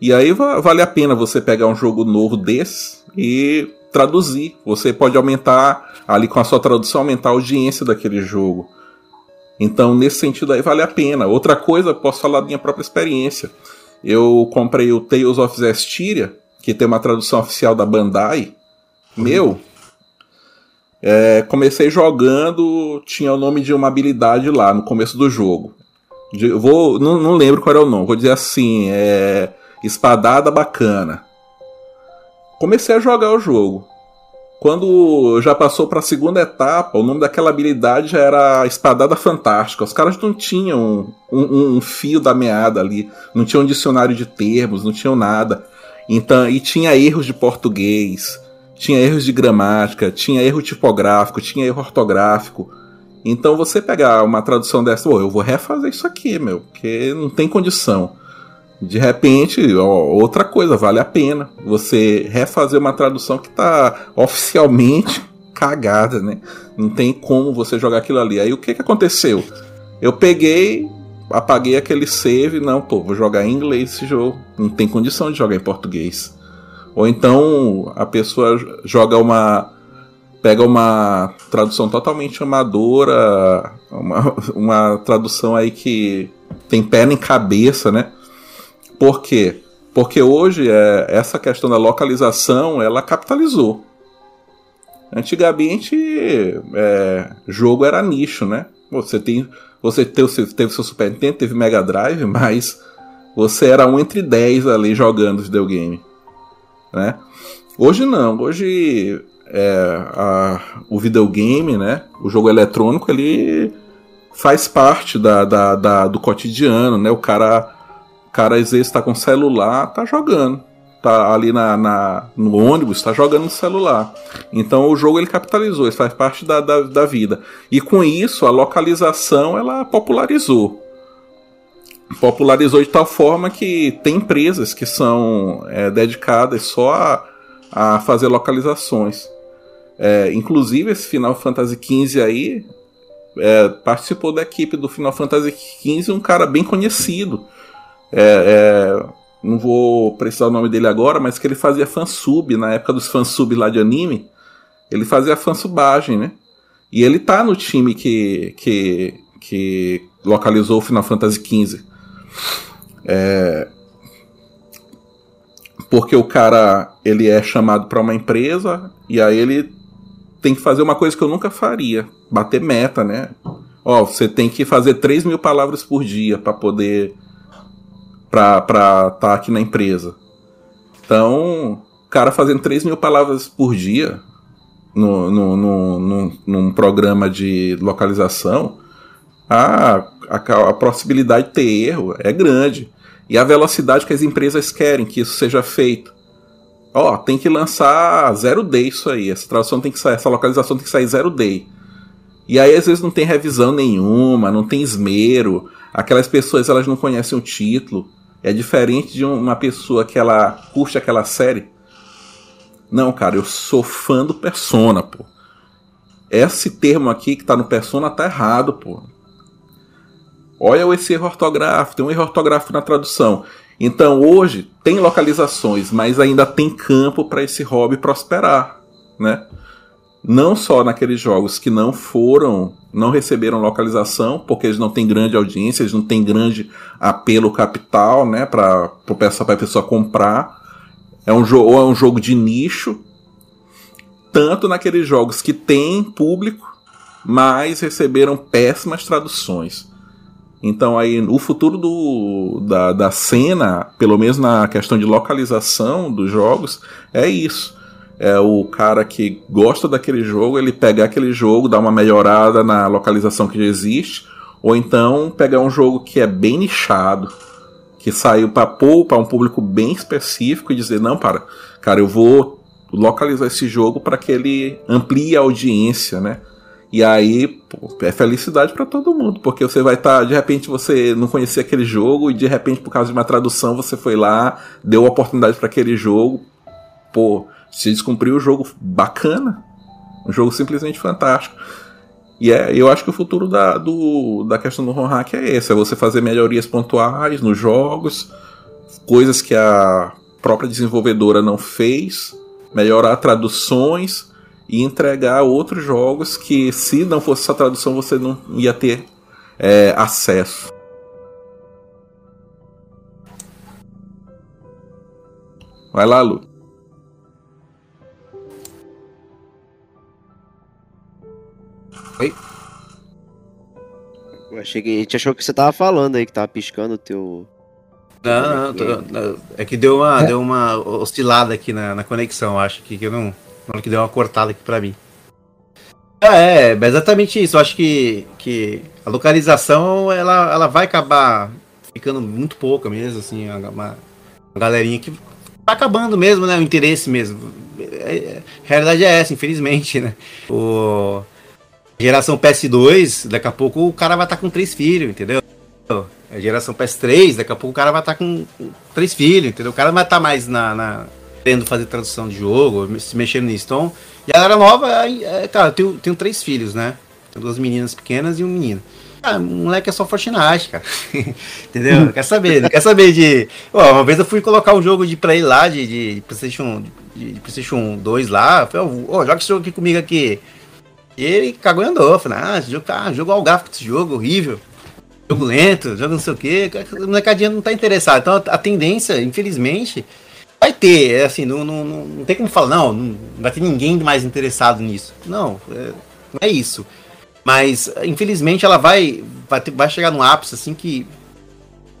e aí va- vale a pena você pegar um jogo novo desse e traduzir. Você pode aumentar, ali com a sua tradução, aumentar a audiência daquele jogo. Então, nesse sentido aí, vale a pena. Outra coisa, posso falar da minha própria experiência. Eu comprei o Tales of Zestiria, que tem uma tradução oficial da Bandai. Meu, é, comecei jogando, tinha o nome de uma habilidade lá no começo do jogo. De- vou, não, não lembro qual era o nome, vou dizer assim, é espadada bacana. Comecei a jogar o jogo. Quando já passou para a segunda etapa, o nome daquela habilidade já era espadada fantástica. Os caras não tinham um, um- um fio da meada ali, não tinham um dicionário de termos, não tinham nada. Então, e tinha erros de português, tinha erros de gramática, tinha erro tipográfico, tinha erro ortográfico. Então você pegar uma tradução dessa, "Pô, eu vou refazer isso aqui, meu, porque não tem condição. De repente, ó, outra coisa, vale a pena você refazer uma tradução que tá oficialmente [laughs] cagada, né? Não tem como você jogar aquilo ali. Aí o que que aconteceu? Eu peguei, apaguei aquele save, não, pô, vou jogar em inglês esse jogo. Não tem condição de jogar em português. Ou então a pessoa joga uma. pega uma tradução totalmente amadora, uma, uma tradução aí que tem pé nem cabeça, né? Por quê? Porque hoje é, essa questão da localização ela capitalizou. Antigamente, é, jogo era nicho, né? Você tem, você teve, teve seu Super Nintendo, teve Mega Drive, [laughs] mas você era um entre 10 ali jogando videogame, né? Hoje não, hoje é, a- o videogame, né? O jogo eletrônico ele faz parte da, da- da- do cotidiano, né? O cara, cara às vezes está com celular, tá jogando, tá ali na, na- no ônibus, tá jogando no celular. Então o jogo ele capitalizou, isso faz parte da, da, da vida. E com isso a localização ela popularizou. Popularizou de tal forma que tem empresas que são é, dedicadas só a, a fazer localizações. É, inclusive esse Final Fantasy XV aí é, participou da equipe do Final Fantasy XV, um cara bem conhecido. É, é, não vou precisar o nome dele agora, mas que ele fazia fansub, na época dos fansub lá de anime, ele fazia fansubagem, né? E ele tá no time que, que, que localizou o Final Fantasy XV. É, porque o cara ele é chamado para uma empresa e aí ele tem que fazer uma coisa que eu nunca faria, bater meta, né? Ó, você tem que fazer 3 mil palavras por dia para poder para estar tá aqui na empresa. Então, o cara fazendo 3 mil palavras por dia no, no, no, no, num programa de localização, a, a, a possibilidade de ter erro é grande. E a velocidade que as empresas querem que isso seja feito. Ó, tem que lançar zero day isso aí. Essa tradução tem que sair, essa localização tem que sair zero day. E aí às vezes não tem revisão nenhuma, não tem esmero. Aquelas pessoas elas não conhecem o título. É diferente de uma pessoa que ela curte aquela série. Não, cara, eu sou fã do Persona, pô. Esse termo aqui que tá no Persona tá errado, pô. Olha esse erro ortográfico, tem um erro ortográfico na tradução. Então hoje tem localizações, mas ainda tem campo para esse hobby prosperar, né? Não só naqueles jogos que não foram não receberam localização, porque eles não têm grande audiência, eles não têm grande apelo capital, né, para a pessoa comprar. É um jogo, é um jogo de nicho, tanto naqueles jogos que têm público, mas receberam péssimas traduções. Então aí o futuro do, da, da cena, pelo menos na questão de localização dos jogos, é isso é o cara que gosta daquele jogo, ele pegar aquele jogo, dar uma melhorada na localização que já existe, ou então pegar um jogo que é bem nichado, que saiu para para um público bem específico e dizer não, para, cara, eu vou localizar esse jogo para que ele amplie a audiência, né? E aí pô, é felicidade para todo mundo, porque você vai estar, tá, de repente você não conhecia aquele jogo e de repente por causa de uma tradução você foi lá, deu oportunidade para aquele jogo, pô, se descumpriu o jogo bacana. Um jogo simplesmente fantástico. E é, eu acho que o futuro da, do, da questão do home hack é esse: é você fazer melhorias pontuais nos jogos, coisas que a própria desenvolvedora não fez, melhorar traduções e entregar outros jogos que, se não fosse essa tradução, você não ia ter é, acesso. Vai lá, Lu. Oi? Eu achei que a gente achou que você tava falando aí, que tava piscando o teu. Não, não, tô, não, é que deu uma, é. deu uma oscilada aqui na, na conexão, acho que, que eu não. Que deu uma cortada aqui pra mim. Ah, é, é exatamente isso. Eu acho que, que a localização ela, ela vai acabar ficando muito pouca mesmo, assim, uma, uma galerinha que tá acabando mesmo, né? O interesse mesmo. É, é, a realidade é essa, infelizmente, né? O, Geração PS2, daqui a pouco o cara vai estar tá com três filhos, entendeu? A geração PS3, daqui a pouco o cara vai estar tá com três filhos, entendeu? O cara vai estar tá mais na, na tendo fazer tradução de jogo, se mexendo nisso. Então, e a galera nova, é, cara, eu tenho, tenho três filhos, né? Tenho duas meninas pequenas e um menino. Cara, o moleque é só Fortnite, cara. [laughs] Entendeu? Não quer saber, não quer saber de. Ó, uma vez eu fui colocar um jogo de pra ele lá, de, de, PlayStation, de, de PlayStation 2 lá. Falei, ó, joga esse jogo aqui comigo aqui. E ele cagou e andou. Falei, ah, esse jogo, ah, jogo ao gráfico desse jogo, horrível. Jogo lento, jogo não sei o quê. A molecadinha não tá interessada. Então a tendência, infelizmente, vai ter. É assim, não, não, não, tem como falar, não, não vai ter ninguém mais interessado nisso. Não, é, não é isso. Mas, infelizmente, ela vai, vai, ter, vai chegar no ápice, assim, que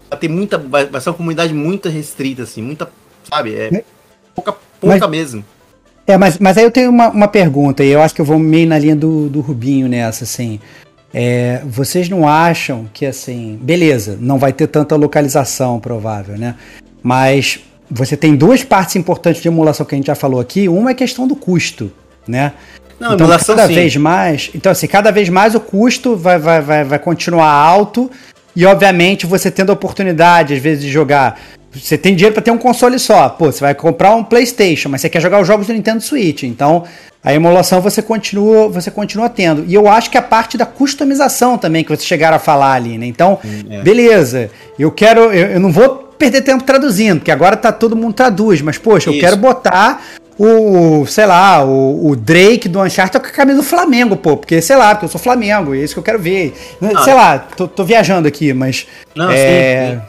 vai ter muita. Vai, vai ser uma comunidade muito restrita, assim, muita. Sabe? É pouca, pouca Mas... mesmo. É, mas, mas aí eu tenho uma, uma pergunta, e eu acho que eu vou meio na linha do, do Rubinho nessa, assim. É, vocês não acham que, assim, beleza, não vai ter tanta localização provável, né? Mas você tem duas partes importantes de emulação que a gente já falou aqui. Uma é a questão do custo, né? Não, então, emulação cada sim. vez mais. Então, assim, cada vez mais o custo vai, vai, vai, vai continuar alto. E, obviamente, você tendo a oportunidade, às vezes, de jogar você tem dinheiro para ter um console só. Pô, você vai comprar um PlayStation, mas você quer jogar os jogos do Nintendo Switch. Então, a emulação você continua, você continua tendo. E eu acho que a parte da customização também que vocês chegaram a falar ali, né? Então, é. beleza. Eu quero, eu, eu não vou perder tempo traduzindo, porque agora tá todo mundo traduz, mas poxa, eu Isso. quero botar o, sei lá, o, o Drake do Uncharted com a camisa do Flamengo, pô, porque sei lá, porque eu sou Flamengo, é isso que eu quero ver. sei lá, tô, tô viajando aqui, mas Não, é, sim,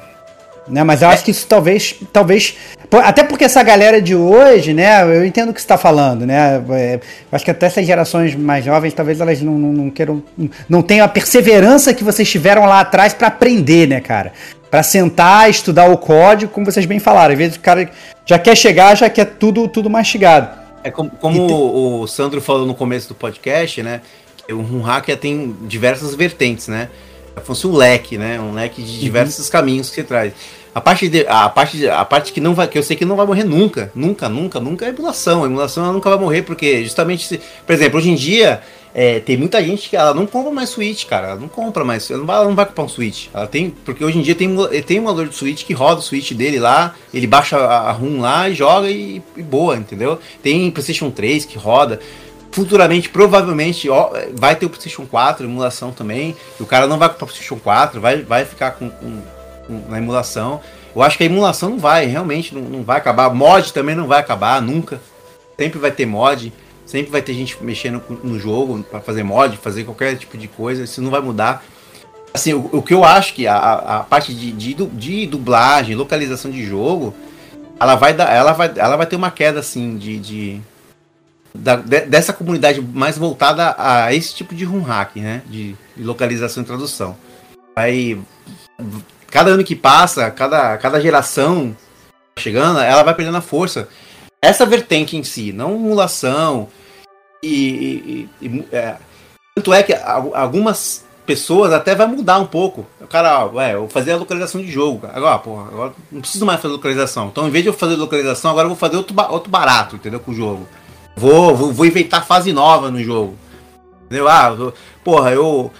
sim. né, mas eu acho que isso talvez, talvez, até porque essa galera de hoje, né, eu entendo o que você está falando, né, é, eu acho que até essas gerações mais jovens, talvez elas não, não, não queiram, não tenham a perseverança que vocês tiveram lá atrás para aprender, né, cara, para sentar, estudar o código, como vocês bem falaram, às vezes o cara já quer chegar, já quer tudo, tudo mastigado. É como, como o, o Sandro falou no começo do podcast, né? Que um hacker tem diversas vertentes, né? É fosse um leque, né? Um leque de diversos caminhos que você traz. A parte, de, a, parte, de- a parte que não vai, que eu sei que não vai morrer nunca, nunca, nunca, nunca é emulação. A emulação nunca vai morrer, porque justamente, se- por exemplo, hoje em dia é, tem muita gente que ela não compra mais Switch, cara. Ela não compra mais, ela não vai, ela não vai comprar um Switch. Ela tem, porque hoje em dia tem, tem um emulador de Switch que roda o Switch dele lá, ele baixa a, a ROM lá e joga e, e boa, entendeu? Tem PlayStation 3 que roda. Futuramente, provavelmente, ó, vai ter o PlayStation 4, emulação também. O cara não vai comprar o PlayStation 4, vai, vai ficar com, com- com- na emulação. Eu acho que a emulação não vai, realmente não, não vai acabar. Mod também não vai acabar, nunca. Sempre vai ter mod, sempre vai ter gente mexendo no jogo para fazer mod, fazer qualquer tipo de coisa. Isso não vai mudar. Assim, o, o que eu acho que a, a parte de, de, de dublagem, localização de jogo, ela vai dar, ela vai, ela vai ter uma queda assim de, de- da- de- dessa comunidade mais voltada a esse tipo de room hack, né? De, de localização e tradução. Vai cada ano que passa, cada, cada geração chegando, ela vai perdendo a força. Essa vertente em si, não emulação e, e- e- é, tanto é que al- algumas pessoas até vai mudar um pouco. O cara, ó, ué, eu fazer a localização de jogo. Agora, porra, agora não preciso mais fazer localização. Então, em vez de eu fazer localização, agora eu vou fazer outro, outro barato, entendeu? Com o jogo. Vou, vou, vou inventar fase nova no jogo. Entendeu? Ah, eu- porra, eu.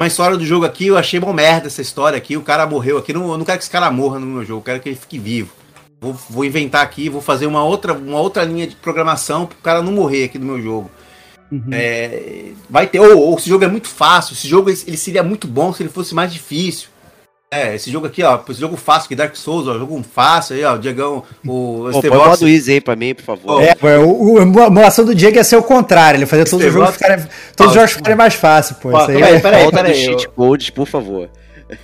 Uma história do jogo aqui, eu achei uma merda essa história aqui. O cara morreu aqui. Não, eu não quero que esse cara morra no meu jogo, eu quero que ele fique vivo. Vou, vou inventar aqui, vou fazer uma outra, uma outra linha de programação pro cara não morrer aqui no meu jogo. É, vai ter, ou, ou esse jogo é muito fácil, esse jogo ele seria muito bom se ele fosse mais difícil. É, esse jogo aqui, ó, esse jogo fácil, que Dark Souls, ó, jogo fácil aí, ó, o Diegão, o Pô, Steve põe o modo easy aí pra mim, por favor. É, pô, o, o- a emulação do Diego ia ser o contrário, ele fazer todos os jogos ficarem, todos os jogos ficarem mais fáceil, pô. Ó, Isso aí peraí, é- peraí, Volta peraí, eu- cheat codes, por favor.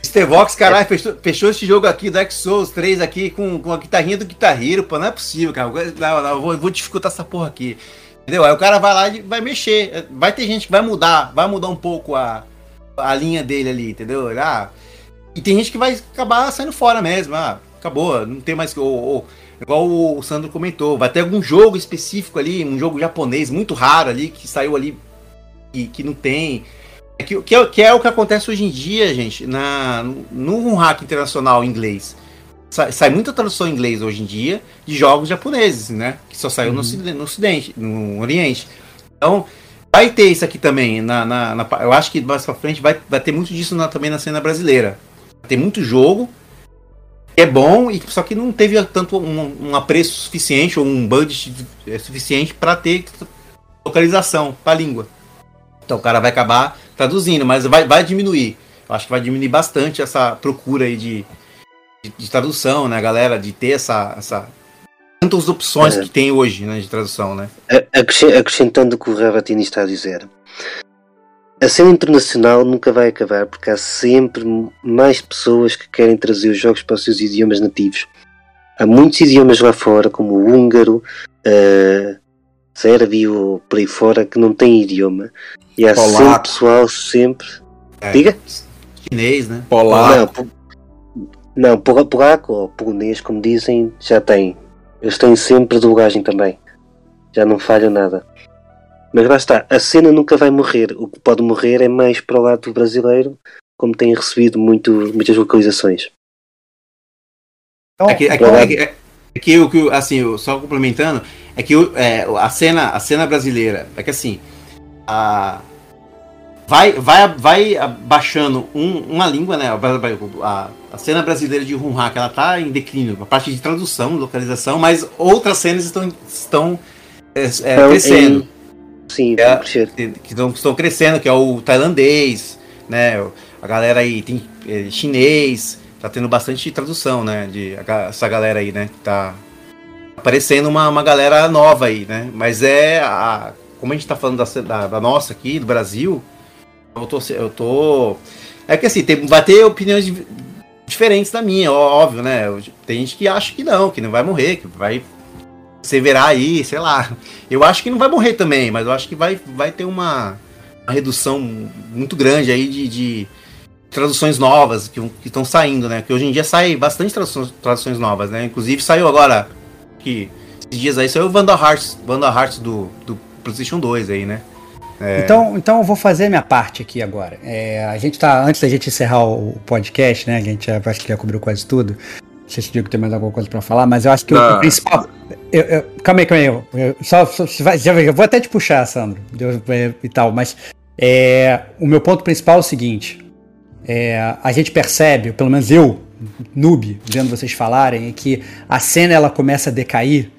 Stevox, caralho, fechou, fechou esse jogo aqui, Dark Souls 3 aqui, com, com a guitarrinha do guitarreiro, pô, não é possível, cara. Não, não, eu vou, vou dificultar essa porra aqui. Entendeu? Aí o cara vai lá e vai mexer. Vai ter gente que vai mudar, vai mudar um pouco a, a linha dele ali, entendeu? Ah, e tem gente que vai acabar saindo fora mesmo. Ah, acabou, não tem mais. Ou, ou, igual o Sandro comentou, vai ter algum jogo específico ali, um jogo japonês muito raro ali, que saiu ali e que não tem. É que, que, é, que é o que acontece hoje em dia, gente, na, no, no hack internacional inglês. Sai, sai muita tradução em inglês hoje em dia de jogos japoneses, né? Que só saiu no, Ocidente, no Ocidente, no Oriente. Então, vai ter isso aqui também. Na, na, na- eu acho que mais pra frente vai, vai ter muito disso na- também na cena brasileira. Tem muito jogo que é bom, e só que não teve tanto um, um apreço suficiente ou um budget eh, suficiente para ter localização para língua. Então o cara vai acabar traduzindo, mas vai, vai diminuir. Eu acho que vai diminuir bastante essa procura aí de, de, de tradução, né, galera? De ter essa. essa tantas opções É. que tem hoje, né, de tradução, né? Acrescentando o que o Ravatini está a dizer, a cena internacional nunca vai acabar porque há sempre mais pessoas que querem trazer os jogos para os seus idiomas nativos. Há muitos idiomas lá fora, como o húngaro, uh, sérvio, por aí fora, que não têm idioma. E há Polaco. sempre pessoal, sempre. É, Diga? Chinês, né? Polaco. Não, po- não pola- polaco ou polonês, como dizem, já tem. Eles têm sempre dublagem também. Já não falha nada. Mas lá está, a cena nunca vai morrer. O que pode morrer é mais para o lado do brasileiro, como tem recebido muito, muitas localizações. Então, É é é é que o que assim, só complementando, é que é, a cena, a cena brasileira, é que assim, a, vai, vai, vai baixando um, uma língua, né? A, a, cena brasileira de Hunhack, ela tá em declínio, a parte de tradução, localização, mas outras cenas estão, estão é, é, crescendo. Sim, é, que estão, estão crescendo, que é o tailandês, né? A galera aí tem é, chinês, tá tendo bastante tradução, né? De essa galera aí, né? Que tá aparecendo uma, uma galera nova aí, né? Mas é a, como a gente tá falando da, da, da nossa aqui, do Brasil, eu tô, eu tô. É que assim, tem, vai ter opiniões diferentes da minha, óbvio, né? Tem gente que acha que não, que não vai morrer, que vai severar aí, sei lá. Eu acho que não vai morrer também, mas eu acho que vai, vai ter uma, uma redução muito grande aí de, de traduções novas que estão saindo, né? Que hoje em dia sai bastante traduções, traduções novas, né? Inclusive saiu agora, que esses dias aí saiu o Wanda Hearts, Wanda Hearts do, do PlayStation 2 aí, né? É... Então, então eu vou fazer minha parte aqui agora. É, a gente tá, antes da gente encerrar o podcast, né? A gente já, acho que já cobriu quase tudo. Não sei se o Diego tem mais alguma coisa para falar, mas eu acho que o, o principal. Eu, eu, calma aí, calma aí. Eu, eu só, só já, eu vou até te puxar, Sandro, e tal, mas é, o meu ponto principal é o seguinte: é, a gente percebe, pelo menos eu, noob, vendo vocês falarem, é que a cena ela começa a decair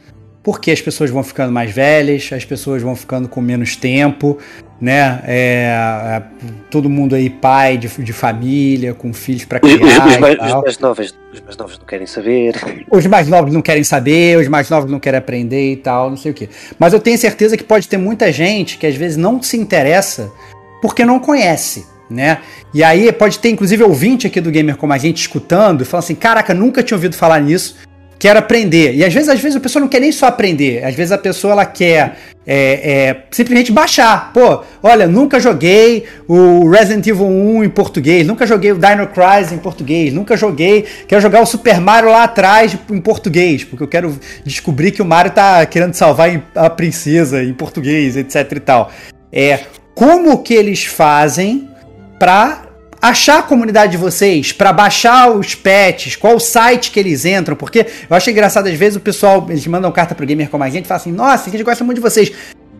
porque as pessoas vão ficando mais velhas, as pessoas vão ficando com menos tempo, né? É, é, todo mundo aí pai de, de família, com filhos para criar. Os, os, mais, os, mais novos, os mais novos não querem saber. Os mais novos não querem saber, os mais novos não querem aprender e tal, não sei o que. Mas eu tenho certeza que pode ter muita gente que às vezes não se interessa porque não conhece. Né? E aí pode ter inclusive ouvinte aqui do Gamer como a gente escutando e falando assim: caraca, nunca tinha ouvido falar nisso quero aprender. E às vezes, às vezes a pessoa não quer nem só aprender. Às vezes a pessoa ela quer é, é, simplesmente baixar. Pô, olha, nunca joguei o Resident Evil 1 em português, nunca joguei o Dino Crisis em português, nunca joguei. Quero jogar o Super Mario lá atrás em português, porque eu quero descobrir que o Mario tá querendo salvar a princesa em português, etc e tal. É, como que eles fazem para achar a comunidade de vocês, para baixar os patches, qual site que eles entram, porque eu acho engraçado, às vezes o pessoal, eles mandam carta pro gamer como a gente e assim, nossa, a gente gosta muito de vocês.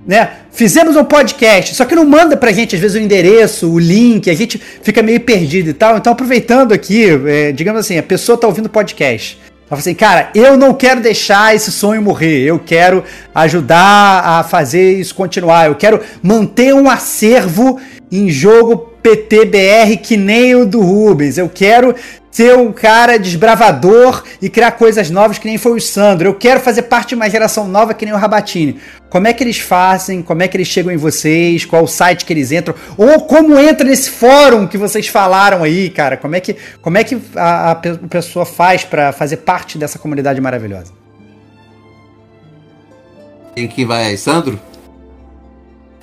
Né? Fizemos um podcast, só que não manda pra gente, às vezes, o endereço, o link, a gente fica meio perdido e tal. Então, aproveitando aqui, é, digamos assim, a pessoa tá ouvindo o podcast. Ela fala assim, cara, eu não quero deixar esse sonho morrer, eu quero ajudar a fazer isso continuar, eu quero manter um acervo em jogo PTBR que nem o do Rubens. Eu quero ser um cara desbravador e criar coisas novas que nem foi o Sandro. Eu quero fazer parte de uma geração nova que nem o Rabatini. Como é que eles fazem? Como é que eles chegam em vocês? Qual o site que eles entram? Ou como entra nesse fórum que vocês falaram aí, cara? Como é que, como é que a, a pessoa faz para fazer parte dessa comunidade maravilhosa? Quem que vai? Sandro?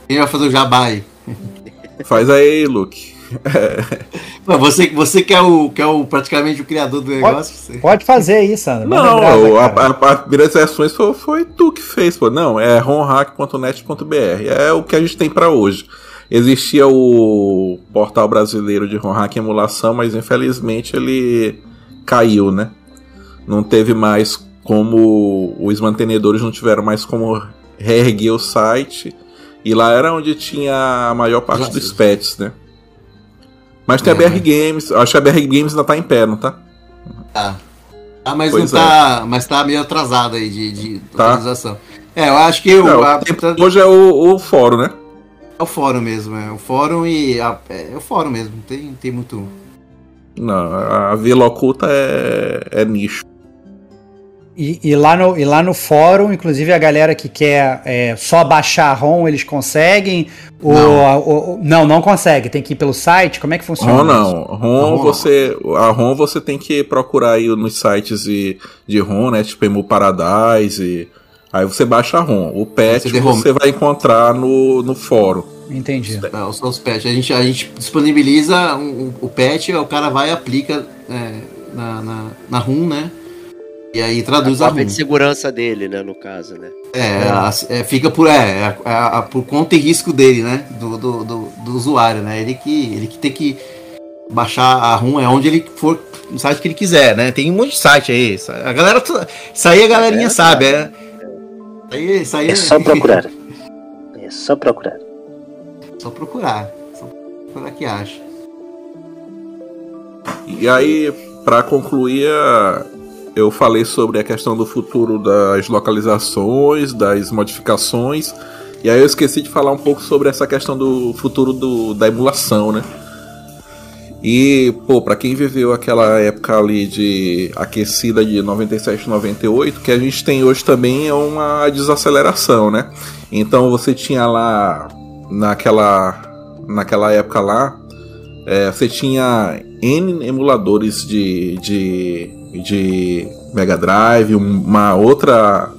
Quem vai fazer o jabá aí? [laughs] Faz aí, Luke. [laughs] você, você que é, o, que é o, praticamente o criador do negócio. Pode, pode fazer isso, Sandra. Não, a, a, a, primeiras reações foi, foi, tu que fez, pô. Não, é romhack.net.br. É o que a gente tem para hoje. Existia o portal brasileiro de romhack emulação, mas infelizmente ele caiu, né? Não teve mais como. Os mantenedores não tiveram mais como reerguer o site e lá era onde tinha a maior parte Nossa. dos pets, né? Mas tem é, a BR Games, acho que a BR Games ainda tá em pé, não tá? Tá. Ah, mas pois não tá. É. Mas tá meio atrasado aí de, de tá. atualização. É, eu acho que o, a... hoje é o, o, fórum, né? É o fórum mesmo, é. O fórum e. A, é, é, o fórum mesmo, tem, tem muito. Não, a Vila Oculta é, é nicho. E, e, lá no, e lá no fórum, inclusive a galera que quer é, só baixar a ROM, eles conseguem? Não. Ou, não, não consegue. Tem que ir pelo site? Como é que funciona? ROM não. ROM, você, a ROM você tem que procurar aí nos sites de, de ROM, né? Tipo Emu Paradise. E, aí você baixa a ROM. O patch você, você vai encontrar no, no fórum. Entendi. É, os, os patch. A gente, a gente disponibiliza o, o patch, o cara vai e aplica é, na, na, na ROM, né? E aí traduz a, a de segurança dele, né, no caso, né? É, é fica por, é, é, é, por conta e risco dele, né, do, do, do, do, usuário, né, ele que, ele que tem que baixar a ROM é onde ele for, no site que ele quiser, né, tem um monte de site aí, a galera, isso aí a galerinha é, sabe, é, aí, isso aí é só [laughs] procurar, é só procurar. Só procurar. para que acha. E aí, para concluir, eu falei sobre a questão do futuro das localizações, das modificações, e aí eu esqueci de falar um pouco sobre essa questão do futuro do, da emulação, né? E, pô, pra quem viveu aquela época ali de aquecida de 97, 98, que a gente tem hoje também é uma desaceleração, né? Então você tinha lá, naquela, naquela época lá, é, você tinha N emuladores de, de, de Mega Drive, uma outra,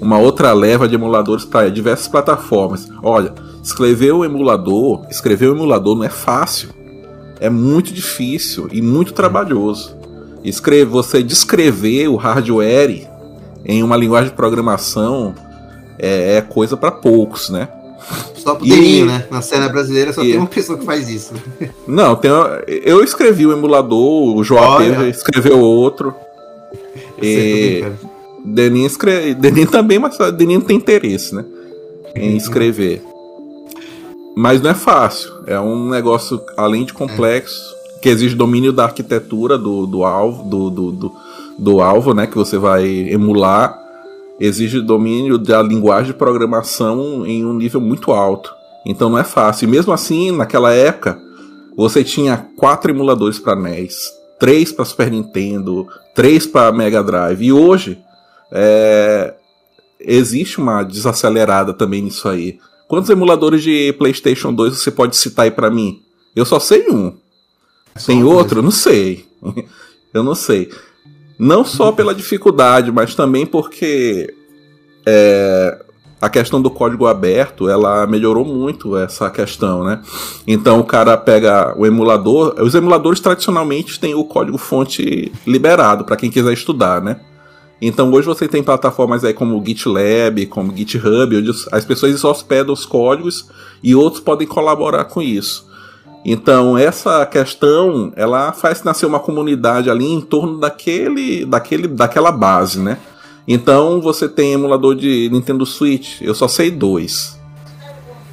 uma outra leva de emuladores para diversas plataformas. Olha, escrever um emulador, escrever um emulador não é fácil é muito difícil e muito trabalhoso. Escrever, você descrever o hardware em uma linguagem de programação é, é coisa para poucos, né? Só pro e, né? Na cena brasileira só e, tem uma pessoa que faz isso. Não, tem, eu escrevi o emulador, o João escreveu outro. E Denin, escreve, Denin também, mas Denin tem interesse, né? Em escrever. Mas não é fácil. É um negócio, além de complexo, que exige domínio da arquitetura do, do alvo, do, do, do, do alvo, né? Que você vai emular. Exige domínio da linguagem de programação em um nível muito alto. Então não é fácil. E mesmo assim, naquela época, você tinha quatro emuladores para NES, três para Super Nintendo, três para Mega Drive. E hoje é, existe uma desacelerada também nisso aí. Quantos emuladores de PlayStation 2 você pode citar aí para mim? Eu só sei um. Tem outro? Não sei. [laughs] Eu não sei. Não só pela dificuldade, mas também porque é, a questão do código aberto, ela melhorou muito essa questão, né? Então o cara pega o emulador, os emuladores tradicionalmente têm o código fonte liberado para quem quiser estudar, né? Então hoje você tem plataformas aí como o GitLab, como GitHub, onde as pessoas hospedam os códigos e outros podem colaborar com isso. Então essa questão ela faz nascer uma comunidade ali em torno daquele, daquele, daquela base, né? Então você tem emulador de Nintendo Switch, eu só sei dois.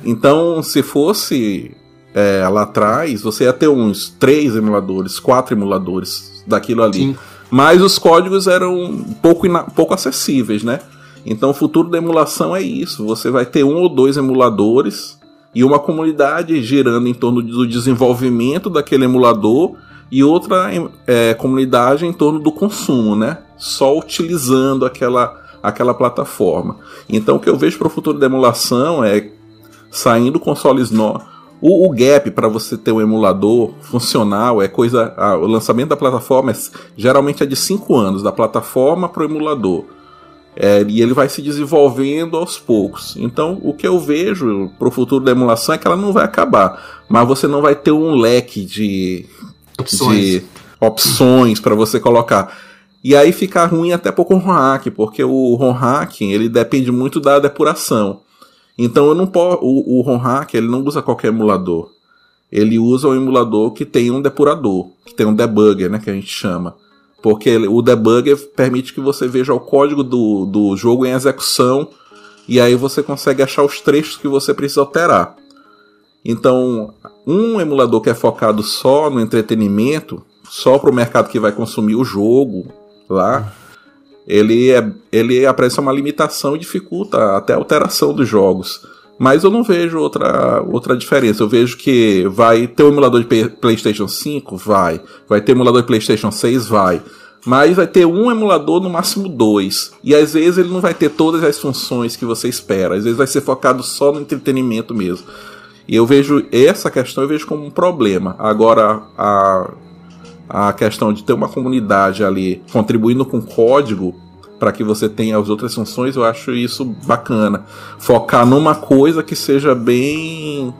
Então se fosse é, lá atrás, você ia ter uns três emuladores, quatro emuladores daquilo ali. Sim. Mas os códigos eram pouco, pouco acessíveis, né? Então o futuro da emulação é isso. Você vai ter um ou dois emuladores e uma comunidade girando em torno do desenvolvimento daquele emulador e outra é, comunidade em torno do consumo, né? Só utilizando aquela, aquela plataforma. Então o que eu vejo para o futuro da emulação é saindo consoles novos o, o gap para você ter um emulador funcional é coisa. O lançamento da plataforma é, geralmente é de 5 anos, da plataforma para o emulador. É, e ele vai se desenvolvendo aos poucos. Então, o que eu vejo para o futuro da emulação é que ela não vai acabar, mas você não vai ter um leque de opções, opções para você colocar. E aí fica ruim até para o hack, porque o ROM hack ele depende muito da depuração. Então eu não posso. O, o ROM hack ele não usa qualquer emulador. Ele usa um emulador que tem um depurador, que tem um debugger, né, que a gente chama. Porque o debugger permite que você veja o código do, do jogo em execução e aí você consegue achar os trechos que você precisa alterar. Então, um emulador que é focado só no entretenimento, só para o mercado que vai consumir o jogo lá, ele, é, ele apresenta uma limitação e dificulta até a alteração dos jogos. Mas eu não vejo outra, outra diferença. Eu vejo que vai ter um emulador de PlayStation 5? Vai. Vai ter um emulador de PlayStation 6? Vai. Mas vai ter um emulador, no máximo dois. E às vezes ele não vai ter todas as funções que você espera. Às vezes vai ser focado só no entretenimento mesmo. E eu vejo essa questão eu vejo como um problema. Agora, a a questão de ter uma comunidade ali contribuindo com código para que você tenha as outras funções, eu acho isso bacana. Focar numa coisa que seja bem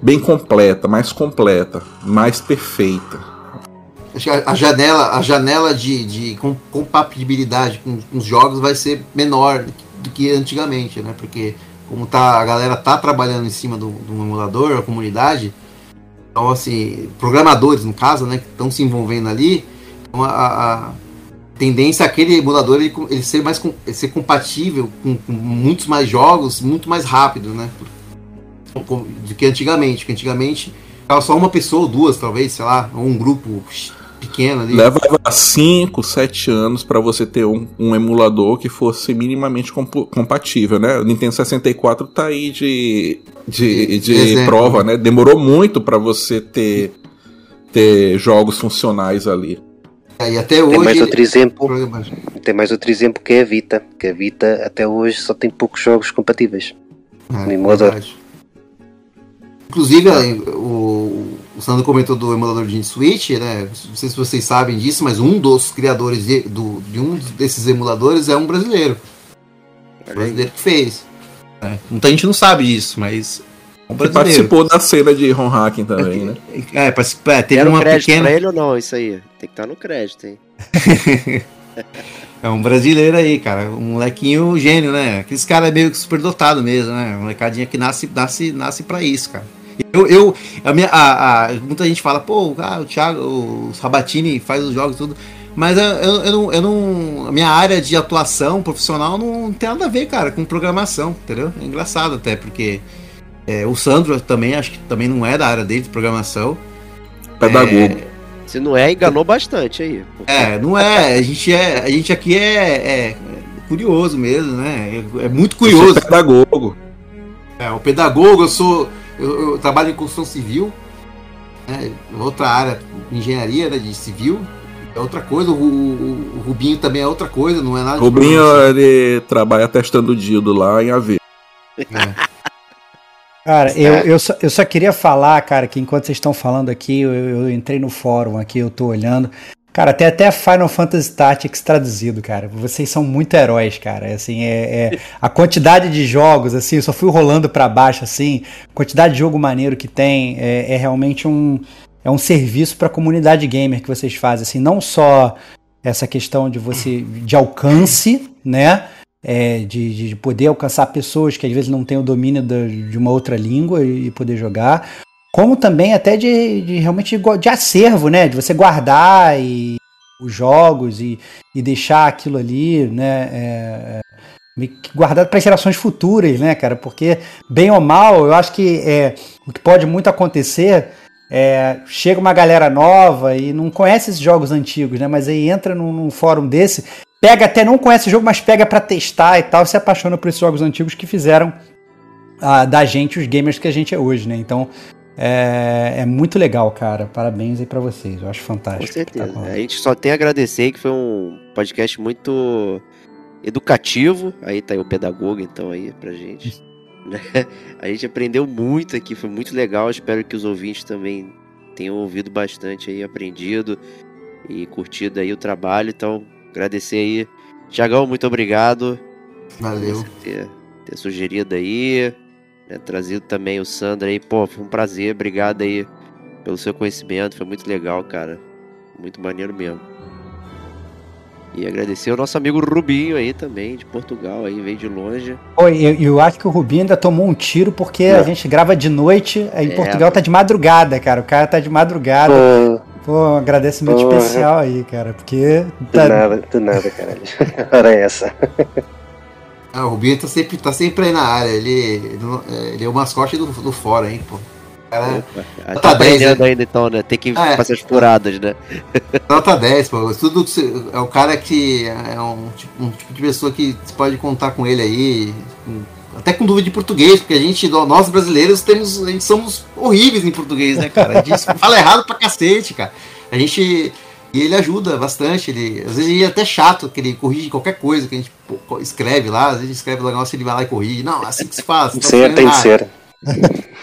bem completa, mais completa, mais perfeita. A janela, a janela de, de compatibilidade com, com os jogos vai ser menor do que antigamente, né? Porque como tá, a galera tá trabalhando em cima do, do emulador, a comunidade, então, assim, programadores, no caso, né, que estão se envolvendo ali, então a, a tendência aquele emulador ele, ele ser mais ele ser compatível com, com, muitos mais jogos, muito mais rápido, né? Do que antigamente. Porque antigamente Ficava só uma pessoa ou duas, talvez, sei lá, ou um grupo pequeno ali. Levava 5, 7 anos pra você ter um, um emulador que fosse minimamente compo- compatível, né? O Nintendo 64 tá aí de, de, de Exemplo. prova, né? Demorou muito pra você ter, ter jogos funcionais ali. É, e até Tem hoje. mais outro exemplo, Programa- tem mais outro exemplo que é a Vita, que a Vita até hoje só tem poucos jogos compatíveis. É, No emulador. verdade. Inclusive, o, o Sandro comentou do emulador de Switch, né? Não sei se vocês sabem disso, mas um dos criadores de, do- de um desses emuladores é um brasileiro. Um brasileiro que fez. É, muita gente não sabe disso, mas um Você participou da cena de Ron Hacking também, né? É, participou, é, teve Era um uma crédito pequena. pra ele ou não? Isso aí. Tem que estar no crédito, hein? [laughs] É um brasileiro aí, cara. Um molequinho gênio, né? Aqueles caras meio que super dotado mesmo, né? Um molecadinha que nasce, nasce, nasce pra isso, cara. Eu, eu a minha, a, a- muita gente fala, pô, ah, o Thiago, o Sabatini faz os jogos e tudo. Mas eu, eu, eu não, eu não. A minha área de atuação profissional não tem nada a ver, cara, com programação, entendeu? É engraçado até, porque é, o Sandro também, acho que também não é da área dele de programação. Pedagogo. Se não é, enganou bastante aí. É, não é. A gente, é, a gente aqui é, é curioso mesmo, né? É, é muito curioso. é pedagogo. É, o pedagogo, eu sou. Eu, eu trabalho em construção civil, né, outra área, engenharia né, de civil, é outra coisa. O, o- o Rubinho também é outra coisa, não é nada Rubinho, ele trabalha testando dildo lá em AV. É. Cara, eu, eu, só, eu só queria falar, cara, que enquanto vocês estão falando aqui, eu, eu entrei no fórum aqui, eu tô olhando. Cara, tem até Final Fantasy Tactics traduzido, cara. Vocês são muito heróis, cara. Assim, é, é- a quantidade de jogos, assim, eu só fui rolando pra baixo, assim, a quantidade de jogo maneiro que tem é, é realmente um é um serviço pra comunidade gamer que vocês fazem, assim, não só essa questão de você de alcance, né? É, de, de poder alcançar pessoas que às vezes não têm o domínio de uma outra língua e, poder jogar, como também até de, de realmente de, acervo, né? De você guardar e, os jogos e, e deixar aquilo ali, né? é, é, guardado para gerações futuras, né, cara? Porque, bem ou mal, eu acho que é, o que pode muito acontecer é, chega uma galera nova e não conhece esses jogos antigos, né? Mas aí entra num, num fórum desse, pega até não conhece o jogo, mas pega pra testar e tal, se apaixona por esses jogos antigos que fizeram ah, da gente os gamers que a gente é hoje, né? Então é, é muito legal, cara. Parabéns aí pra vocês. Eu acho Com fantástico. certeza. Tá a gente só tem a agradecer que foi um podcast muito educativo. Aí tá aí o pedagogo, então, aí, pra gente. [laughs] A gente aprendeu muito aqui, foi muito legal. Espero que os ouvintes também tenham ouvido bastante aí, aprendido e curtido aí o trabalho. Então, agradecer aí. Tiagão, muito obrigado Valeu. por ter, ter sugerido aí, né, trazido também o Sandro aí. Pô, foi um prazer, obrigado aí pelo seu conhecimento, foi muito legal, cara. Muito maneiro mesmo. E agradecer ao nosso amigo Rubinho aí também, de Portugal, aí, veio de longe. Pô, eu, eu acho que o Rubinho ainda tomou um tiro porque a gente grava de noite, aí em É, Portugal tá de madrugada, cara. O cara tá de madrugada. Pô, Pô, um agradecimento Porra. especial aí, cara, porque tá, nada, de nada, caralho. [laughs] Ora é essa. Ah, o Rubinho tá sempre, tá sempre aí na área. Ele, ele, é, ele é o mascote do, do fórum, hein, pô. Cara, Opa, ah, Nota tá 10, aprendendo ainda então, né? Tem que Ah, é. fazer as furadas, né? [laughs] Nota 10, pô. Tudo é um cara que é um tipo, um tipo de pessoa que você pode contar com ele aí. com- até com dúvida de português, porque a gente, nós brasileiros, temos, a gente somos horríveis em português, né, cara? A gente [laughs] fala errado pra cacete, cara. A gente. E ele ajuda bastante. Ele, às vezes ele é até chato, que ele corrige qualquer coisa que a gente escreve lá. Às vezes a gente escreve um negócio ele vai lá e corrige. Não, assim que se faz. Que ser, tem que ser.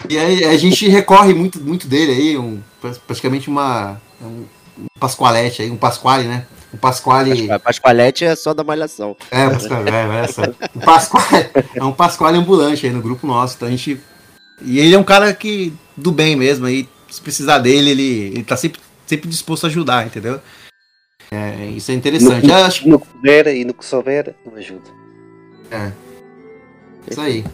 E aí a gente recorre muito, muito dele aí, um, praticamente uma. Um, um Pasqualete aí, um Pasquale, né? Um Pasquale. Pasqualete é só da malhação. É, Pasquale, é, essa. Um Pasquale, é um Pasquale ambulante aí no grupo nosso. Então a gente. E ele é um cara que. do bem mesmo, aí, se precisar dele, ele, ele tá sempre, sempre disposto a ajudar, entendeu? É, isso é interessante. No, acho que no que puder e no que souber, eu ajudo. é isso aí.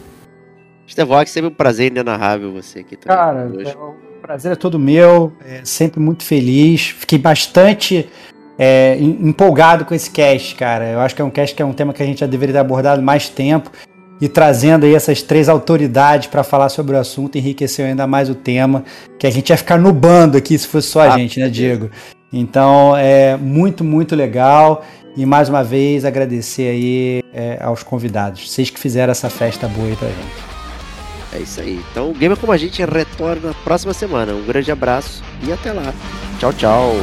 Stevox, sempre um prazer inenarrável você aqui também. Cara, hoje. é, o prazer é todo meu, é, sempre muito feliz. Fiquei bastante é, em- empolgado com esse cast, cara. Eu acho que é um cast que é um tema que a gente já deveria ter abordado mais tempo. e trazendo aí essas três autoridades para falar sobre o assunto, enriqueceu ainda mais o tema, que a gente ia ficar no bando aqui se fosse só a ah, gente, né, Diego? Então, é muito, muito legal. E mais uma vez agradecer aí é, aos convidados. Vocês que fizeram essa festa boa aí pra gente. É isso aí. Então o Gamer Como a Gente retorna na próxima semana. Um grande abraço e até lá. Tchau, tchau.